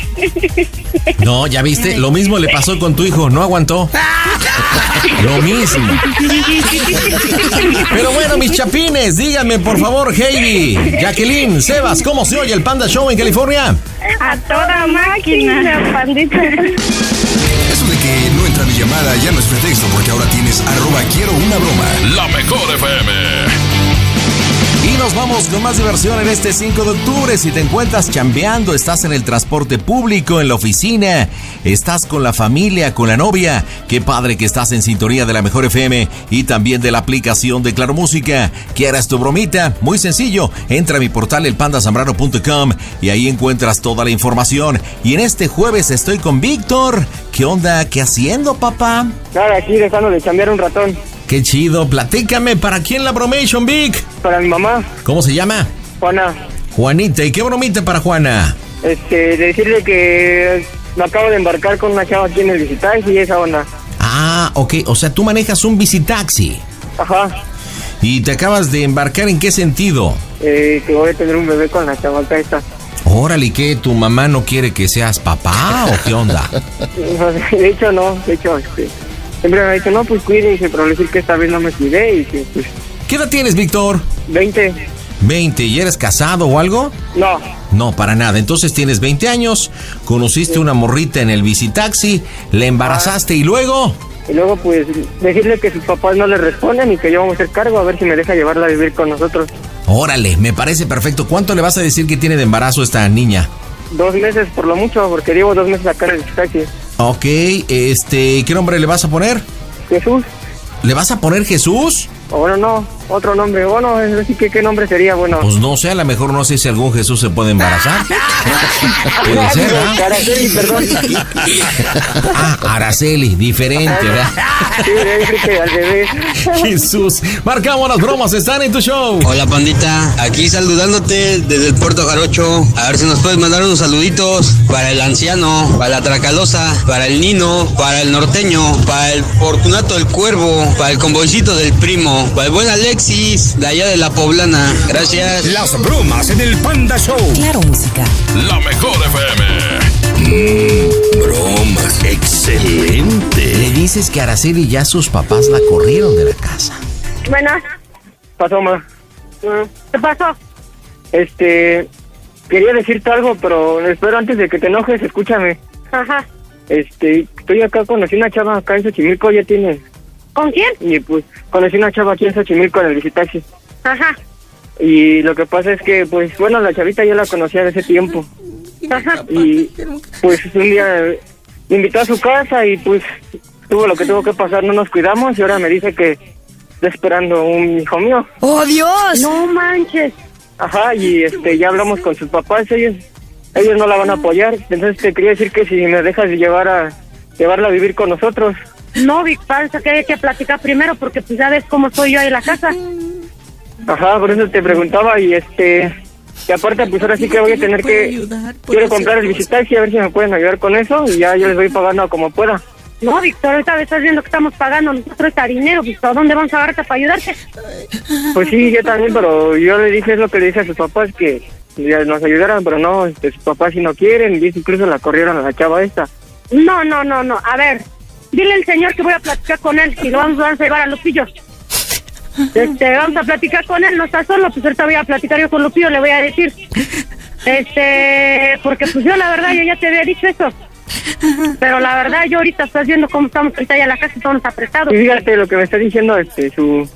No, ya viste, lo mismo le pasó con tu hijo, no aguantó. Lo mismo. Pero bueno, mis chapines, díganme por favor, Heidi, Jacqueline, Sebas, ¿cómo se oye el Panda Show en California? A toda máquina, pandita. De que no entra mi llamada ya no es pretexto porque ahora tienes arroba quiero una broma. La mejor FM. Nos vamos con más diversión en este 5 de octubre. Si te encuentras chambeando, estás en el transporte público, en la oficina, estás con la familia, con la novia. Qué padre que estás en sintonía de la mejor FM y también de la aplicación de Claro Música. ¿Quieres tu bromita? Muy sencillo. Entra a mi portal elpandasambrano.com y ahí encuentras toda la información. Y en este jueves estoy con Víctor. ¿Qué onda? ¿Qué haciendo, papá? Nada, aquí dejando de cambiar un ratón. Qué chido, platícame, ¿para quién la bromation, Vic? Para mi mamá, ¿Cómo se llama? Juana. Juanita, ¿y qué bromita para Juana? Este, decirle que me acabo de embarcar con una chava aquí en el visitaje y esa onda. Ah, ok, o sea, tú manejas un visitaxi. Ajá. ¿Y te acabas de embarcar en qué sentido? Eh, que voy a tener un bebé con la chavalta esta. Órale, ¿y qué? ¿Tu mamá no quiere que seas papá o qué onda? De hecho, no. De hecho, este, siempre me ha dicho, no, pues cuídense, pero le decir que esta vez no me cuidé y que, pues, ¿Qué edad tienes, Víctor? 20. 20, ¿y eres casado o algo? No. No, para nada. Entonces tienes 20 años, conociste una morrita en el visitaxi, le embarazaste y luego... Y luego, pues, decirle que sus papás no le responden y que yo vamos a hacer cargo a ver si me deja llevarla a vivir con nosotros. Órale, me parece perfecto. ¿Cuánto le vas a decir que tiene de embarazo esta niña? Dos meses por lo mucho, porque llevo dos meses acá en el visitaxi. Ok, este, ¿qué nombre le vas a poner? Jesús. ¿Le vas a poner Jesús? Bueno, no. Otro nombre. Bueno, es decir, que qué nombre sería bueno. Pues no sé, a lo mejor no sé si algún Jesús se puede embarazar. Puede ser, ¿ah? Araceli, perdón. Ah, Araceli, diferente, ¿verdad? Sí, que al revés. Jesús. Marcamos las bromas, están en tu show. Hola pandita, aquí saludándote desde el Puerto Jarocho. A ver si nos puedes mandar unos saluditos para el anciano, para la tracalosa, para el nino, para el norteño, para el Fortunato del Cuervo, para el convoycito del primo, para el buen Alexis, de allá de la poblana. Gracias. Las bromas en el Panda Show. Claro, música. La mejor FM. bromas, excelente. Le dices que Araceli ya sus papás la corrieron de la casa. Bueno. Pasó, ma. ¿Qué pasó? Este, quería decirte algo, pero espero antes de que te enojes, escúchame. Ajá. Este, estoy acá, conocí una chava acá en Xochimilco, ya tiene. ¿Con quién? Y pues, conocí una chava aquí en Xochimilco en el visitaxi. Ajá. Y lo que pasa es que, pues, bueno, la chavita ya la conocía de ese tiempo. Ajá. Y, pues, un día me invitó a su casa y, pues, tuvo lo que tuvo que pasar, no nos cuidamos y ahora me dice que está esperando un hijo mío. ¡Oh, Dios! No manches. Ajá, y este, ya hablamos con sus papás, ellos, ellos no la van a apoyar. Entonces te quería decir que si me dejas llevar a, llevarla a vivir con nosotros. No, pasa que hay que platicar primero porque pues ya ves cómo soy yo ahí en la casa. Ajá, por eso te preguntaba y este, y aparte pues ahora sí que voy a tener que, quiero comprar el visitaxi a ver si me pueden ayudar con eso y ya yo les voy pagando como pueda. No, Víctor, ahorita estás viendo que estamos pagando nosotros este dinero, Víctor. ¿Dónde vamos a agarrarte para ayudarte? Pues sí, yo también, pero yo le dije es lo que le dije a sus papás que nos ayudaran, pero no, este, sus papás si no quieren, y incluso la corrieron a la chava esta. No, no, no, no. A ver, dile al señor que voy a platicar con él y lo vamos, a llevar a Lupillo. Este, vamos a platicar con él, no está solo, pues ahorita voy a platicar yo con Lupillo, le voy a decir. Este, porque pues yo la verdad, yo ya te había dicho eso. Pero la verdad, yo ahorita estás viendo cómo estamos ahorita ya en la casa, todos apretados. Y fíjate lo que me está diciendo este su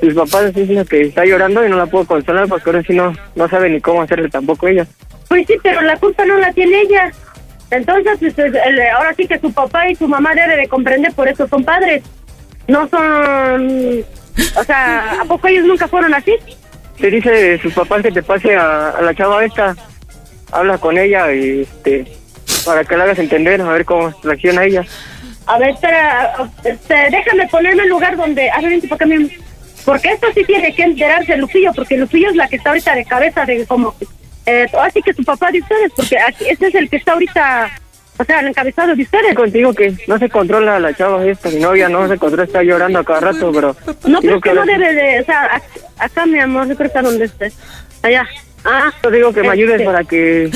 sus papás están diciendo que está llorando y no la puedo consolar porque ahora sí no, no sabe ni cómo hacerle tampoco ella. Pues sí, pero la culpa no la tiene ella. Entonces, el- el- ahora sí que su papá y su mamá debe de comprender, por eso son padres. No son... O sea, ¿a poco ellos nunca fueron así? Te dice sus papás que te pase a, a la chava esta, habla con ella y este para que la hagas entender, a ver cómo reacciona ella. A ver, espera, este, déjame ponerme en lugar donde... A ver, mi- Porque esto sí tiene que enterarse Lupillo, porque Lupillo es la que está ahorita de cabeza de como... Eh, así que su papá de ustedes, porque aquí, este es el que está ahorita... O sea, el encabezado de ustedes. Contigo que no se controla la chava esta, mi novia no se controla, está llorando a cada rato, pero... No, pero es que no debe de... O sea, ac- acá, mi amor, yo creo que está donde estés. Allá. Ah, Yo digo que me ayudes este. para que...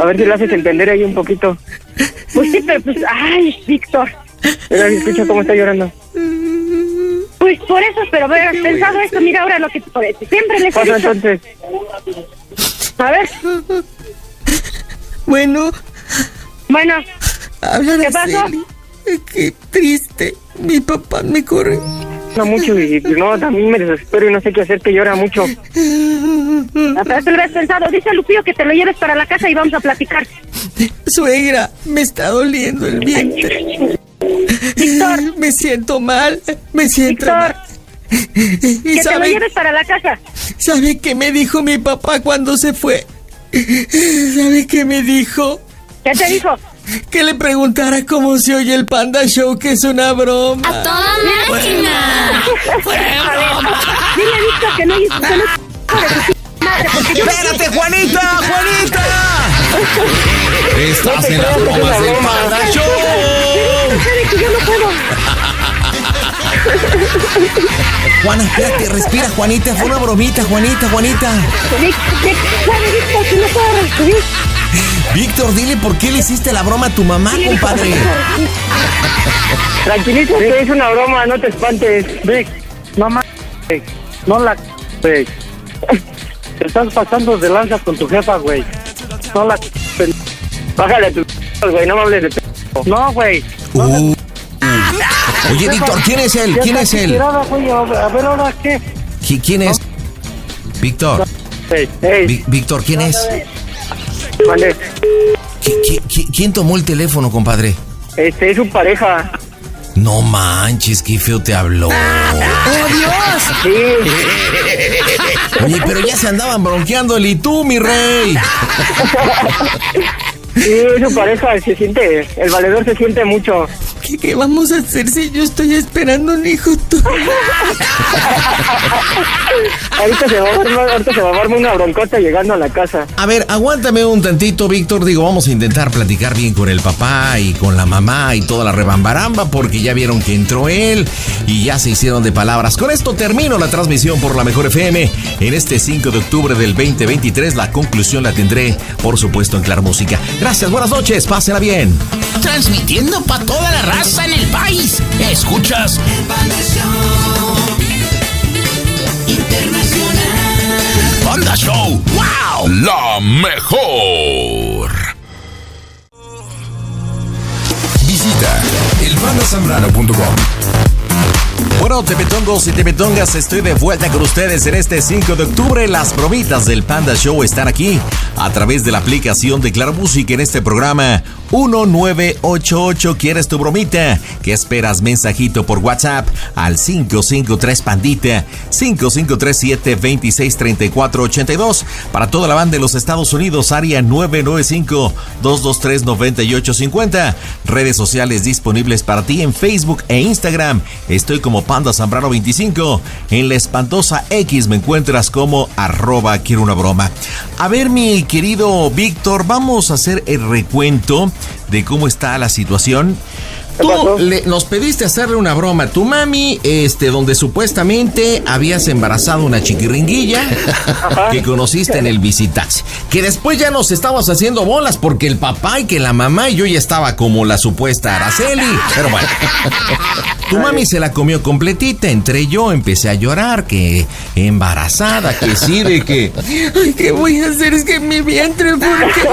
A ver si le haces entender ahí un poquito. Pues sí, pero pues... Ay, Víctor. Mira, escucha cómo está llorando. Pues por eso, pero haber pensado esto, mira ahora lo que te parece. Siempre le he dicho. entonces. A ver. Bueno, Bueno. habla ¿Qué pasó? Qué triste. Mi papá me corre. No mucho y no, también me desespero y no sé qué hacer, que llora mucho. Eso lo habías pensado. Dice Lupillo que te lo lleves para la casa y vamos a platicar. Suegra, me está doliendo el vientre. Víctor. Me siento mal. Me siento Víctor. mal. ¿Y Que te lo lleves para la casa. sabe qué me dijo mi papá cuando se fue? ¿Sabe qué me dijo? ¿Qué te dijo? Que le preguntara cómo se oye el Panda Show, que es una broma. ¡A toda máquina! Dile a Víctor que no yo- ¡Espérate, Juanita! ¡Juanita! Estás en las bromas una del broma. Panda Show. que yo no puedo. Juana, espérate, respira, Juanita. Fue una bromita, Juanita, Juanita. Vic- Vic- ¿sabe, Víctor, no dile por qué le hiciste la broma a tu mamá, compadre. Tranquilízate, es una broma, no te espantes. Vic, no ma- güey. no la güey. Te estás pasando de lanza con tu jefa, güey. No la Bájale tu güey, no me hables de. No, güey. Uh. Oye, Víctor, ¿quién es él? ¿Quién es él? A ver, ahora qué. ¿Qui- ¿Quién es? Víctor. Víctor, ¿quién es? ¿Qui- qui- qui- ¿Quién tomó el teléfono, compadre? Este es su pareja. No manches, qué feo te habló. ¡Oh, Dios! Oye, pero ya se andaban bronqueando el y tú, mi rey. Sí, su pareja se siente, el valedor se siente mucho. ¿Qué, qué vamos a hacer si yo estoy esperando un hijo tú? ahorita, se va a armar, ahorita se va a armar una broncota llegando a la casa. A ver, aguántame un tantito, Víctor. Digo, vamos a intentar platicar bien con el papá y con la mamá y toda la rebambaramba, porque ya vieron que entró él y ya se hicieron de palabras. Con esto termino la transmisión por la Mejor FM en este 5 de octubre del 2023. La conclusión la tendré, por supuesto, en Claro Música. Gracias, buenas noches, pásenla bien. Transmitiendo para toda la raza en el país. Escuchas. Panda Show. ¡Wow! La mejor. Visita elbandasambrano.com. Bueno, tepetongos y tepetongas, estoy de vuelta con ustedes en este 5 de octubre. Las bromitas del Panda Show están aquí a través de la aplicación de Claro Música en este programa 1988. ¿Quieres tu bromita? ¿Qué esperas? Mensajito por WhatsApp al 553 Pandita 5537 263482 para toda la banda de los Estados Unidos, área 995 223 9850. Redes sociales disponibles para ti en Facebook e Instagram. Estoy como Panda Zambrano 25. En la espantosa X me encuentras como arroba quiero una broma. A ver, mi querido Víctor, vamos a hacer el recuento de cómo está la situación. Tú le- nos pediste hacerle una broma a tu mami, este, donde supuestamente habías embarazado una chiquiringuilla que conociste en el visitaxi. Que después ya nos estabas haciendo bolas porque el papá y que la mamá y yo ya estaba como la supuesta Araceli. Pero bueno. Tu mami se la comió completita, entré yo, empecé a llorar, que embarazada, que sí, de que... Ay, ¿qué voy a hacer? Es que mi vientre, porque...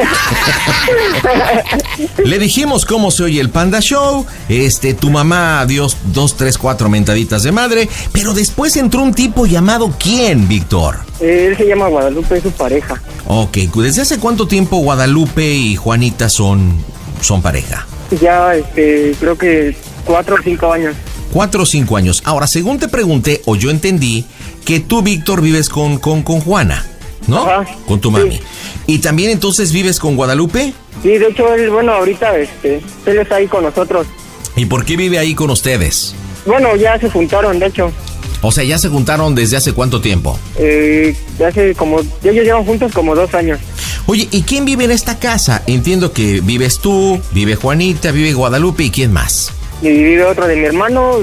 Le dijimos cómo se oye el Panda Show. Este, tu mamá dio dos, tres, cuatro mentaditas de madre. Pero después entró un tipo llamado ¿quién, Víctor? Eh, Él se llama Guadalupe, es su pareja. Ok, ¿desde hace cuánto tiempo Guadalupe y Juanita son, son pareja? Ya, este, creo que cuatro o cinco años. Cuatro o cinco años. Ahora, según te pregunté, o yo entendí, que tú, Víctor, vives con, con, con Juana, ¿no? Con tu mami. ¿Y también entonces vives con Guadalupe? Sí, de hecho, él, bueno, ahorita, este, él está ahí con nosotros. ¿Y por qué vive ahí con ustedes? Bueno, ya se juntaron, de hecho. O sea, ¿ya se juntaron desde hace cuánto tiempo? Eh, ya hace como, ellos llevan juntos como dos años. Oye, ¿y quién vive en esta casa? Entiendo que vives tú, vive Juanita, vive Guadalupe y quién más. Y vive otro de mi hermano,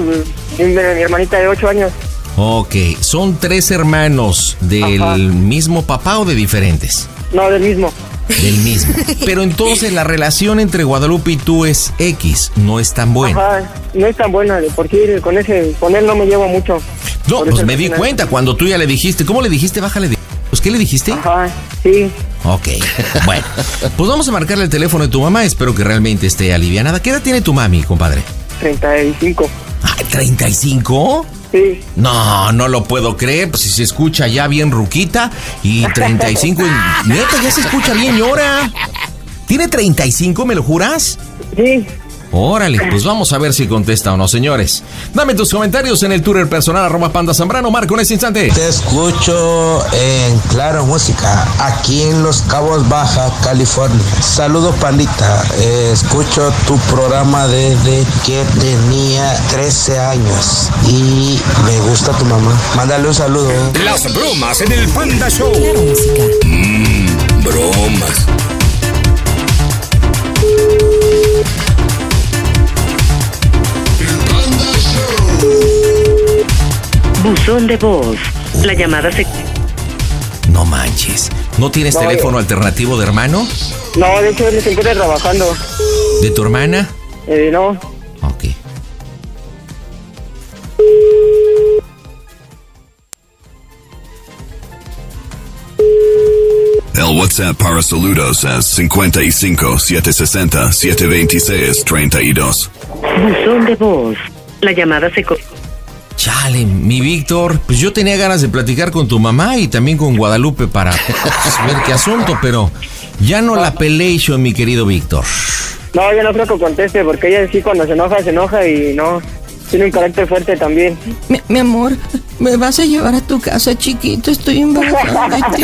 vive mi hermanita de ocho años. Ok, ¿son tres hermanos del Ajá. mismo papá o de diferentes? No, del mismo. Del mismo. Pero entonces la relación entre Guadalupe y tú es X, no es tan buena. Ajá, no es tan buena, de por sí con ese, con él no me llevo mucho. No, pues me di final- cuenta cuando tú ya le dijiste. ¿Cómo le dijiste? Bájale de... Pues, ¿Qué le dijiste? Ajá, sí. Ok, bueno. Pues vamos a marcarle el teléfono de tu mamá. Espero que realmente esté alivianada. ¿Qué edad tiene tu mami, compadre? 35. Ay, ¿35? Sí. No, no lo puedo creer. Pues si se escucha ya bien ruquita y 35. y- Neta, ya se escucha bien, llora. ¿Tiene 35, me lo juras? Sí. Órale, pues vamos a ver si contesta o no, señores. Dame tus comentarios en el Twitter personal arroba panda zambrano. Marco en este instante. Te escucho en Claro Música, aquí en Los Cabos Baja, California. Saludos, pandita. Eh, escucho tu programa desde que tenía 13 años y me gusta tu mamá. Mándale un saludo. Las bromas en el Panda Show. Mmm, bromas. Buzón de voz. La llamada se... No manches. ¿No tienes No, teléfono alternativo de hermano? No, de hecho él se encuentra trabajando. ¿De tu hermana? Eh, no. Ok. El WhatsApp para saludos es 55 760 726 32. Buzón de voz. La llamada se... Chale, mi Víctor, pues yo tenía ganas de platicar con tu mamá y también con Guadalupe para pues, ver qué asunto, pero ya no la pelation, mi querido Víctor. No, yo no creo que conteste porque ella sí cuando se enoja, se enoja y no. Tiene un carácter fuerte también. Mi, mi amor, me vas a llevar a tu casa, chiquito. Estoy embarazada de ti.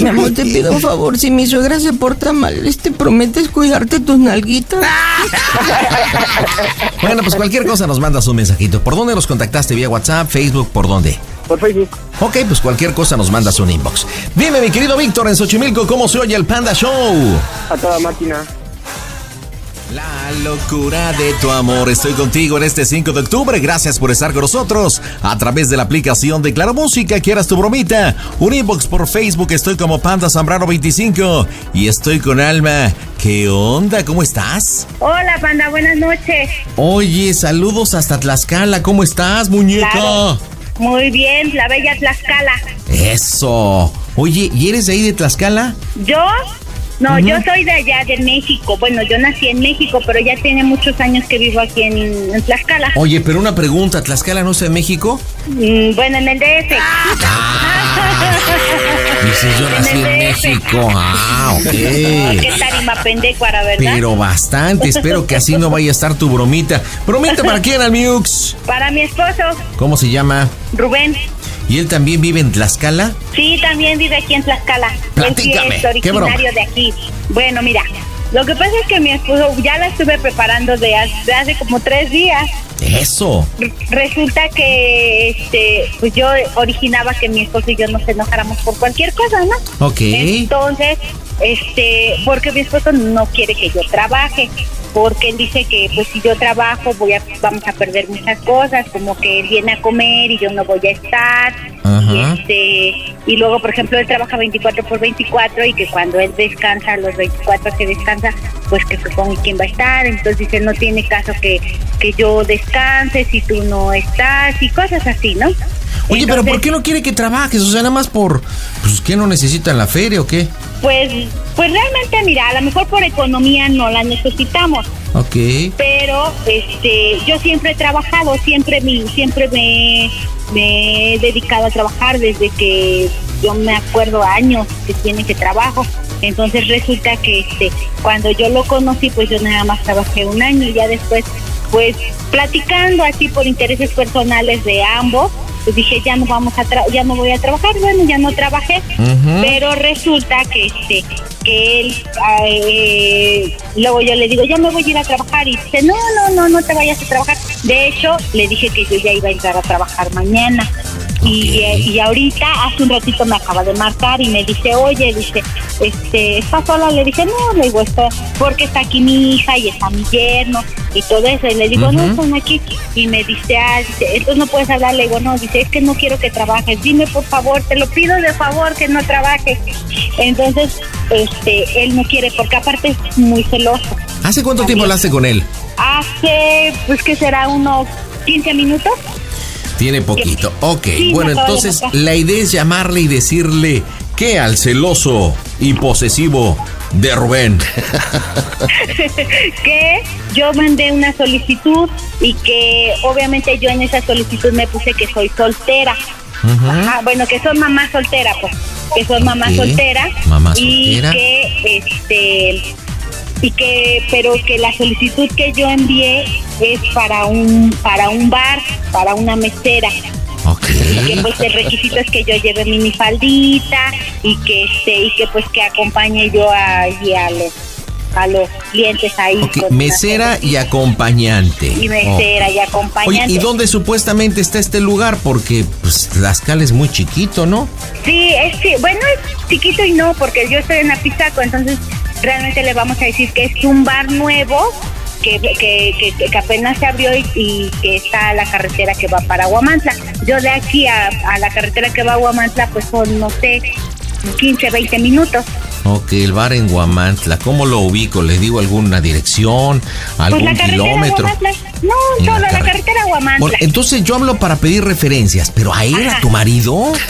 mi amor, te pido un favor. Si mi suegra se porta mal, ¿te prometes cuidarte tus nalguitas? Bueno, pues cualquier cosa nos mandas un mensajito. ¿Por dónde nos contactaste? ¿Vía WhatsApp, Facebook? ¿Por dónde? Por Facebook. Ok, pues cualquier cosa nos mandas un inbox. Dime, mi querido Víctor, en Xochimilco, ¿cómo se oye el Panda Show? A toda máquina. La locura de tu amor. Estoy contigo en este 5 de octubre. Gracias por estar con nosotros a través de la aplicación de Claro Música. Quieras tu bromita. Un inbox por Facebook. Estoy como Panda Zambrano 25 y estoy con Alma. ¿Qué onda? ¿Cómo estás? Hola, panda, buenas noches. Oye, saludos hasta Tlaxcala. ¿Cómo estás, muñeca? Claro. Muy bien, la bella Tlaxcala. Eso. Oye, ¿y eres de ahí de Tlaxcala? ¿Yo? No, yo soy de allá, de México. Bueno, yo nací en México, pero ya tiene muchos años que vivo aquí en, en Tlaxcala. Oye, pero una pregunta, ¿Tlaxcala no es en México? Mm, bueno, en el DF. Dices, yo nací en México. Ah, ok. Qué tarima pendecuara, ¿verdad? Pero bastante, espero que así no vaya a estar tu bromita. ¿Bromita para quién, Almiux? Para mi esposo, ¿Cómo se llama? Rubén. ¿Y él también vive en Tlaxcala? Sí, también vive aquí en Tlaxcala. Platícame, Él sí es originario de aquí. Bueno, mira, lo que pasa es que mi esposo ya la estuve preparando de hace, hace como tres días. Eso. Resulta que este, pues yo originaba que mi esposo y yo nos enojáramos por cualquier cosa, ¿no? Ok. Entonces, este, porque mi esposo no quiere que yo trabaje, porque él dice que pues si yo trabajo voy a, vamos a perder muchas cosas, como que él viene a comer y yo no voy a estar. Y, Ajá. este, y luego, por ejemplo, él trabaja 24 por 24 y que cuando él descansa, los 24 que descansa, pues que supongo quién va a estar. Entonces dice, no tiene caso que, que yo descanse si tú no estás y cosas así, ¿no? Oye, pero ¿por qué no quiere que trabajes? O sea, nada más por... Pues, ¿qué no necesitan la feria o qué? Pues, pues realmente, mira, a lo mejor por economía no la necesitamos, Ok. pero este, yo siempre he trabajado, siempre mi, siempre me, me he dedicado a trabajar desde que yo me acuerdo años que tiene que trabajo. Entonces resulta que este, cuando yo lo conocí, pues yo nada más trabajé un año y ya después, pues platicando así por intereses personales de ambos, pues dije ya no vamos a tra- ya no voy a trabajar, bueno ya no trabajé, pero resulta que este que él ah, eh, luego yo le digo ya me voy a ir a trabajar. Y dice no no no no te vayas a trabajar. De hecho le dije que yo ya iba a entrar a trabajar mañana y, eh, y ahorita hace un ratito me acaba de marcar y me dice oye dice este estás sola le dije no le digo está porque está aquí mi hija y está mi yerno y todo eso y le digo no están aquí y me dice ah dice, entonces no puedes hablar le digo no dice es que no quiero que trabajes dime por favor te lo pido de favor que no trabajes entonces este él no quiere porque aparte es muy celoso. ¿Hace cuánto tiempo hablaste con él? hace pues que será unos 15 minutos Tiene poquito. Ok, Sí, bueno, entonces la idea es llamarle y decirle que al celoso y posesivo de Rubén. que yo mandé una solicitud y que obviamente yo en esa solicitud me puse que soy soltera. Ajá, bueno, que soy mamá soltera, pues, que soy mamá soltera. mamá y soltera. que, este, y que, pero que la solicitud que yo envié es para un, para un bar, para una mesera. Y que pues el requisito es que yo lleve minifaldita y que este, y que pues que acompañe yo a, a los, a los clientes ahí. Ok, con una mesera y acompañante. y mesera y Oye, acompañante. ¿y dónde supuestamente está este lugar? Porque pues Tlaxcala es muy chiquito, ¿no? Sí, es bueno, es chiquito y no, porque yo estoy en Apizaco, entonces realmente le vamos a decir que es un bar nuevo que, que, que- que apenas se abrió y, y que está la carretera que va para Huamantla. Yo de aquí a, a la carretera que va a Huamantla, pues son, no sé, 15, 20 minutos. Ok, el bar en Guamantla. ¿Cómo lo ubico? ¿Le digo alguna dirección? Pues ¿Algún la carretera kilómetro? No, la solo la carre- carretera Huamantla. Bueno, entonces yo hablo para pedir referencias, pero a él, a tu marido.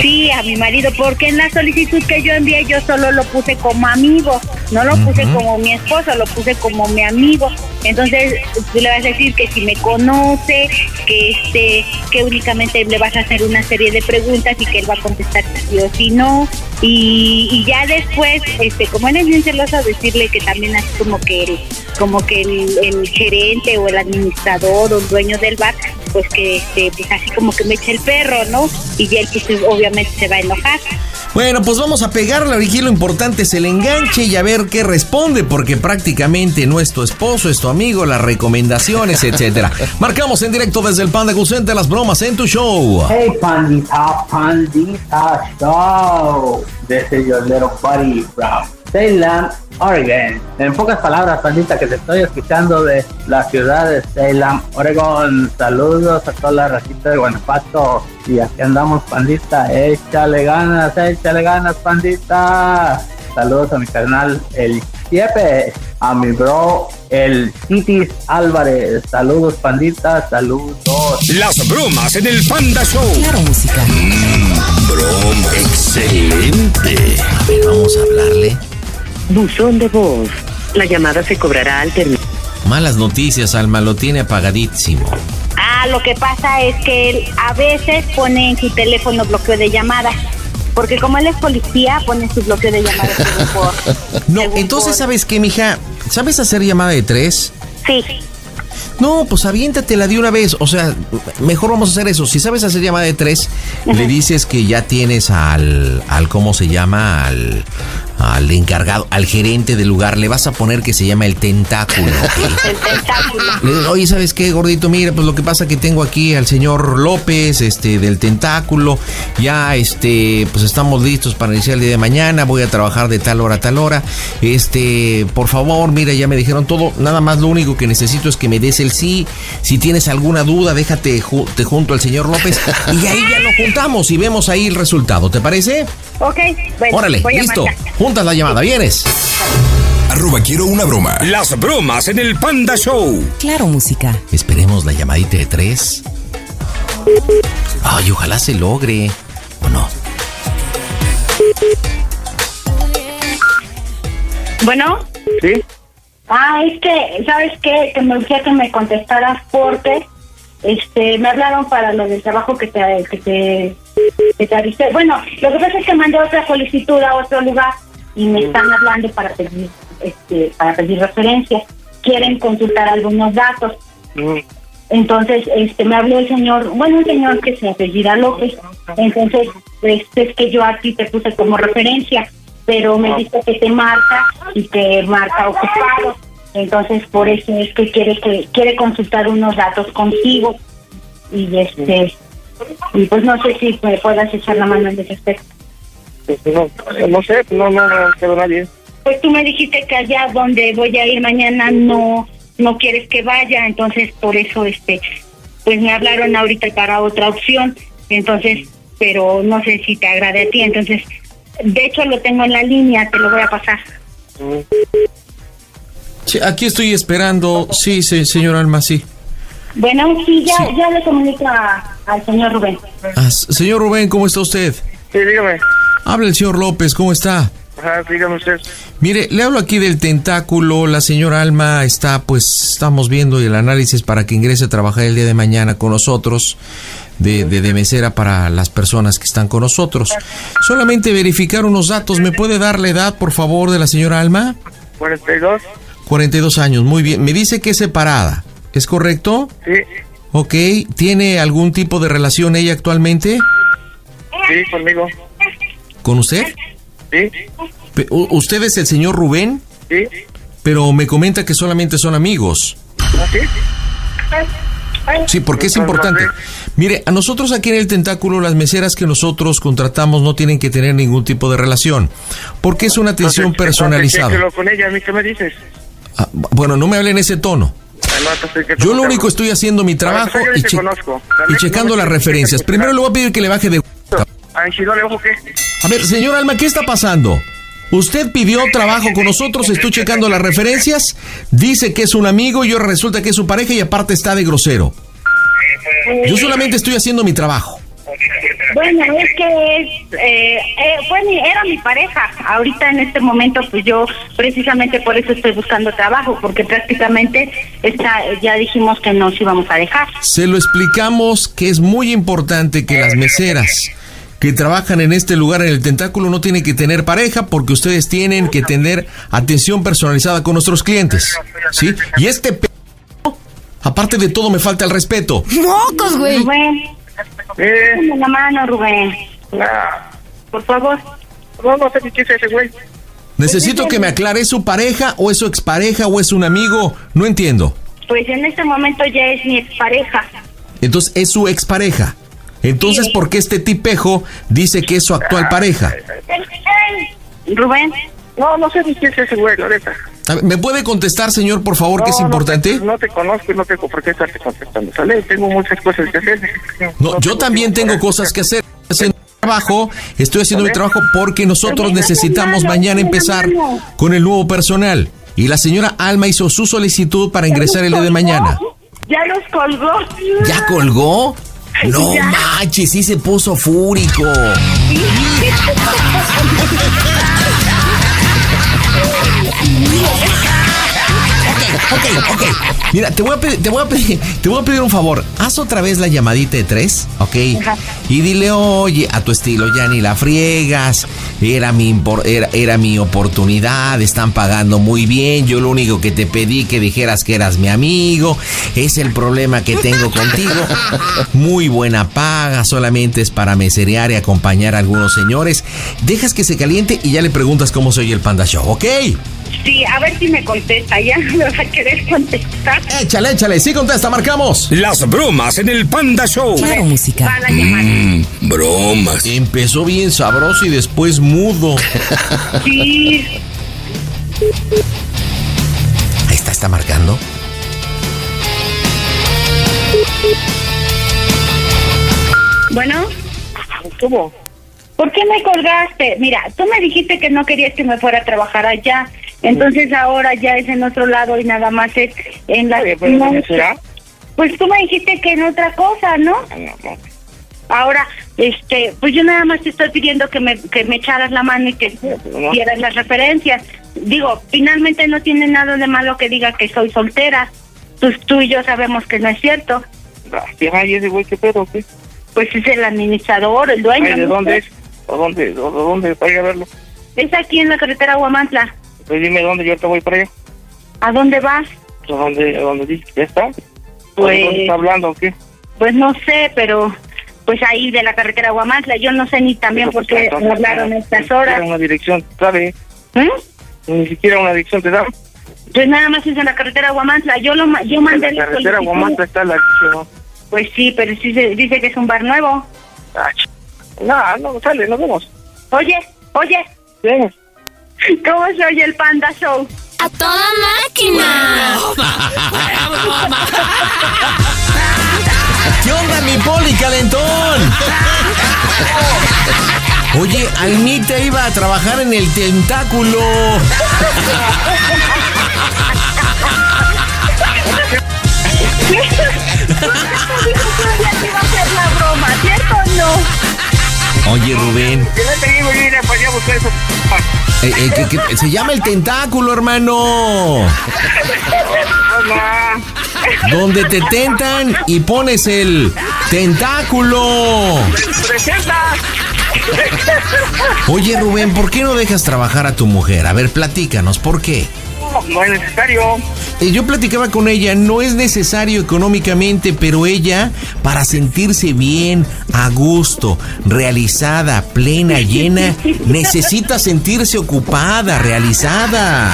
Sí, a mi marido, porque en la solicitud que yo envié yo solo lo puse como amigo, no lo puse como mi esposo, lo puse como mi amigo. Entonces tú le vas a decir que si me conoce, que este, que únicamente le vas a hacer una serie de preguntas y que él va a contestar si sí o si no. Y, y, ya después, este, como él es bien celoso, decirle que también así como que el, como que el, el gerente o el administrador o el dueño del bar, pues que este, pues así como que me eche el perro, ¿no? Y ya él pues obviamente se va a enojar. Bueno, pues vamos a pegarle aquí. Lo importante es el enganche y a ver qué responde, porque prácticamente no es tu esposo, es tu amigo, las recomendaciones, etcétera. Marcamos en directo desde el Panda Center las bromas en tu show. Hey, Pandita, Pandita Show. This is your little buddy from Salem, Oregon. En pocas palabras, pandita, que te estoy escuchando de la ciudad de Salem, Oregon. Saludos a toda la racita de Guanajuato. Y aquí andamos, pandita. Échale ganas, échale ganas, pandita. Saludos a mi canal El Siepe, a mi bro El Titis Álvarez. Saludos, pandita, saludos. Las bromas en el Panda Show. Claro, música. Mmm, broma. Excelente. A ver, vamos a hablarle. Buzón de voz. La llamada se cobrará al terminar. Malas noticias, Alma, lo tiene apagadísimo. Ah, lo que pasa es que él a veces pone en su teléfono bloqueo de llamadas. Porque como él es policía, pone su bloqueo de llamadas. Por, no, entonces, ¿sabes qué, mija? ¿Sabes hacer llamada de tres? Sí. No, pues aviéntatela de una vez. O sea, mejor vamos a hacer eso. Si sabes hacer llamada de tres, uh -huh. le dices que ya tienes al, al ¿cómo se llama? Al, al encargado, al gerente del lugar. Le vas a poner que se llama el tentáculo. el tentáculo. Oye, ¿sabes qué, gordito? Mira, pues lo que pasa que tengo aquí al señor López, este, del tentáculo. Ya, este, pues estamos listos para iniciar el día de mañana. Voy a trabajar de tal hora a tal hora. Este, por favor, mira, ya me dijeron todo. Nada más lo único que necesito es que me des el sí. Si tienes alguna duda, déjate ju te junto al señor López. Y ahí ya lo juntamos y vemos ahí el resultado. ¿Te parece? Ok, bueno. Órale, listo. Juntas la llamada, ¿vienes? Arroba quiero una broma. Las bromas en el Panda Show. Claro, música. Esperemos la llamadita de tres. Ay, ojalá se logre. ¿O no? Bueno. Sí. Ah, es que, ¿sabes qué? Que me gustaría que me contestaras porque este me hablaron para lo del trabajo que te que te, que te avisé. Bueno, lo que pasa es que mandé otra solicitud a otro lugar y me están hablando para pedir este para pedir referencias. Quieren consultar algunos datos. Entonces, este me habló el señor, bueno, un señor que se apellida López. Entonces, pues es que yo aquí te puse como referencia, pero me dice que te marca y que marca ocupado. Entonces, por eso es que quiere que quiere consultar unos datos contigo y este y pues no sé si me puedas echar la mano en ese aspecto. Pues no, no sé, no, no, no quedó nadie. Pues tú me dijiste que allá donde voy a ir mañana no no quieres que vaya, entonces por eso este pues me hablaron ahorita para otra opción, entonces pero no sé si te agrade a ti, entonces de hecho lo tengo en la línea, te lo voy a pasar. Sí, aquí estoy esperando, sí, sí, señor Alma, sí. Bueno, sí, ya, sí. ya le comunico a, al señor Rubén. Ah, señor Rubén, ¿cómo está usted? Sí, dígame. Habla el señor López, ¿cómo está? Ajá, dígame usted. Mire, le hablo aquí del tentáculo. La señora Alma está, pues, estamos viendo el análisis para que ingrese a trabajar el día de mañana con nosotros, de, de, de mesera para las personas que están con nosotros. Solamente verificar unos datos. ¿Me puede dar la edad, por favor, de la señora Alma? 42. 42 años, muy bien. Me dice que es separada, ¿es correcto? Sí. Ok, ¿tiene algún tipo de relación ella actualmente? Sí, conmigo. ¿Con usted? Sí. ¿Usted es el señor Rubén? Sí. Pero me comenta que solamente son amigos. ¿Ah, sí? Sí, porque es importante. Mire, a nosotros aquí en el Tentáculo, las meseras que nosotros contratamos no tienen que tener ningún tipo de relación, porque es una atención entonces, personalizada. Entonces, con ella, ¿a mí qué me dices? Ah, bueno, no me hable en ese tono. Yo lo único estoy haciendo mi trabajo y, che y checando las referencias. Primero le voy a pedir que le baje de... A ver, señor Alma, ¿qué está pasando? Usted pidió trabajo con nosotros, estoy checando las referencias, dice que es un amigo y ahora resulta que es su pareja y aparte está de grosero. Yo solamente estoy haciendo mi trabajo. Bueno, es que es, eh, eh, fue mi- era mi pareja. Ahorita en este momento, pues yo precisamente por eso estoy buscando trabajo, porque prácticamente está, ya dijimos que nos íbamos a dejar. Se lo explicamos que es muy importante que las meseras que trabajan en este lugar en el tentáculo no tienen que tener pareja porque ustedes tienen que tener atención personalizada con nuestros clientes. ¿Sí? Y este p... aparte de todo me falta el respeto. ¡Mocos, güey! Rubén, dame la mano, Rubén. Por favor. No, no sé qué es ese güey. Necesito que me aclare, ¿es su pareja o es su expareja o es un amigo? No entiendo. Pues en este momento ya es mi expareja. Entonces es su expareja. Entonces, ¿por qué este tipejo dice que es su actual pareja? Rubén. No, no sé ni qué es ese güey, la neta. A ver, ¿Me puede contestar, señor, por favor, que es No, no importante? te- No te, conozco y no tengo por qué estarte contestando. ¿Sale? Tengo muchas cosas que hacer. No, yo también tengo cosas que hacer. Mi trabajo, estoy haciendo mi trabajo porque nosotros necesitamos mañana empezar con el nuevo personal. Y la señora Alma hizo su solicitud para ingresar el día de mañana. Ya los colgó. ¿Ya colgó? No Ya. manches, sí se puso fúrico. Ok, ok. Mira, te voy a pedir, te voy a pedir, te voy a pedir un favor. Haz otra vez la llamadita de tres, ¿ok? Y dile, oye, a tu estilo, ya ni la friegas. Era mi, impor- era, era mi oportunidad, están pagando muy bien. Yo lo único que te pedí que dijeras que eras mi amigo. Es el problema que tengo contigo. Muy buena paga, solamente es para meserear y acompañar a algunos señores. Dejas que se caliente y ya le preguntas cómo soy el Panda Show, ¿ok? Sí, a ver si me contesta. Ya querer contestar. Échale, échale, sí contesta, marcamos. Las bromas en el Panda Show. Claro, música. Va la llamada. Mm, bromas. Empezó bien sabroso y después mudo. Sí. Ahí está, está marcando. Bueno. ¿Cómo? ¿Por qué me colgaste? Mira, tú me dijiste que no querías que me fuera a trabajar allá. Entonces ahora ya es en otro lado y nada más es en la... pero no, pues tú me dijiste que en otra cosa, ¿no? Ahora, este, pues yo nada más te estoy pidiendo que me, que me echaras la mano y que dieras las referencias. Digo, finalmente no tiene nada de malo que diga que soy soltera. Pues tú y yo sabemos que no es cierto. Ay, ese güey, ¿qué pedo? ¿Qué? Pues es el administrador, el dueño. Ay, ¿De dónde es? ¿O dónde? ¿O de dónde? Para ir a verlo. Es aquí en la carretera Huamantla. Pues dime dónde, yo te voy para allá. ¿A dónde vas? ¿A dónde, a dónde dices que está? Pues- ¿De dónde está hablando o qué? Pues no sé, pero pues ahí de la carretera Huamantla. Yo no sé ni también por qué Entonces, hablaron a estas Ni horas. siquiera una dirección, ¿sabe? ¿Eh? Ni siquiera una dirección te da. Pues nada más es en la carretera Huamantla. Yo lo yo En mandé la la carretera solicitud. Guamantla está la... No, Pues sí, pero sí se dice que es un bar nuevo. Ah, no, no, sale, nos vemos. Oye, oye. ¿Cómo se oye el Panda Show? ¡A toda máquina! ¿Qué onda, mi poli calentón? Oye, Almita iba a trabajar en el tentáculo. la broma, ¿cierto o no? Oye, Rubén. Eh, eh, que- que- se llama el tentáculo, hermano. Donde te tentan y pones el tentáculo. ¡Presenta! Oye, Rubén, ¿por qué no dejas trabajar a tu mujer? A ver, platícanos, ¿por qué? No, es necesario. Eh, Yo platicaba con ella, no es necesario económicamente, pero ella, para sentirse bien, a gusto, realizada, plena, llena, necesita sentirse ocupada, realizada.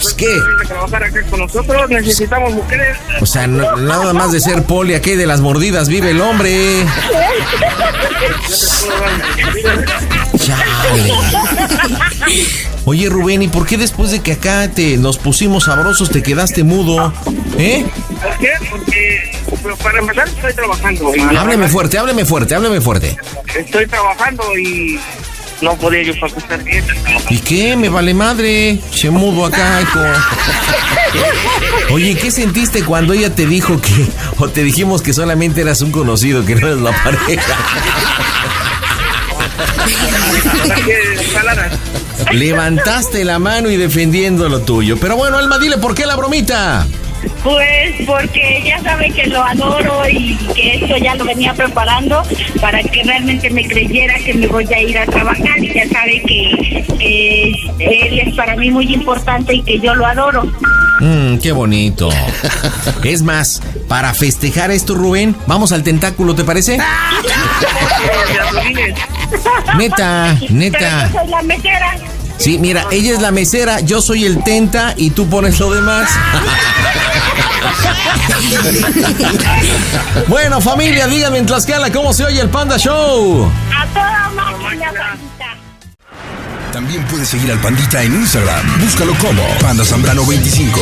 Pues, ¿Qué? Viene a trabajar acá con nosotros, necesitamos mujeres. O sea, no- nada más de ser poli, aquí de las mordidas vive el hombre. Chale. Oye, Rubén, ¿y por qué después de que acá te nos pusimos sabrosos te quedaste mudo? ¿Eh? ¿Por qué? Porque pero para empezar estoy trabajando. y- Hábleme fuerte, hábleme fuerte, hábleme fuerte. Estoy trabajando y no podía yo contestar bien. ¿Y qué? Me vale madre. Se mudo acá. Oye, ¿qué sentiste cuando ella te dijo que, o te dijimos que solamente eras un conocido, que no eres la pareja? Levantaste la mano y defendiendo lo tuyo. Pero bueno, Alma, dile por qué la bromita. Pues porque ella sabe que lo adoro y que esto ya lo venía preparando para que realmente me creyera que me voy a ir a trabajar y ya sabe que, que él es para mí muy importante y que yo lo adoro. Mmm, qué bonito. Es más, para festejar esto, Rubén, vamos al tentáculo, ¿te parece? Neta, neta. Pero yo soy la mesera. Sí, mira, ella es la mesera, yo soy el tenta y tú pones lo demás. bueno, familia, díganme en Tlaxcala cómo se oye el Panda Show. A toda máquina. También puedes seguir al Pandita en Instagram. Búscalo como Panda Zambrano 25.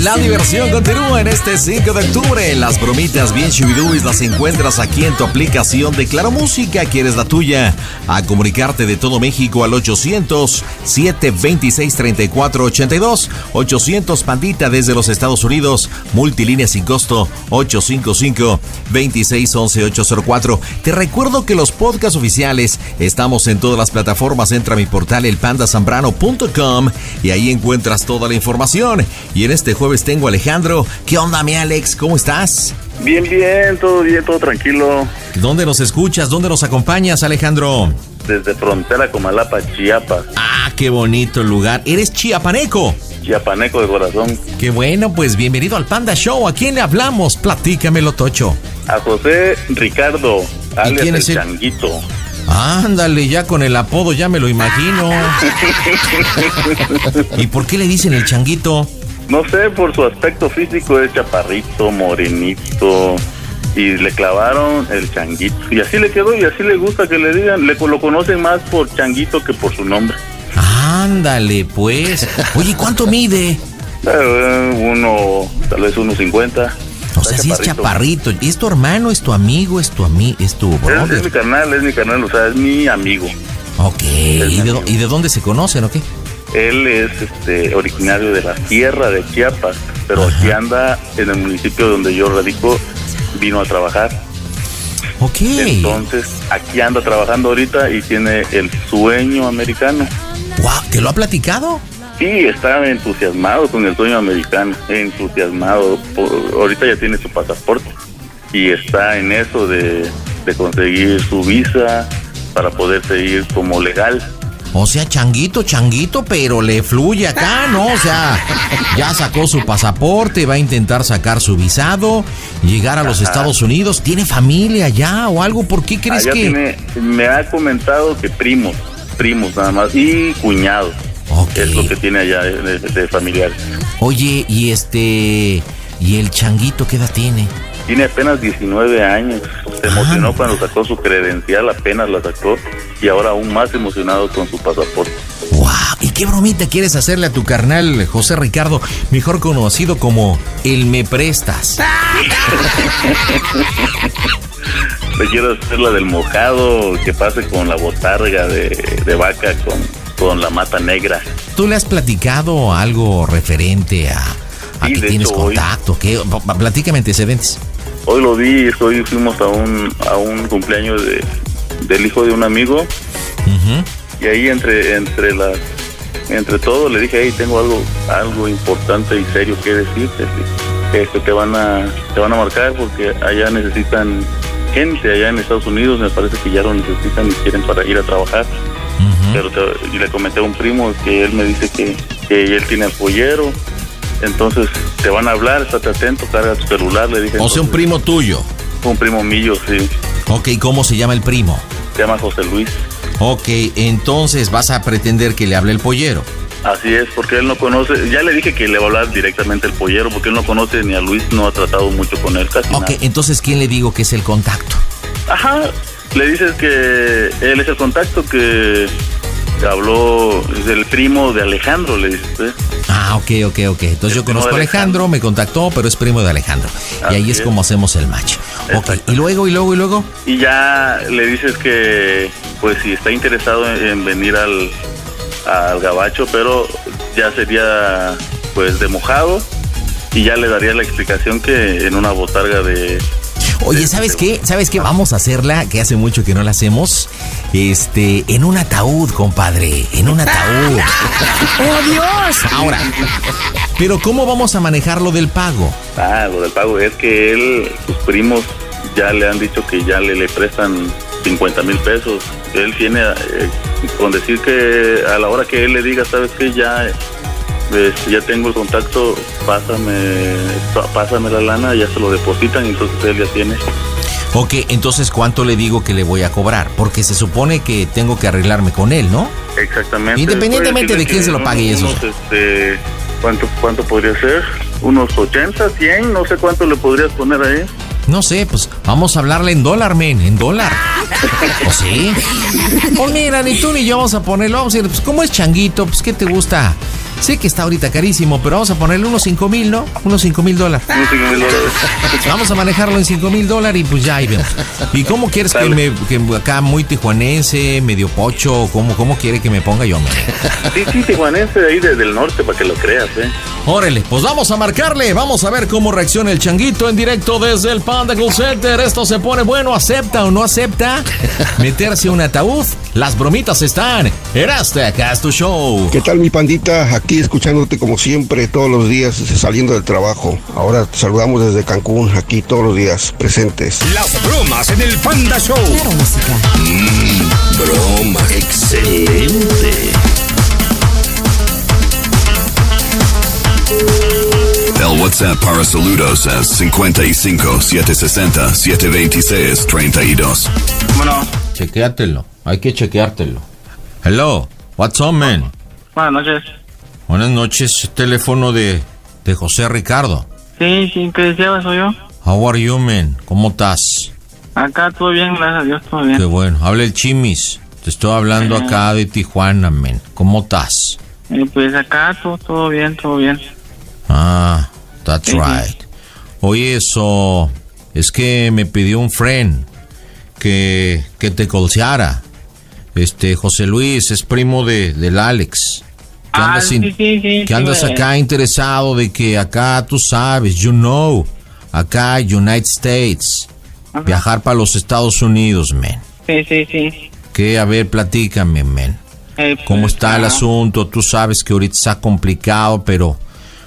La diversión continúa en este 5 de octubre. Las bromitas bien chubidubis las encuentras aquí en tu aplicación de Claro Música. ¿Quieres la tuya? A comunicarte de todo México al 800-726-3482. 800 Pandita desde los Estados Unidos. Multilínea sin costo 855-2611-804. Te recuerdo que los podcasts oficiales estamos en todas las plataformas. Entra mi portal elpandasambrano.com y ahí encuentras toda la información. Y en este jueves tengo a Alejandro. ¿Qué onda, mi Alex? ¿Cómo estás? Bien, bien, todo bien, todo tranquilo. ¿Dónde nos escuchas? ¿Dónde nos acompañas, Alejandro? Desde frontera Comalapa, Chiapas. Ah, qué bonito lugar. ¿Eres chiapaneco? Chiapaneco de corazón. Qué bueno, pues bienvenido al Panda Show. ¿A quién le hablamos? Platícamelo, Tocho. A José Ricardo, alias quién el es el- Changuito. Ándale, ya con el apodo ya me lo imagino. ¿Y por qué le dicen el changuito? No sé, por su aspecto físico es chaparrito, morenito. Y le clavaron el changuito. Y así le quedó y así le gusta que le digan. Le lo conocen más por changuito que por su nombre. Ándale, pues. Oye, ¿cuánto mide? Eh, uno, tal vez unos 50. Sea, si es chaparrito. ¿Es tu hermano, es tu amigo, es tu ami es tu Es, es brother? mi carnal, es mi carnal, o sea, es mi amigo. Ok. ¿Y de, dó- y de dónde se conocen o qué? Él es este, originario de la tierra de Chiapas, pero aquí anda en el municipio donde yo radico, vino a trabajar. Ok. Entonces, aquí anda trabajando ahorita y tiene el sueño americano. Wow, ¿te lo ha platicado? Sí, está entusiasmado con el sueño americano, entusiasmado. Por- ahorita ya tiene su pasaporte y está en eso de, de conseguir su visa para poder seguir como legal. O sea, changuito, changuito, pero le fluye acá, ¿no? O sea, ya sacó su pasaporte, va a intentar sacar su visado, llegar a los Ajá. Estados Unidos. ¿Tiene familia allá o algo? ¿Por qué crees Allá que...? tiene, me ha comentado que primos, primos nada más, y cuñados. Es lo que tiene allá de, de- familiares. Oye, y este... ¿Y el changuito qué edad tiene? Tiene apenas 19 años. Se emocionó cuando sacó su credencial, apenas la sacó. Y ahora aún más emocionado con su pasaporte. ¿Y qué bromita quieres hacerle a tu carnal José Ricardo, mejor conocido como el Me Prestas? Le quiero hacer la del mojado, que pase con la botarga de, de vaca, con, con la mata negra. ¿Tú le has platicado algo referente a, a Sí, que tienes hecho, hoy- contacto? ¿Qué? Platícame antecedentes. Hoy lo vi, hoy fuimos a un, a un cumpleaños de, del hijo de un amigo. Y ahí entre, entre las entre todo le dije, hey, tengo algo, algo importante y serio que decirte. Este, te van a, te van a marcar porque allá necesitan gente allá en Estados Unidos, me parece que ya lo necesitan y quieren para ir a trabajar. Pero te- y le comenté a un primo que él me dice que, que él tiene al pollero. Entonces te van a hablar, estate atento, carga tu celular, le dije. O sea, un primo tuyo. Un primo mío, sí. Ok, ¿cómo se llama el primo? Se llama José Luis. Ok, entonces vas a pretender que le hable el pollero. Así es, porque él no conoce, ya le dije que le va a hablar directamente el pollero, porque él no conoce ni a Luis, no ha tratado mucho con él, casi Ok, nada. entonces ¿quién le digo que es el contacto? Ajá, le dices que él es el contacto que habló, es el primo de Alejandro, le dices. ¿eh? Ah, ok, ok, ok. Entonces yo conozco a Alejandro, me contactó, pero es primo de Alejandro. Y ahí es. como hacemos el match. Ok, y luego, y luego, y luego. Y ya le dices que, pues si está interesado en, en venir al, al gabacho, pero ya sería pues de mojado y ya le daría la explicación que en una botarga de Oye, ¿sabes qué? ¿Sabes qué? Vamos a hacerla, que hace mucho que no la hacemos. Este, en un ataúd, compadre. En un ataúd. ¡Oh, Dios! Ahora, pero ¿cómo vamos a manejar lo del pago? Ah, lo del pago es que él, sus primos ya le han dicho que ya le, le prestan 50 mil pesos. Él tiene, eh, con decir que a la hora que él le diga, ¿sabes qué? Ya, este, ya tengo el contacto, pásame, pásame la lana, ya se lo depositan, entonces él ya tiene. Ok, entonces ¿cuánto le digo que le voy a cobrar? Porque se supone que tengo que arreglarme con él, ¿no? Exactamente. Independientemente de quién se lo pague y eso. unos, este, ¿cuánto, ¿Cuánto podría ser? ¿Unos 80, 100? No sé cuánto le podrías poner ahí. No sé, pues vamos a hablarle en dólar, men, en dólar. ¿O sí? Pues mira, ni tú ni yo vamos a ponerlo. Vamos a decir, pues ¿cómo es changuito? Pues ¿qué te gusta? Sé que está ahorita carísimo, pero vamos a ponerle unos 5 mil, ¿no? Unos 5 mil dólares. Unos 5 mil dólares. Vamos a manejarlo en 5 mil dólares y pues ya ahí vemos. ¿Y cómo quieres que me, que acá muy tijuanense, medio pocho, cómo, cómo quiere que me ponga yo, men? Sí, sí, tijuanense de ahí desde el norte, para que lo creas, ¿eh? Órale, pues vamos a marcarle, vamos a ver cómo reacciona el changuito en directo desde el Panda Cool Center. Esto se pone bueno, acepta o no acepta. Meterse a un ataúd, las bromitas están. Eraste acá es tu show. ¿Qué tal mi pandita? Aquí escuchándote como siempre todos los días saliendo del trabajo. Ahora te saludamos desde Cancún, aquí todos los días presentes. Las bromas en el Panda Show. Mm, broma. Excelente. El WhatsApp para saludos es 55 760 726 32. Bueno, Chequéatelo, hay que chequeártelo. Hello, what's up, man? buenas noches. Buenas noches, teléfono de, de José Ricardo. Sí, sí, ¿qué deseabas? Soy yo. How are you, man? ¿Cómo estás? Acá todo bien, gracias a Dios, todo bien. Qué bueno. Habla el Chimis. Te estoy hablando Eh. acá de Tijuana, men. ¿Cómo estás? Eh, pues acá todo, todo bien, todo bien. Ah, that's right. Oye, eso es que me pidió un friend que, que te colseara. Este, José Luis es primo de, del Alex. Que Ah, andas, sí, in- sí, sí, que sí, andas me- acá interesado de que acá tú sabes, you know, acá United States, viajar para los Estados Unidos, men. Sí, sí, sí. Que, a ver, platícame, men. Eh, ¿Cómo pues, está el ah, asunto? Tú sabes que ahorita está complicado, pero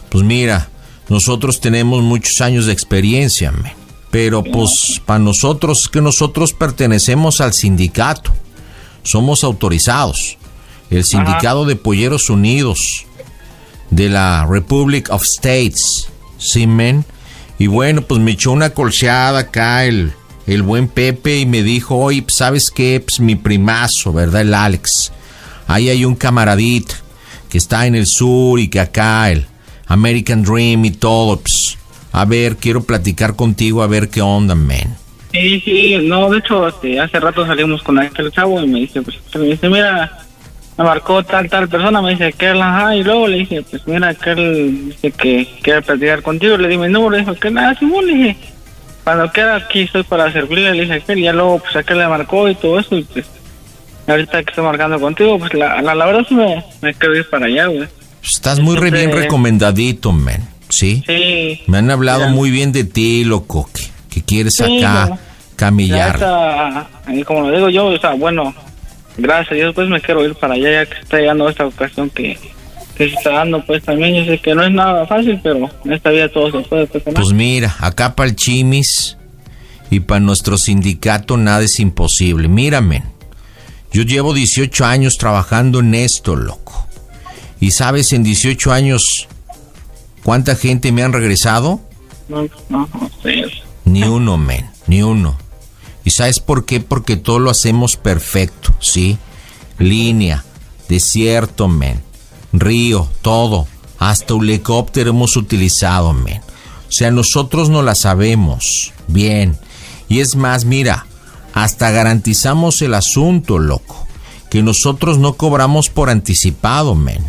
pues mira, nosotros tenemos muchos años de experiencia, men. pero pues para nosotros que nosotros pertenecemos al sindicato, somos autorizados, el sindicato de Polleros Unidos de la Republic of States, ¿sí, men? Y bueno, pues me echó una colcheada acá el, el buen Pepe y me dijo, oye, pues, ¿sabes qué? Pues mi primazo, ¿verdad? El Alex. Ahí hay un camaradito que está en el sur y que acá el American Dream y todo. pues, a ver, quiero platicar contigo a ver qué onda, man. Sí, sí, no, de hecho, este, hace rato salimos con aquel chavo y me dice, pues, me dice, mira, me marcó tal, tal persona, me dice que él, ajá, y luego le dije, pues, mira, que él dice que quiere platicar contigo, le di mi número, le dijo que nada, Simón, le dije, cuando quiera aquí estoy para servirle, le dije a aquel, y ya luego, pues, aquel le marcó y todo eso, y pues, ahorita que estoy marcando contigo, pues, la, la, la verdad sí me, me quiero ir para allá, güey. Estás muy re bien recomendadito, man. ¿Sí? Sí. Me han hablado Ya. muy bien de ti, loco. Que, que quieres Sí, acá no. Camillar. está, y como lo digo yo, o sea, bueno, gracias a Dios, pues me quiero ir para allá, ya que está llegando esta ocasión que, que se está dando, pues también yo sé que no es nada fácil, pero en esta vida todo se puede, pues. Pues mira, acá para el Chimis y para nuestro sindicato nada es imposible. Mírame, yo llevo 18 años trabajando en esto, loco. ¿Y sabes en 18 años cuánta gente me han regresado? no, no, no sé. Ni uno, men, ni uno. ¿Y sabes por qué? Porque todo lo hacemos perfecto, ¿sí? Línea, desierto, men, río, todo. Hasta un helicóptero hemos utilizado, men. O sea, nosotros no la sabemos. Bien. Y es más, mira, hasta garantizamos el asunto, loco. Que nosotros no cobramos por anticipado, men.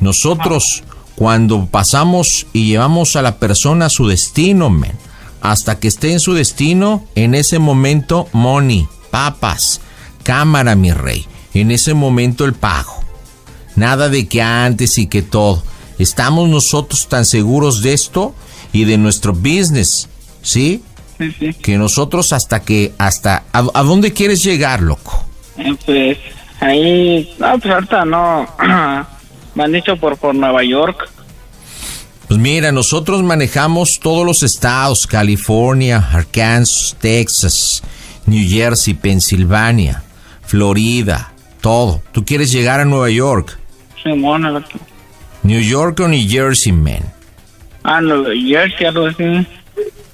Nosotros, cuando pasamos y llevamos a la persona a su destino, men, hasta que esté en su destino, en ese momento, money, papas, cámara, mi rey. En ese momento el pago. Nada de que antes y que todo. Estamos nosotros tan seguros de esto y de nuestro business, ¿sí? Sí, sí. Que nosotros hasta que, hasta, ¿a, a dónde quieres llegar, loco? Eh, pues ahí, no, pues ahorita no. Me han dicho por, por Nueva York. Pues mira, nosotros manejamos todos los estados, California, Arkansas, Texas, New Jersey, Pensilvania, Florida, todo. ¿Tú quieres llegar a Nueva York? Que- New York o New Jersey, man. Ah, Nueva Jersey, algo así.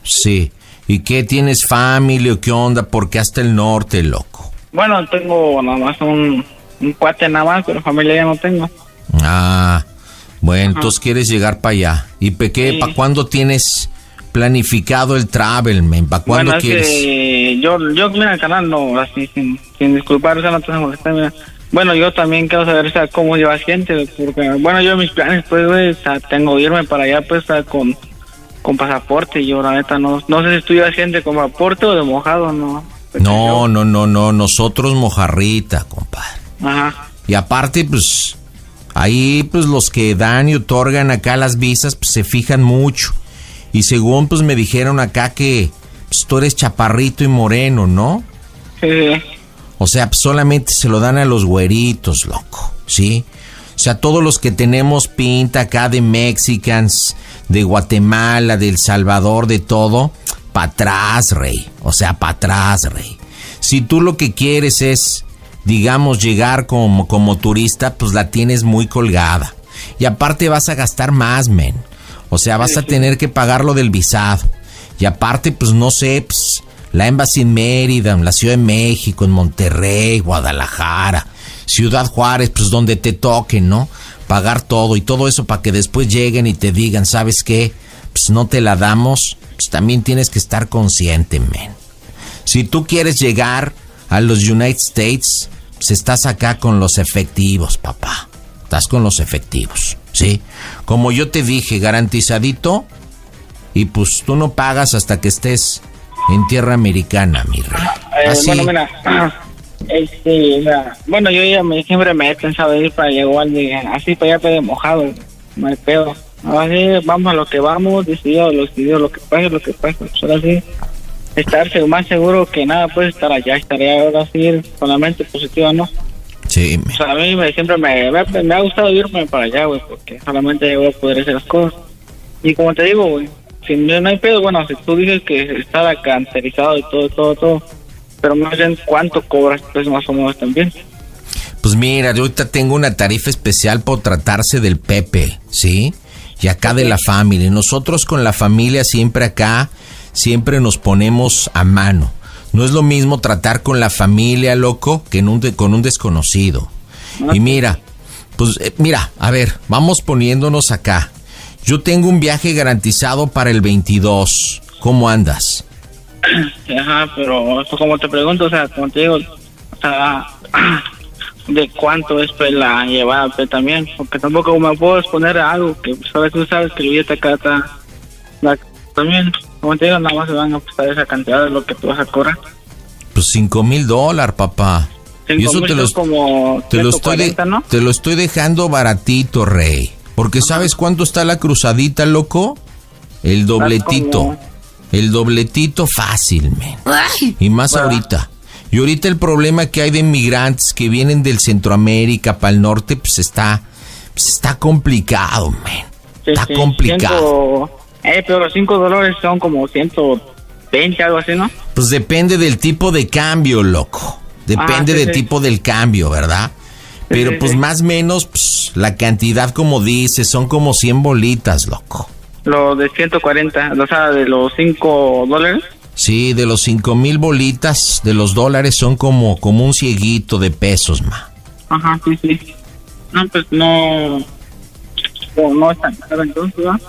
Sí. ¿Y qué tienes familia o qué onda? Porque hasta el norte, loco. Bueno, tengo nada más un, un cuate nada más, pero familia ya no tengo. Ah, bueno, entonces quieres llegar para allá. ¿Y pe- qué, Sí. para cuándo tienes planificado el travel, man? ¿Para cuándo bueno, es quieres? que yo, yo, mira, el canal no, así, sin, sin disculpar, o sea, no te molestar, mira. Bueno, yo también quiero saber, o sea, cómo llevas gente, porque, bueno, yo mis planes, pues, güey, o sea, tengo que irme para allá, pues, o sea, con, con pasaporte, y yo, la neta, no, no sé si tú llevas gente con pasaporte o de mojado, no. No, no, no, no, nosotros mojarrita, compadre. Ajá. Y aparte, pues, ahí, pues, los que dan y otorgan acá las visas, pues, se fijan mucho. Y según, pues, me dijeron acá que, pues, tú eres chaparrito y moreno, ¿no? Sí. O sea, pues, solamente se lo dan a los güeritos, loco, ¿sí? O sea, todos los que tenemos pinta acá de Mexicans, de Guatemala, de El Salvador, de todo, para atrás, rey. O sea, para atrás, rey. Si tú lo que quieres es, digamos, llegar como, como turista, pues la tienes muy colgada. Y aparte vas a gastar más, men. O sea, vas a tener que pagar lo del visado. Y aparte, pues no sé, pues, la Embassy en Mérida, en la Ciudad de México, en Monterrey, Guadalajara, Ciudad Juárez, pues donde te toquen, ¿no? Pagar todo y todo eso para que después lleguen y te digan, ¿sabes qué? Pues no te la damos, pues también tienes que estar consciente, men. Si tú quieres llegar a los United States, pues estás acá con los efectivos, papá. Estás con los efectivos, ¿sí? Como yo te dije, garantizadito. Y pues tú no pagas hasta que estés en tierra americana, mi rey. Eh, Así. Bueno, mira, este, mira, bueno, yo ya me, siempre me he pensado ir para allá igual de, así para allá pero mojado, no hay pedo. Así, vamos a lo que vamos, decidido lo decidido, lo que pase, lo que pase, pues ahora sí, estar más seguro que nada, pues estar allá, estaría ahora sí con la mente positiva, ¿no? Sí, O sea, a mí me, siempre me, me, me ha gustado irme para allá, güey, porque solamente voy a poder hacer las cosas. Y como te digo, güey, si no, no hay pedo, bueno, si tú dices que está cancerizado y todo, todo, todo, pero no sé cuánto cobras, pues más o menos también. Pues mira, yo ahorita tengo una tarifa especial por tratarse del Pepe, ¿sí? Y acá de la familia. Nosotros con la familia siempre acá, siempre nos ponemos a mano. No es lo mismo tratar con la familia, loco, que en un de- con un desconocido. Y mira, pues eh, mira, a ver, vamos poniéndonos acá. Yo tengo un viaje garantizado para el 22. ¿Cómo andas? Ajá, pero eso como te pregunto, o sea, como te digo, o sea, de cuánto es pues, la llevada pues, también, porque tampoco me puedo exponer a algo que pues, ahora tú sabes que el billete acá está, también, como te digo, nada más se van a apostar esa cantidad de lo que tú vas a cobrar. Pues 5 mil dólares, papá. Cinco y eso te como te lo estoy de- 140, ¿no? te lo estoy dejando baratito, rey. Porque ¿sabes cuánto está la cruzadita, loco? El dobletito. como- El dobletito fácil, men. Y más ahorita. Y ahorita el problema que hay de inmigrantes que vienen del Centroamérica para el norte, pues está, pues está complicado, men. Sí, Está sí, complicado. Eh, pero los 5 dólares son como 120, algo así, ¿no? Pues depende del tipo de cambio, loco. Depende Ah, sí, del sí. tipo del cambio, ¿verdad? Pero sí, pues más o menos, pues, la cantidad, como dices, son como 100 bolitas, loco. Lo de 140, o sea, de los 5 dólares. Sí, de los 5 mil bolitas de los dólares son como, como un cieguito de pesos, ma. Ajá, sí, sí. No, pues no. No, no es tan caro entonces, ¿verdad?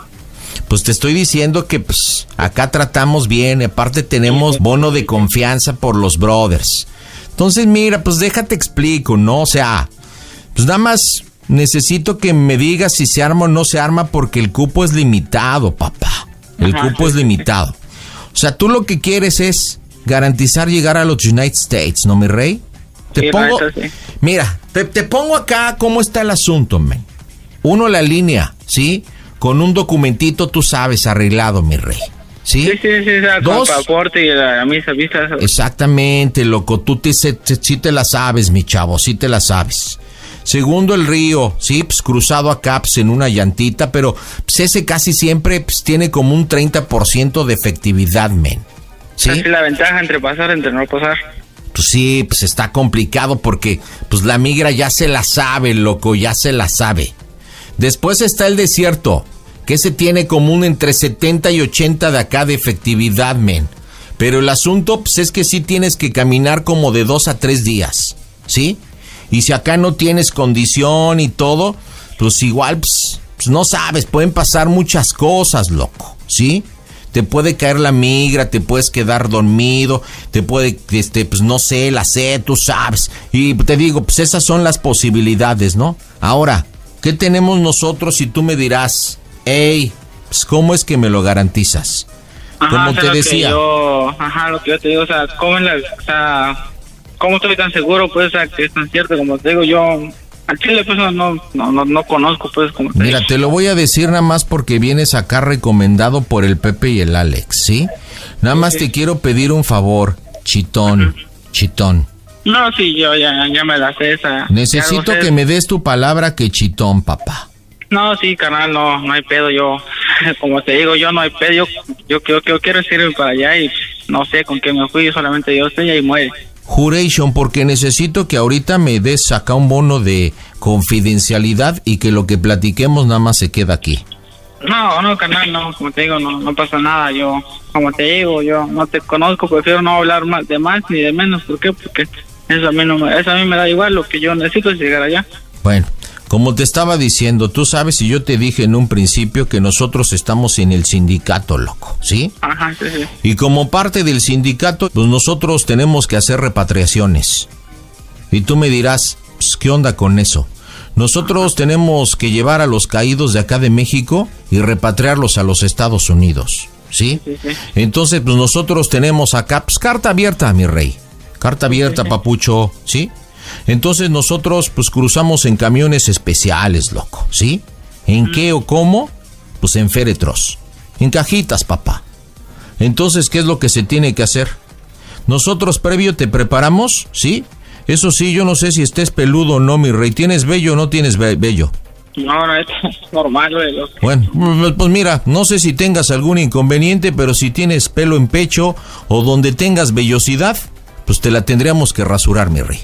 Pues te estoy diciendo que pues acá tratamos bien, aparte tenemos bono de confianza por los brothers. Entonces, mira, pues déjate explico, ¿no? O sea, pues nada más necesito que me digas si se arma o no se arma porque el cupo es limitado, papá. El Ajá, cupo es limitado. O sea, tú lo que quieres es garantizar llegar a los United States, ¿no, mi rey? te Sí, pongo, sí. mira, te, te pongo acá cómo está el asunto, men. Uno la línea, ¿sí? Con un documentito, tú sabes, arreglado, mi rey. ¿Sí? Sí, sí, sí, con Dos. pasaporte y la misa vista. Exactamente, loco, tú te, se- te- sí te la sabes, mi chavo, sí te la sabes. Segundo, el río, sí, pues cruzado acá, pues en una llantita, pero pues, ese casi siempre pues, tiene como un 30% de efectividad, men. ¿Sí? Es la ventaja entre pasar, entre no pasar. Pues sí, pues está complicado porque pues la migra ya se la sabe, loco, ya se la sabe. Después está el desierto, que ese tiene como un entre 70 y 80 de acá de efectividad, men. Pero el asunto pues, es que sí tienes que caminar como de dos a tres días, ¿sí? Y si acá no tienes condición y todo, pues igual, pues, pues no sabes, pueden pasar muchas cosas, loco, ¿sí? Te puede caer la migra, te puedes quedar dormido, te puede, este, pues no sé, la sed, tú sabes. Y te digo, pues esas son las posibilidades, ¿no? Ahora, ¿qué tenemos nosotros si tú me dirás, hey, pues cómo es que me lo garantizas? Ajá, Como o sea, te decía. yo, ajá, lo que yo te digo, o sea, ¿cómo, es la, o sea, ¿cómo estoy tan seguro, pues, o sea, que es tan cierto? Como te digo, yo, al chile, pues, no, no, no, no conozco, pues, como te Mira, te lo voy a decir nada más porque vienes acá recomendado por el Pepe y el Alex, ¿sí? Nada más te quiero pedir un favor, chitón, chitón. No, sí, yo ya, ya me la sé esa. Necesito que me des tu palabra que chitón, papá. No, sí, carnal, no, no hay pedo, yo, como te digo, yo no hay pedo, yo, yo, yo, yo quiero irme para allá y no sé con qué me fui, solamente yo sé y ahí muere. Juration, porque necesito que ahorita me des acá un bono de confidencialidad y que lo que platiquemos nada más se queda aquí. No, no, carnal, no, como te digo, no, no pasa nada, yo, como te digo, yo no te conozco, prefiero no hablar más de más ni de menos, ¿por qué? Porque eso a mí no me, eso a mí me da igual, lo que yo necesito es llegar allá. Bueno, como te estaba diciendo, tú sabes y yo te dije en un principio que nosotros estamos en el sindicato, loco, ¿sí? Ajá, sí, sí. Y como parte del sindicato, pues nosotros tenemos que hacer repatriaciones. Y tú me dirás, pues, ¿qué onda con eso? Nosotros tenemos que llevar a los caídos de acá de México y repatriarlos a los Estados Unidos, ¿sí? Sí, sí. Entonces, pues nosotros tenemos acá, pues carta abierta, mi rey. Carta abierta, papucho, ¿sí? Entonces nosotros, pues cruzamos en camiones especiales, loco, ¿sí? ¿En qué o cómo? Pues en féretros. En cajitas, papá. Entonces, ¿qué es lo que se tiene que hacer? Nosotros previo te preparamos, ¿sí? Eso sí, yo no sé si estés peludo o no, mi rey. ¿Tienes vello o no tienes ve- vello? No, no, es normal, lo- Bueno, pues- pues mira, no sé si tengas algún inconveniente, pero si tienes pelo en pecho o donde tengas vellosidad, pues te la tendríamos que rasurar, mi rey.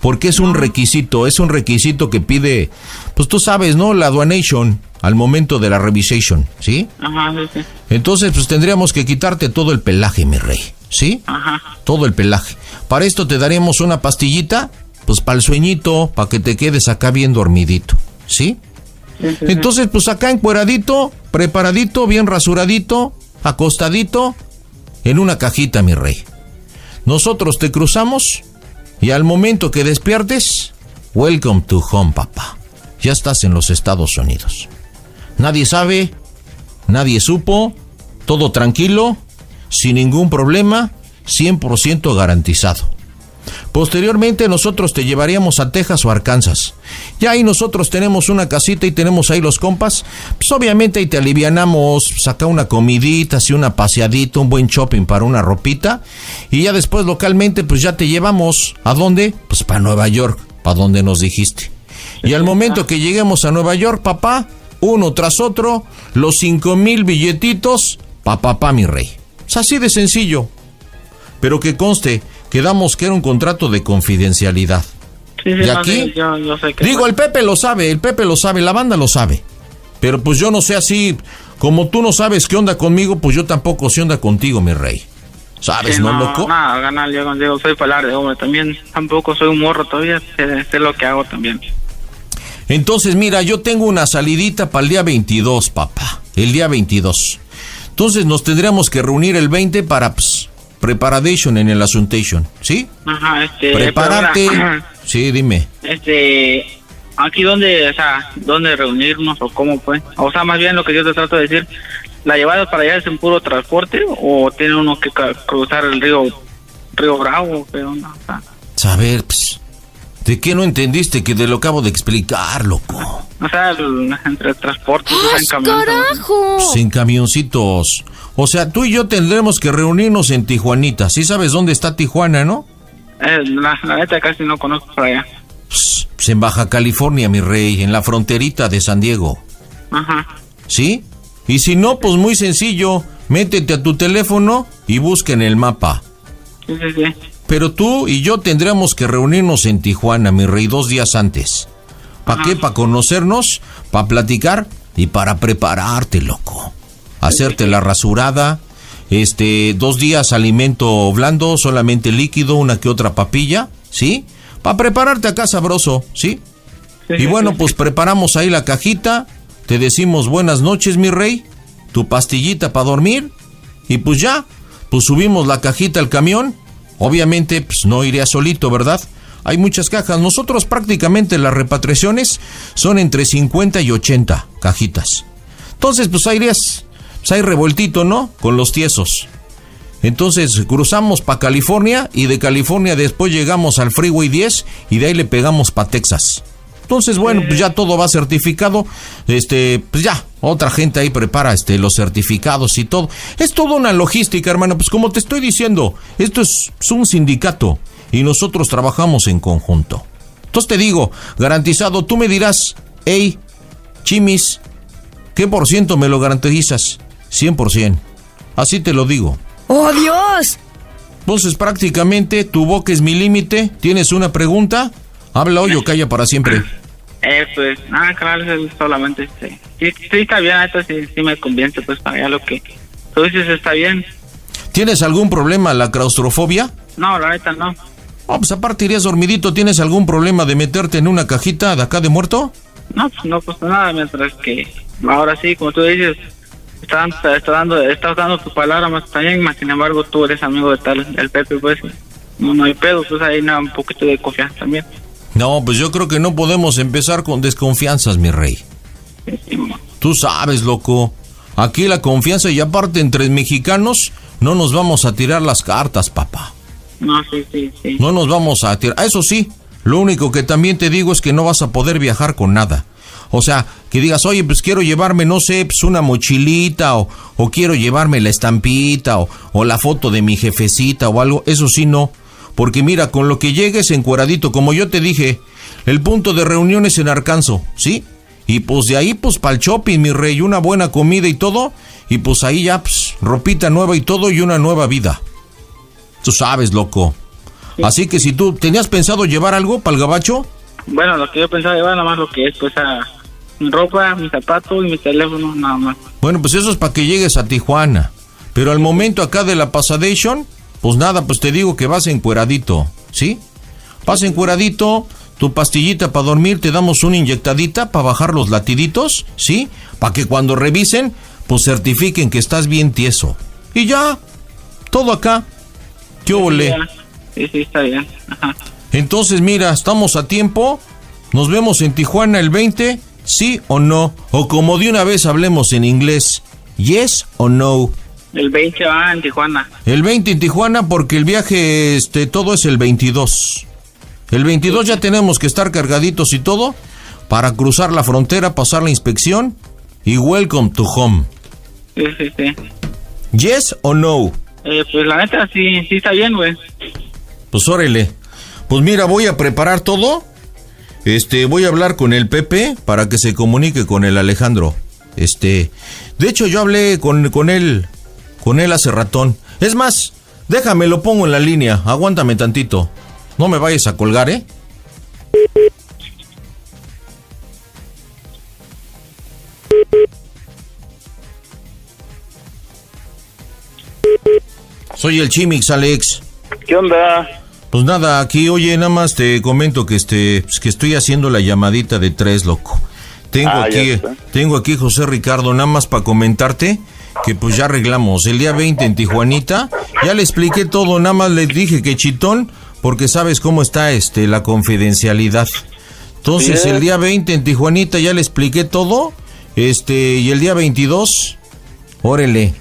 Porque es un requisito, es un requisito que pide, pues tú sabes, ¿no? La aduanation al momento de la revisation, ¿sí? Ajá, sí, sí. Entonces, pues tendríamos que quitarte todo el pelaje, mi rey, ¿sí? Ajá. Todo el pelaje. Para esto te daríamos una pastillita, pues para el sueñito, para que te quedes acá bien dormidito, sí, sí. Entonces, pues acá encueradito, preparadito, bien rasuradito, acostadito, en una cajita, mi rey. Nosotros te cruzamos y al momento que despiertes, welcome to home, papá. Ya estás en los Estados Unidos. Nadie sabe, nadie supo, todo tranquilo, sin ningún problema, 100% garantizado. Posteriormente nosotros te llevaríamos a Texas o Arkansas. Ya ahí nosotros tenemos una casita y tenemos ahí los compas. Pues obviamente ahí te alivianamos, saca una comidita, así una paseadita, un buen shopping para una ropita. Y ya después localmente pues ya te llevamos. ¿A dónde? Pues para Nueva York, para donde nos dijiste. Y al momento que lleguemos a Nueva York, papá, uno tras otro, los cinco mil billetitos, pa papá mi rey. Es así de sencillo. Pero que conste, quedamos que era un contrato de confidencialidad. Sí, sí, ¿Y no, aquí? yo, yo sé que... Digo, el Pepe lo sabe, el Pepe lo sabe, la banda lo sabe. Pero pues yo no sé así, como tú no sabes qué onda conmigo, pues yo tampoco sé onda contigo, mi rey. ¿Sabes, Sí, no, loco? No, ganar, yo contigo soy palar de hombre. También tampoco soy un morro todavía, sé, sé lo que hago también. Entonces, mira, yo tengo una salidita para el día 22, papá. El día 22. Entonces nos tendríamos que reunir el 20 para pues, preparation en el Asuntation, ¿sí? Ajá, este... Prepararte. pero ahora, Sí, dime. Este... Aquí donde, o sea, dónde reunirnos o cómo pues. O sea, más bien lo que yo te trato de decir, ¿la llevada para allá es en puro transporte o tiene uno que cruzar el río, río Bravo? ¿Qué onda? O sea, Saber, pues, ¿De qué no entendiste que te lo acabo de explicar, loco? O sea, el- entre transportes, sea, en ¡Ay, camión. carajo! Pues en camioncitos. O sea, tú y yo tendremos que reunirnos en Tijuanita. ¿Sí sabes dónde está Tijuana, no? Eh, la, la neta casi no conozco por allá. Pues en Baja California, mi rey, en la fronterita de San Diego. Ajá. ¿Sí? Y si no, pues muy sencillo. Métete a tu teléfono y busca en el mapa. Sí, sí, sí. Pero tú y yo tendremos que reunirnos en Tijuana, mi rey, dos días antes. ¿Para qué? Para conocernos, para platicar y para prepararte, loco. Hacerte la rasurada, este, dos días alimento blando, solamente líquido, una que otra papilla, ¿sí? Para prepararte acá sabroso, ¿sí? Y bueno, pues preparamos ahí la cajita, te decimos buenas noches, mi rey, tu pastillita para dormir, y pues ya, pues subimos la cajita al camión. Obviamente, pues no iría solito, ¿verdad? Hay muchas cajas. Nosotros prácticamente las repatriaciones son entre 50 y 80 cajitas. Entonces, pues ahí irías, pues hay revueltito, ¿no? Con los tiesos. Entonces cruzamos para California y de California después llegamos al Freeway 10 y de ahí le pegamos para Texas. Entonces, bueno, pues ya todo va certificado. Este, pues ya, otra gente ahí prepara este los certificados y todo. Es toda una logística, hermano. Pues como te estoy diciendo, esto es, es un sindicato y nosotros trabajamos en conjunto. Entonces te digo, garantizado, tú me dirás, hey, Chimis, ¿qué por ciento me lo garantizas? 100%. Así te lo digo. ¡Oh, Dios! Entonces prácticamente tu boca es mi límite. ¿Tienes una pregunta? Habla hoy o calla para siempre. Eh, pues, nada, claro, es solamente este. Sí, sí, está bien, neta, sí, sí me convence, pues, para allá lo que tú dices está bien. ¿Tienes algún problema la claustrofobia? No, la neta no. Oh, pues aparte irías dormidito. ¿Tienes algún problema de meterte en una cajita de acá de muerto? No, pues no pasa nada, mientras que ahora sí, como tú dices, está, dando- está dando, estás dando tu palabra más también, más sin embargo tú eres amigo de tal, el Pepe, pues, no, hay pedo, pues ahí nada, un poquito de confianza también. No, pues yo creo que no podemos empezar con desconfianzas, mi rey. Tú sabes, loco. Aquí la confianza y aparte entre mexicanos no nos vamos a tirar las cartas, papá. No, sí, sí, sí. No nos vamos a tirar. Eso sí, lo único que también te digo es que no vas a poder viajar con nada. O sea, que digas, oye, pues quiero llevarme, no sé, pues una mochilita o, o quiero llevarme la estampita o, o la foto de mi jefecita o algo. Eso sí, no. Porque mira, con lo que llegues encueradito, como yo te dije, el punto de reunión es en Arkansas, ¿sí? Y pues de ahí, pues para el shopping, mi rey, una buena comida y todo. Y pues ahí ya, pues, ropita nueva y todo y una nueva vida. Tú sabes, loco. Así que si tú tenías pensado llevar algo para el gabacho, Bueno, lo que yo pensaba llevar nada más lo que es, pues, a mi ropa, mi zapato y mi teléfono, nada más. bueno, pues eso es para que llegues a Tijuana. Pero al momento acá de la pasadation, pues nada, pues te digo que vas encueradito, ¿sí? Vas encueradito, tu pastillita para dormir, te damos una inyectadita para bajar los latiditos, ¿sí? Para que cuando revisen, pues certifiquen que estás bien tieso. Y ya, todo acá. ¿Qué ole? Sí, sí, está bien. Ajá. Entonces, mira, estamos a tiempo. Nos vemos en Tijuana el 20, sí o no. O como de una vez hablemos en inglés, yes o no. El 20 va en Tijuana. El 20 en Tijuana porque el viaje, este, todo es el 22. El 22 ya tenemos que estar cargaditos y todo para cruzar la frontera, pasar la inspección y welcome to home. Sí, sí, sí. Yes o no. Eh, pues la neta, sí, sí está bien, güey. Pues órale. Pues mira, voy a preparar todo. Este, voy a hablar con el Pepe para que se comunique con el Alejandro. Este, de hecho yo hablé con, con él, con él hace ratón. Es más, déjame, lo pongo en la línea. Aguántame tantito. No me vayas a colgar, ¿eh? Soy el Chimix, Alex. ¿Qué onda? Pues nada, aquí, oye, nada más te comento que este, pues que estoy haciendo la llamadita de tres, loco. Tengo Ah, aquí, tengo aquí José Ricardo, nada más para comentarte que pues ya arreglamos el día 20 en Tijuanita. Ya le expliqué todo, nada más le dije que chitón, porque sabes cómo está este la confidencialidad. Entonces, Bien. el día 20 en Tijuanita ya le expliqué todo. Este, y el día 22, órale,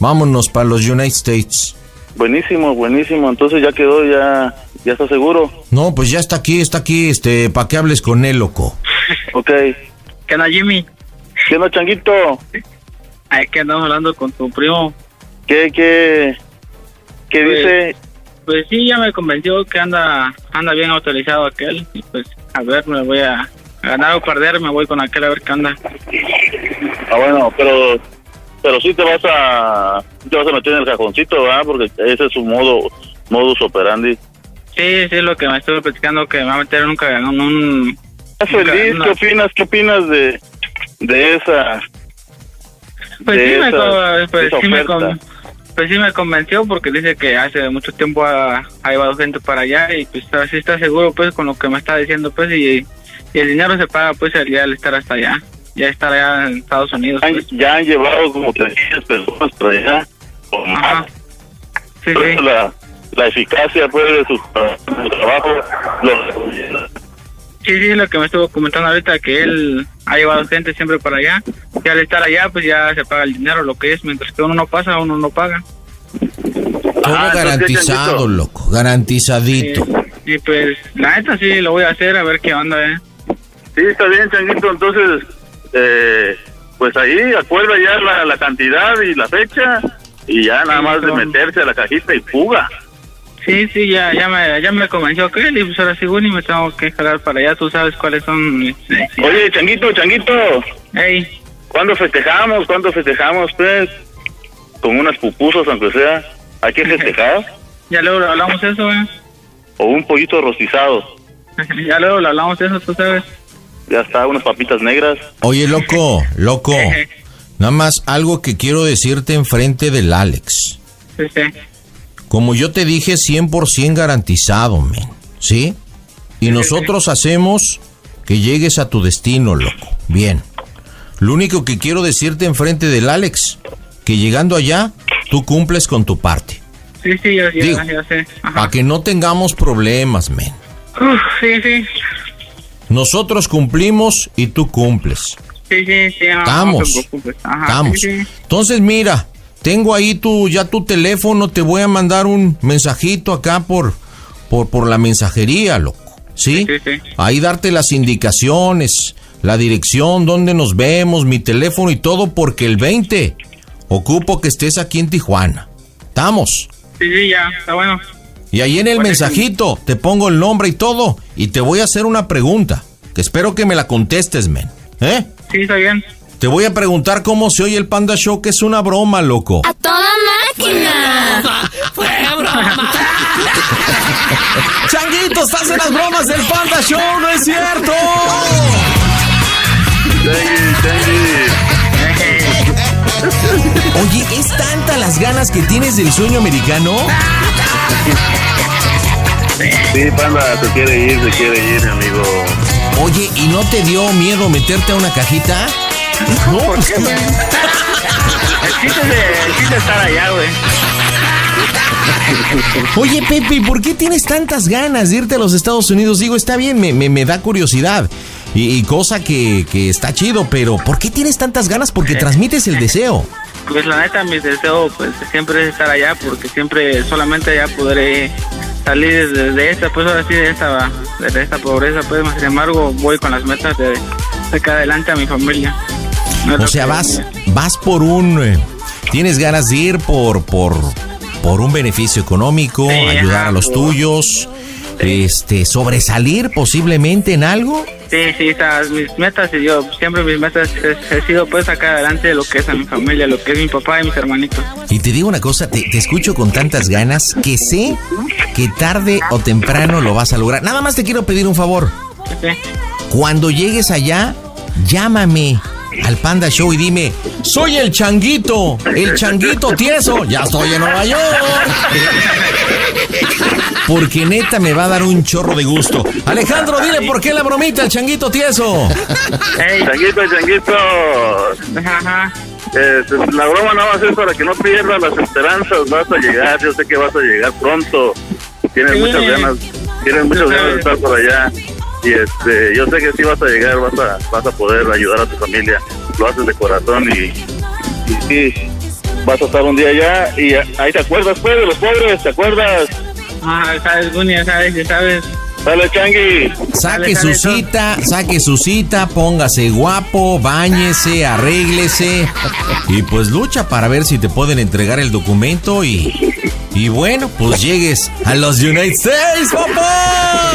vámonos para los United States. Buenísimo, buenísimo. Entonces ya quedó, ya, ¿Ya estás seguro? No, pues ya está aquí, está aquí, este, para que hables con él, loco. Ok. ¿Qué onda, Jimmy? ¿Qué onda, Changuito? Ay, que andamos hablando con tu primo. ¿Qué, qué, qué Pues- dice? Pues sí, ya me convenció que anda anda bien autorizado aquel. Y pues, a ver, me voy a, a ganar o perder, me voy con aquel a ver qué anda. Ah, bueno, pero pero sí te vas a te vas a meter en el cajoncito, ¿verdad? Porque ese es su modo modus operandi. Sí, sí, lo que me estuve platicando, que me va a meter en un... ca- en un ¿Estás feliz? una- ¿Qué opinas? ¿Qué opinas de de esa Pues de sí, me, esa- co- pues, esa sí me oferta? con- pues sí me convenció porque dice que hace mucho tiempo ha, ha llevado gente para allá y pues así está seguro pues con lo que me está diciendo pues y, y el dinero se paga pues al estar hasta allá, ya estar allá en Estados Unidos. pues. Ya han llevado como 300 personas para allá. o más. Sí, eso La, la eficacia pues, de su, su trabajo lo recomienda. Sí, sí, lo que me estuvo comentando ahorita, que él ha llevado gente siempre para allá. Y al estar allá, pues ya se paga el dinero, lo que es. Mientras que uno no pasa, uno no paga. Todo garantizado, loco, garantizadito. Y pues, la neta sí, lo voy a hacer, a ver qué onda, ¿eh? Sí, está bien, Changuito. Entonces, eh, pues ahí acuerda ya la, la cantidad y la fecha y ya nada más de meterse a la cajita y fuga. Sí, sí, ya, ya, me, ya me convenció que él, y pues ahora sí, y me tengo que jalar para allá. Tú sabes cuáles son mis... Oye, Changuito, Changuito. Ey. ¿Cuándo festejamos? ¿Cuándo festejamos, pues? Con unas pupusas, aunque sea. ¿Hay que festejar? Ya luego lo hablamos eso, ¿eh? o un pollito rostizado. ya luego lo hablamos eso, tú sabes. Ya está, unas papitas negras. Oye, loco, loco. Nada más algo que quiero decirte enfrente del Alex. Sí, sí. Como yo te dije, 100% garantizado, men. ¿Sí? Y nosotros hacemos que llegues a tu destino, loco. Bien. Lo único que quiero decirte enfrente del Alex, que llegando allá, tú cumples con tu parte. Sí, sí, Digo. ya sé. Para que no tengamos problemas, men. Uf, sí, sí. Nosotros cumplimos y tú cumples. Sí, sí, sí. no, Estamos. No. Ajá, Estamos. sí, sí. Entonces, mira, tengo ahí tu, ya tu teléfono, te voy a mandar un mensajito acá por, por, por la mensajería, loco. ¿Sí? Sí, sí. Ahí darte las indicaciones, la dirección, dónde nos vemos, mi teléfono y todo, porque el 20 ocupo que estés aquí en Tijuana. ¿Estamos? Sí, sí, ya, está bueno. Y ahí en el mensajito te pongo el nombre y todo, y te voy a hacer una pregunta, que espero que me la contestes, men. ¿Eh? Sí, está bien. Te voy a preguntar cómo se oye el Panda Show, que es una broma, loco. ¡A toda máquina! ¡Fue broma! Changuito, estás en las bromas del Panda Show, no es cierto. Oye, ¿es tanta las ganas que tienes del sueño americano? Sí, panda, se quiere ir, se quiere ir, mi amigo. Oye, ¿y no te dio miedo meterte a una cajita? No, ¿Por qué, güey? El chiste es de- el chiste es estar allá, güey. Oye, Pepe, ¿por qué tienes tantas ganas de irte a los Estados Unidos? Digo, está bien, me, me- me da curiosidad. Y, y cosa que, que está chido, pero ¿por qué tienes tantas ganas? Porque transmites el deseo. Pues la neta, mi deseo pues siempre es estar allá porque siempre solamente allá podré salir de, de esta, pues ahora sí, de esta, de esta pobreza, pues más sin embargo voy con las metas de sacar adelante a mi familia. No O sea, vas, vas por un... eh, tienes ganas de ir por, por, por un beneficio económico, ayudar ajá, a los tuyos, este, sobresalir posiblemente en algo. Sí, sí, esas mis metas y yo siempre mis metas he, sido pues sacar adelante lo que es a mi familia, lo que es mi papá y mis hermanitos. Y te digo una cosa, te, te escucho con tantas ganas que sé que tarde o temprano lo vas a lograr. Nada más te quiero pedir un favor. Sí. Cuando llegues allá, llámame al Panda Show y dime, soy el changuito, el changuito tieso, ya estoy en Nueva York. Porque neta me va a dar un chorro de gusto. Alejandro, dile por qué la bromita, el changuito tieso. Changuito, changuito. Eh, la broma no va a ser para que no pierdas las esperanzas. Vas a llegar, yo sé que vas a llegar pronto. Tienes muchas ganas, tienes muchas ganas de estar por allá. Y este, yo sé que sí vas a llegar, vas a, vas a poder ayudar a tu familia. Lo haces de corazón y, y sí, vas a estar un día allá. Y ahí te acuerdas, pues, de los pobres, ¿te acuerdas? Ah, sabes, Gunia, sabes, ya sabes. Dale, Changi. Saque Dale, su dale, cita, saque su cita, póngase guapo, báñese, arréglese y pues lucha para ver si te pueden entregar el documento y y bueno, pues llegues a los United States, papá.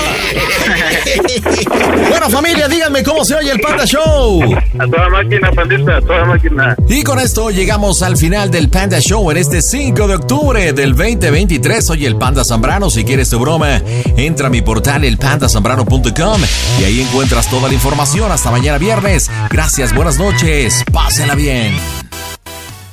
bueno, familia, díganme cómo se oye el Panda Show. A toda máquina, pandita, a toda máquina. Y con esto llegamos al final del Panda Show en este 5 de octubre del 2023. Soy el Panda Zambrano. Si quieres tu broma, entra a mi portal elpandazambrano.com y ahí encuentras toda la información. Hasta mañana viernes. Gracias, buenas noches. Pásela bien.